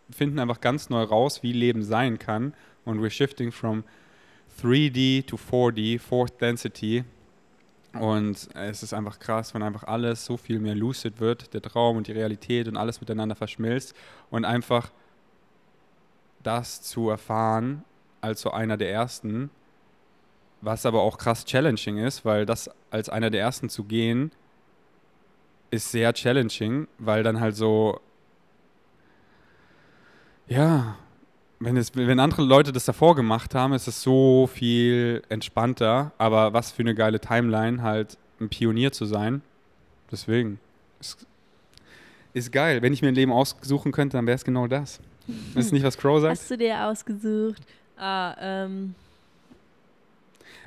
finden einfach ganz neu raus, wie Leben sein kann. Und we're shifting from 3D to 4D, Fourth Density. Und es ist einfach krass, wenn einfach alles so viel mehr lucid wird, der Traum und die Realität und alles miteinander verschmilzt und einfach das zu erfahren als so einer der ersten, was aber auch krass challenging ist, weil das als einer der ersten zu gehen, ist sehr challenging, weil dann halt so, ja, wenn, es, wenn andere Leute das davor gemacht haben, ist es so viel entspannter, aber was für eine geile Timeline, halt ein Pionier zu sein. Deswegen. Ist, ist geil. Wenn ich mir ein Leben aussuchen könnte, dann wäre es genau das. Ist nicht, was Crow sagt. Hast du dir ausgesucht? Ah, ähm,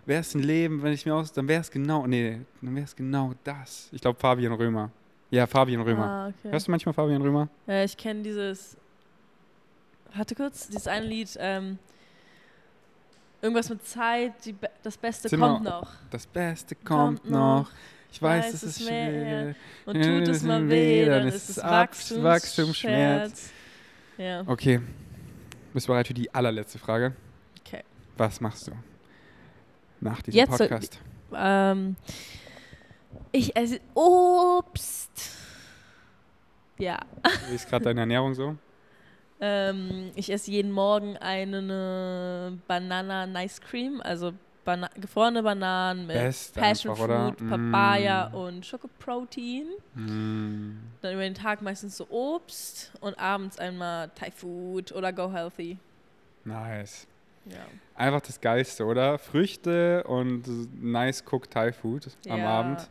Wäre es ein Leben, wenn ich mir aus, dann wäre es genau, nee, dann wäre es genau das. Ich glaube Fabian Römer. Ja, Fabian Römer. Ah, okay. Hörst du manchmal Fabian Römer? Äh, ich kenne dieses. Warte kurz, dieses eine Lied. Ähm, irgendwas mit Zeit, die das Beste Zimmer- kommt noch. Das Beste kommt, noch. Ich weiß, es ist schwer. Und tut es mal weh, dann ist es Wachstums- Wachstums Wachstumsschmerz. Ja, Okay. Bist du bereit für die allerletzte Frage? okay. Was machst du nach diesem Jetzt Podcast? Ähm, ich esse Obst. Ja. Wie ist gerade deine Ernährung so? Ähm, ich esse jeden Morgen eine Banana Nice Cream, also Bana gefrorene Bananen mit Best Passion einfach, oder? Fruit, Papaya Mm. und Schokoprotein. Mm. Dann über den Tag meistens so Obst und abends einmal Thai Food oder Go Healthy. Nice. Ja. Einfach das Geilste, oder? Früchte und nice cooked Thai Food am Ja. Abend.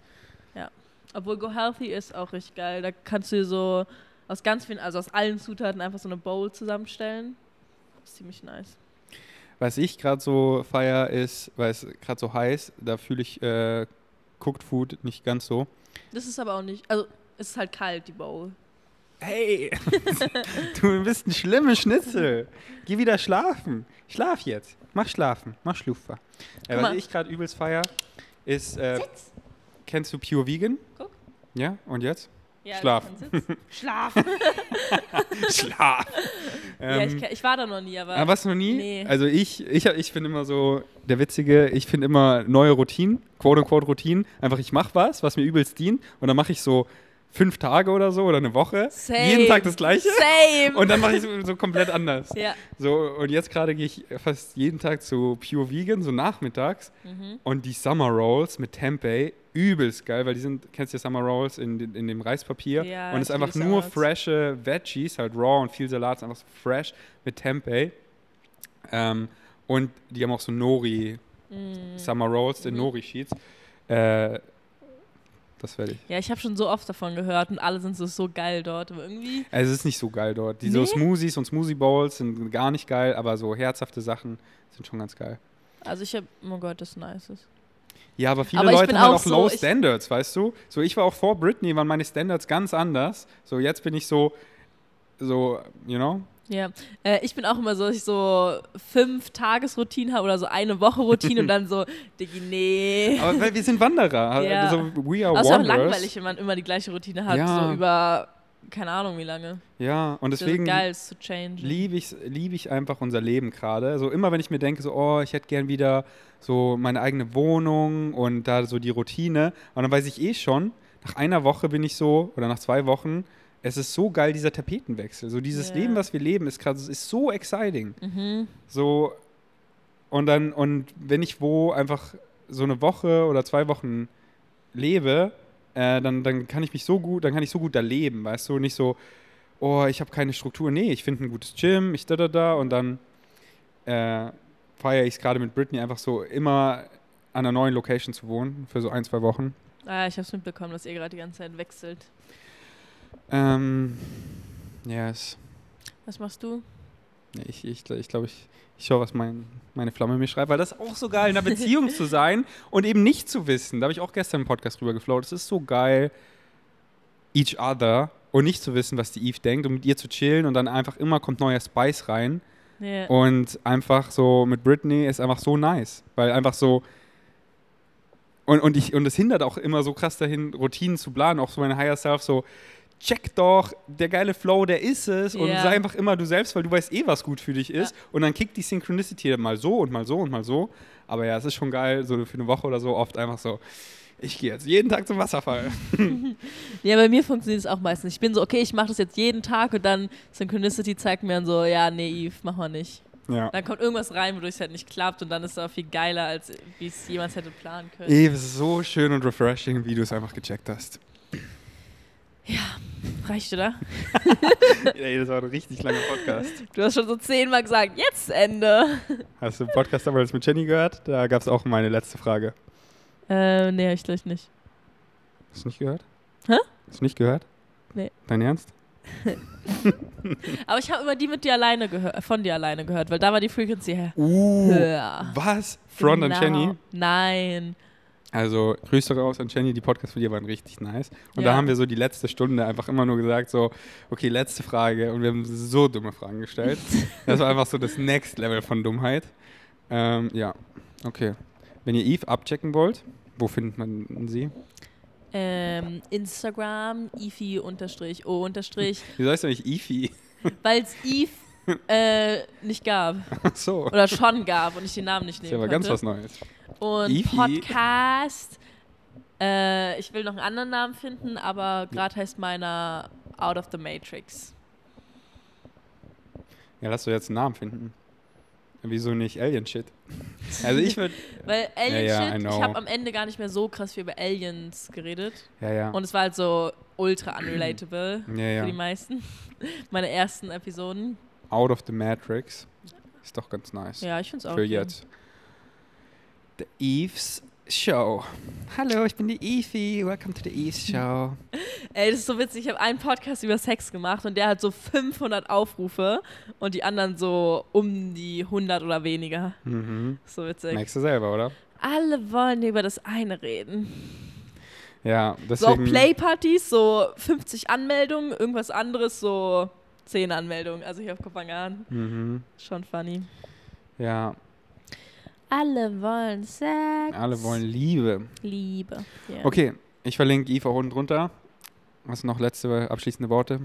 Obwohl Go Healthy ist auch richtig geil. Da kannst du dir so aus ganz vielen, also aus allen Zutaten einfach so eine Bowl zusammenstellen. ist ziemlich nice. Was ich gerade so feier ist, weil es gerade so heiß, da fühle ich äh, Cooked Food nicht ganz so. Das ist aber auch nicht, also es ist halt kalt, die Bowl. Hey, du bist ein schlimmer Schnitzel. Geh wieder schlafen. Schlaf jetzt. Mach schlafen. Mach Schluffer. Äh, was ich gerade übelst feier, ist, äh, kennst du Pure Vegan? Guck. Ja, und jetzt? Ja, Schlaf. du. Schlaf. Schlaf. ja, ich, Ähm, ich war da noch nie, aber. Aber was noch nie? Nee. Also ich, ich, ich finde immer so, der Witzige, ich finde immer neue Routinen, quote-unquote Routinen. Einfach, ich mache was, was mir übelst dient und dann mache ich so fünf Tage oder so oder eine Woche. Same. Jeden Tag das Gleiche. Same. Und dann mache ich so, so komplett anders. ja. So, und jetzt gerade gehe ich fast jeden Tag zu Pure Vegan, so nachmittags. Mhm. Und die Summer Rolls mit Tempeh, übelst geil, weil die sind, kennst du die Summer Rolls in, den- in dem Reispapier? Ja, und es ist einfach nur Salads. frische Veggies, halt raw und viel Salat, einfach so fresh mit Tempeh. Ähm, und die haben auch so Nori Mm. Summer Rolls in Mhm. Nori Sheets. Äh, das werde ich. Ja, ich habe schon so oft davon gehört und alle sind so, so geil dort. Aber irgendwie, Also es ist nicht so geil dort. Die so Nee? Smoothies und Smoothie Bowls sind gar nicht geil, aber so herzhafte Sachen sind schon ganz geil. also ich habe, oh Gott, das ist nice. Ja, aber viele Aber Leute haben auch auch so, Low Standards, weißt du? So, ich war auch vor Britney, waren meine Standards ganz anders. So, jetzt bin ich so, so, you know? Ja, äh, ich bin auch immer so, dass ich so fünf Tagesroutinen habe oder so eine Woche Routine und dann so, Diggi, nee. Aber weil wir sind Wanderer. Ja. Also, we are Aber es ist auch langweilig, wenn man immer die gleiche Routine hat, Ja. so über, keine Ahnung wie lange. Ja, und deswegen changen. liebe ich, lieb ich einfach unser Leben gerade. So immer, wenn ich mir denke, so, oh, ich hätte gern wieder so meine eigene Wohnung und da so die Routine. Und dann weiß ich eh schon, nach einer Woche bin ich so, oder nach zwei Wochen, es ist so geil, dieser Tapetenwechsel. So dieses Ja. Leben, was wir leben, ist gerade ist so exciting. Mhm. So, und dann, und wenn ich wo einfach so eine Woche oder zwei Wochen lebe, äh, dann, dann kann ich mich so gut, dann kann ich so gut da leben, weißt du, nicht so, oh, ich habe keine Struktur. Nee, ich finde ein gutes Gym, ich da da da und dann äh, feiere ich es gerade mit Britney einfach so immer an einer neuen Location zu wohnen für so ein, zwei Wochen. Ah, ich habe es mitbekommen, dass ihr gerade die ganze Zeit wechselt. Ähm, yes. Was machst du? Ich, ich, ich glaube, ich, ich schaue, was mein, meine Flamme mir schreibt, weil das ist auch so geil, in einer Beziehung zu sein und eben nicht zu wissen. Da habe ich auch gestern im Podcast drüber gefloat. Es ist so geil, each other und nicht zu wissen, was die Eve denkt und mit ihr zu chillen und dann einfach immer kommt neuer Spice rein. Ja. Und einfach so mit Britney ist einfach so nice, weil einfach so. Und, und, ich, und es hindert auch immer so krass dahin, Routinen zu planen, auch so meine Higher Self so. Check doch, der geile Flow, der ist es. Und Ja. sei einfach immer du selbst, weil du weißt eh, was gut für dich ist. Und dann kickt die Synchronicity mal so und mal so und mal so. Aber ja, es ist schon geil, so für eine Woche oder so oft einfach so. Ich gehe jetzt jeden Tag zum Wasserfall. Ja, bei mir funktioniert es auch meistens. Ich bin so, okay, ich mache das jetzt jeden Tag und dann Synchronicity zeigt mir dann so, ja, nee, Eve, mach mal nicht. Ja. Dann kommt irgendwas rein, wodurch es halt nicht klappt und dann ist es auch viel geiler, als wie es jemals hätte planen können. Eve, es ist so schön und refreshing, wie du es einfach gecheckt hast. Reicht, oder? Ey, das war ein richtig langer Podcast. Du hast schon so zehnmal gesagt, jetzt Ende. Hast du den Podcast damals mit Jenny gehört? Da gab es auch meine letzte Frage. Äh, nee, ich glaube nicht. Hast du nicht gehört? Hä? Hast du nicht gehört? Nee. Dein Ernst? Aber ich habe über die mit dir alleine gehört, von dir alleine gehört, weil da war die Frequency her. Uh, höher. was? Front Genau. an Jenny? Nein. Also, Grüße raus an Jenny, die Podcasts von dir waren richtig nice. Und da Ja. haben wir so die letzte Stunde einfach immer nur gesagt, so, okay, letzte Frage. Und wir haben so dumme Fragen gestellt. das war einfach so das Next Level von Dummheit. Ähm, ja, okay. Wenn ihr Eve abchecken wollt, wo findet man sie? Ähm, Instagram, ifi unterstrich o unterstrich, Wie heißt du eigentlich Ifi? weil es Eve äh, nicht gab. Ach so. Oder schon gab und ich den Namen nicht Das ist nehmen aber ganz was Neues. Und Ifi. Podcast. Äh, ich will noch einen anderen Namen finden, aber gerade heißt meiner Out of the Matrix. Ja, lass doch jetzt einen Namen finden. Wieso nicht Alien-Shit? Also ich würde... Weil Alien ja, Shit, know. ich habe am Ende gar nicht mehr so krass viel über Aliens geredet. Ja, ja. Und es war halt so ultra unrelatable ja, für die ja. meisten. Meine ersten Episoden. Out of the Matrix. Ist doch ganz nice. Ja, ich finde es auch. Für okay. jetzt. The Eves Show. Hallo, ich bin die Evie. Welcome to the Eves Show. Ey, das ist so witzig. Ich habe einen Podcast über Sex gemacht und der hat so 500 Aufrufe und die anderen so um die 100 oder weniger. Mhm. So witzig. Merkst du selber, oder? Alle wollen über das eine reden. Ja, So auch deswegen. Playpartys, so 50 Anmeldungen, irgendwas anderes, so 10 Anmeldungen. Also hier auf Kopangan. Mhm. Schon funny. Ja, Alle wollen Sex. alle wollen Liebe. Liebe. Ja. Okay, ich verlinke auch unten drunter. Was noch letzte abschließende Worte?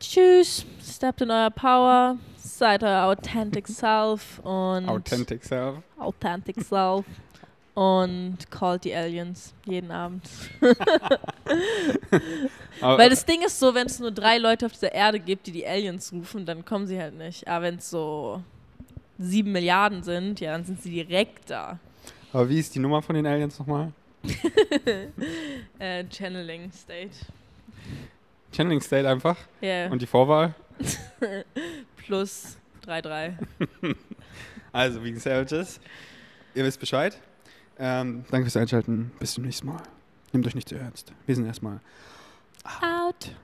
Tschüss. Stept in euer Power. Seid euer authentic self und Authentic Self. authentic self und callt die Aliens jeden Abend. Weil das Ding ist so, wenn es nur drei Leute auf dieser Erde gibt, die die Aliens rufen, dann kommen sie halt nicht. Aber wenn es so sieben Milliarden sind, ja, dann sind sie direkt da. Aber wie ist die Nummer von den Aliens nochmal? Äh, Channeling State. Channeling State einfach. Ja, Und die Vorwahl? plus 3-3. Also, wegen Savages. Ihr wisst Bescheid. Ähm, danke fürs Einschalten. Bis zum nächsten Mal. Nehmt euch nicht zu ernst. Wir sind erstmal Out.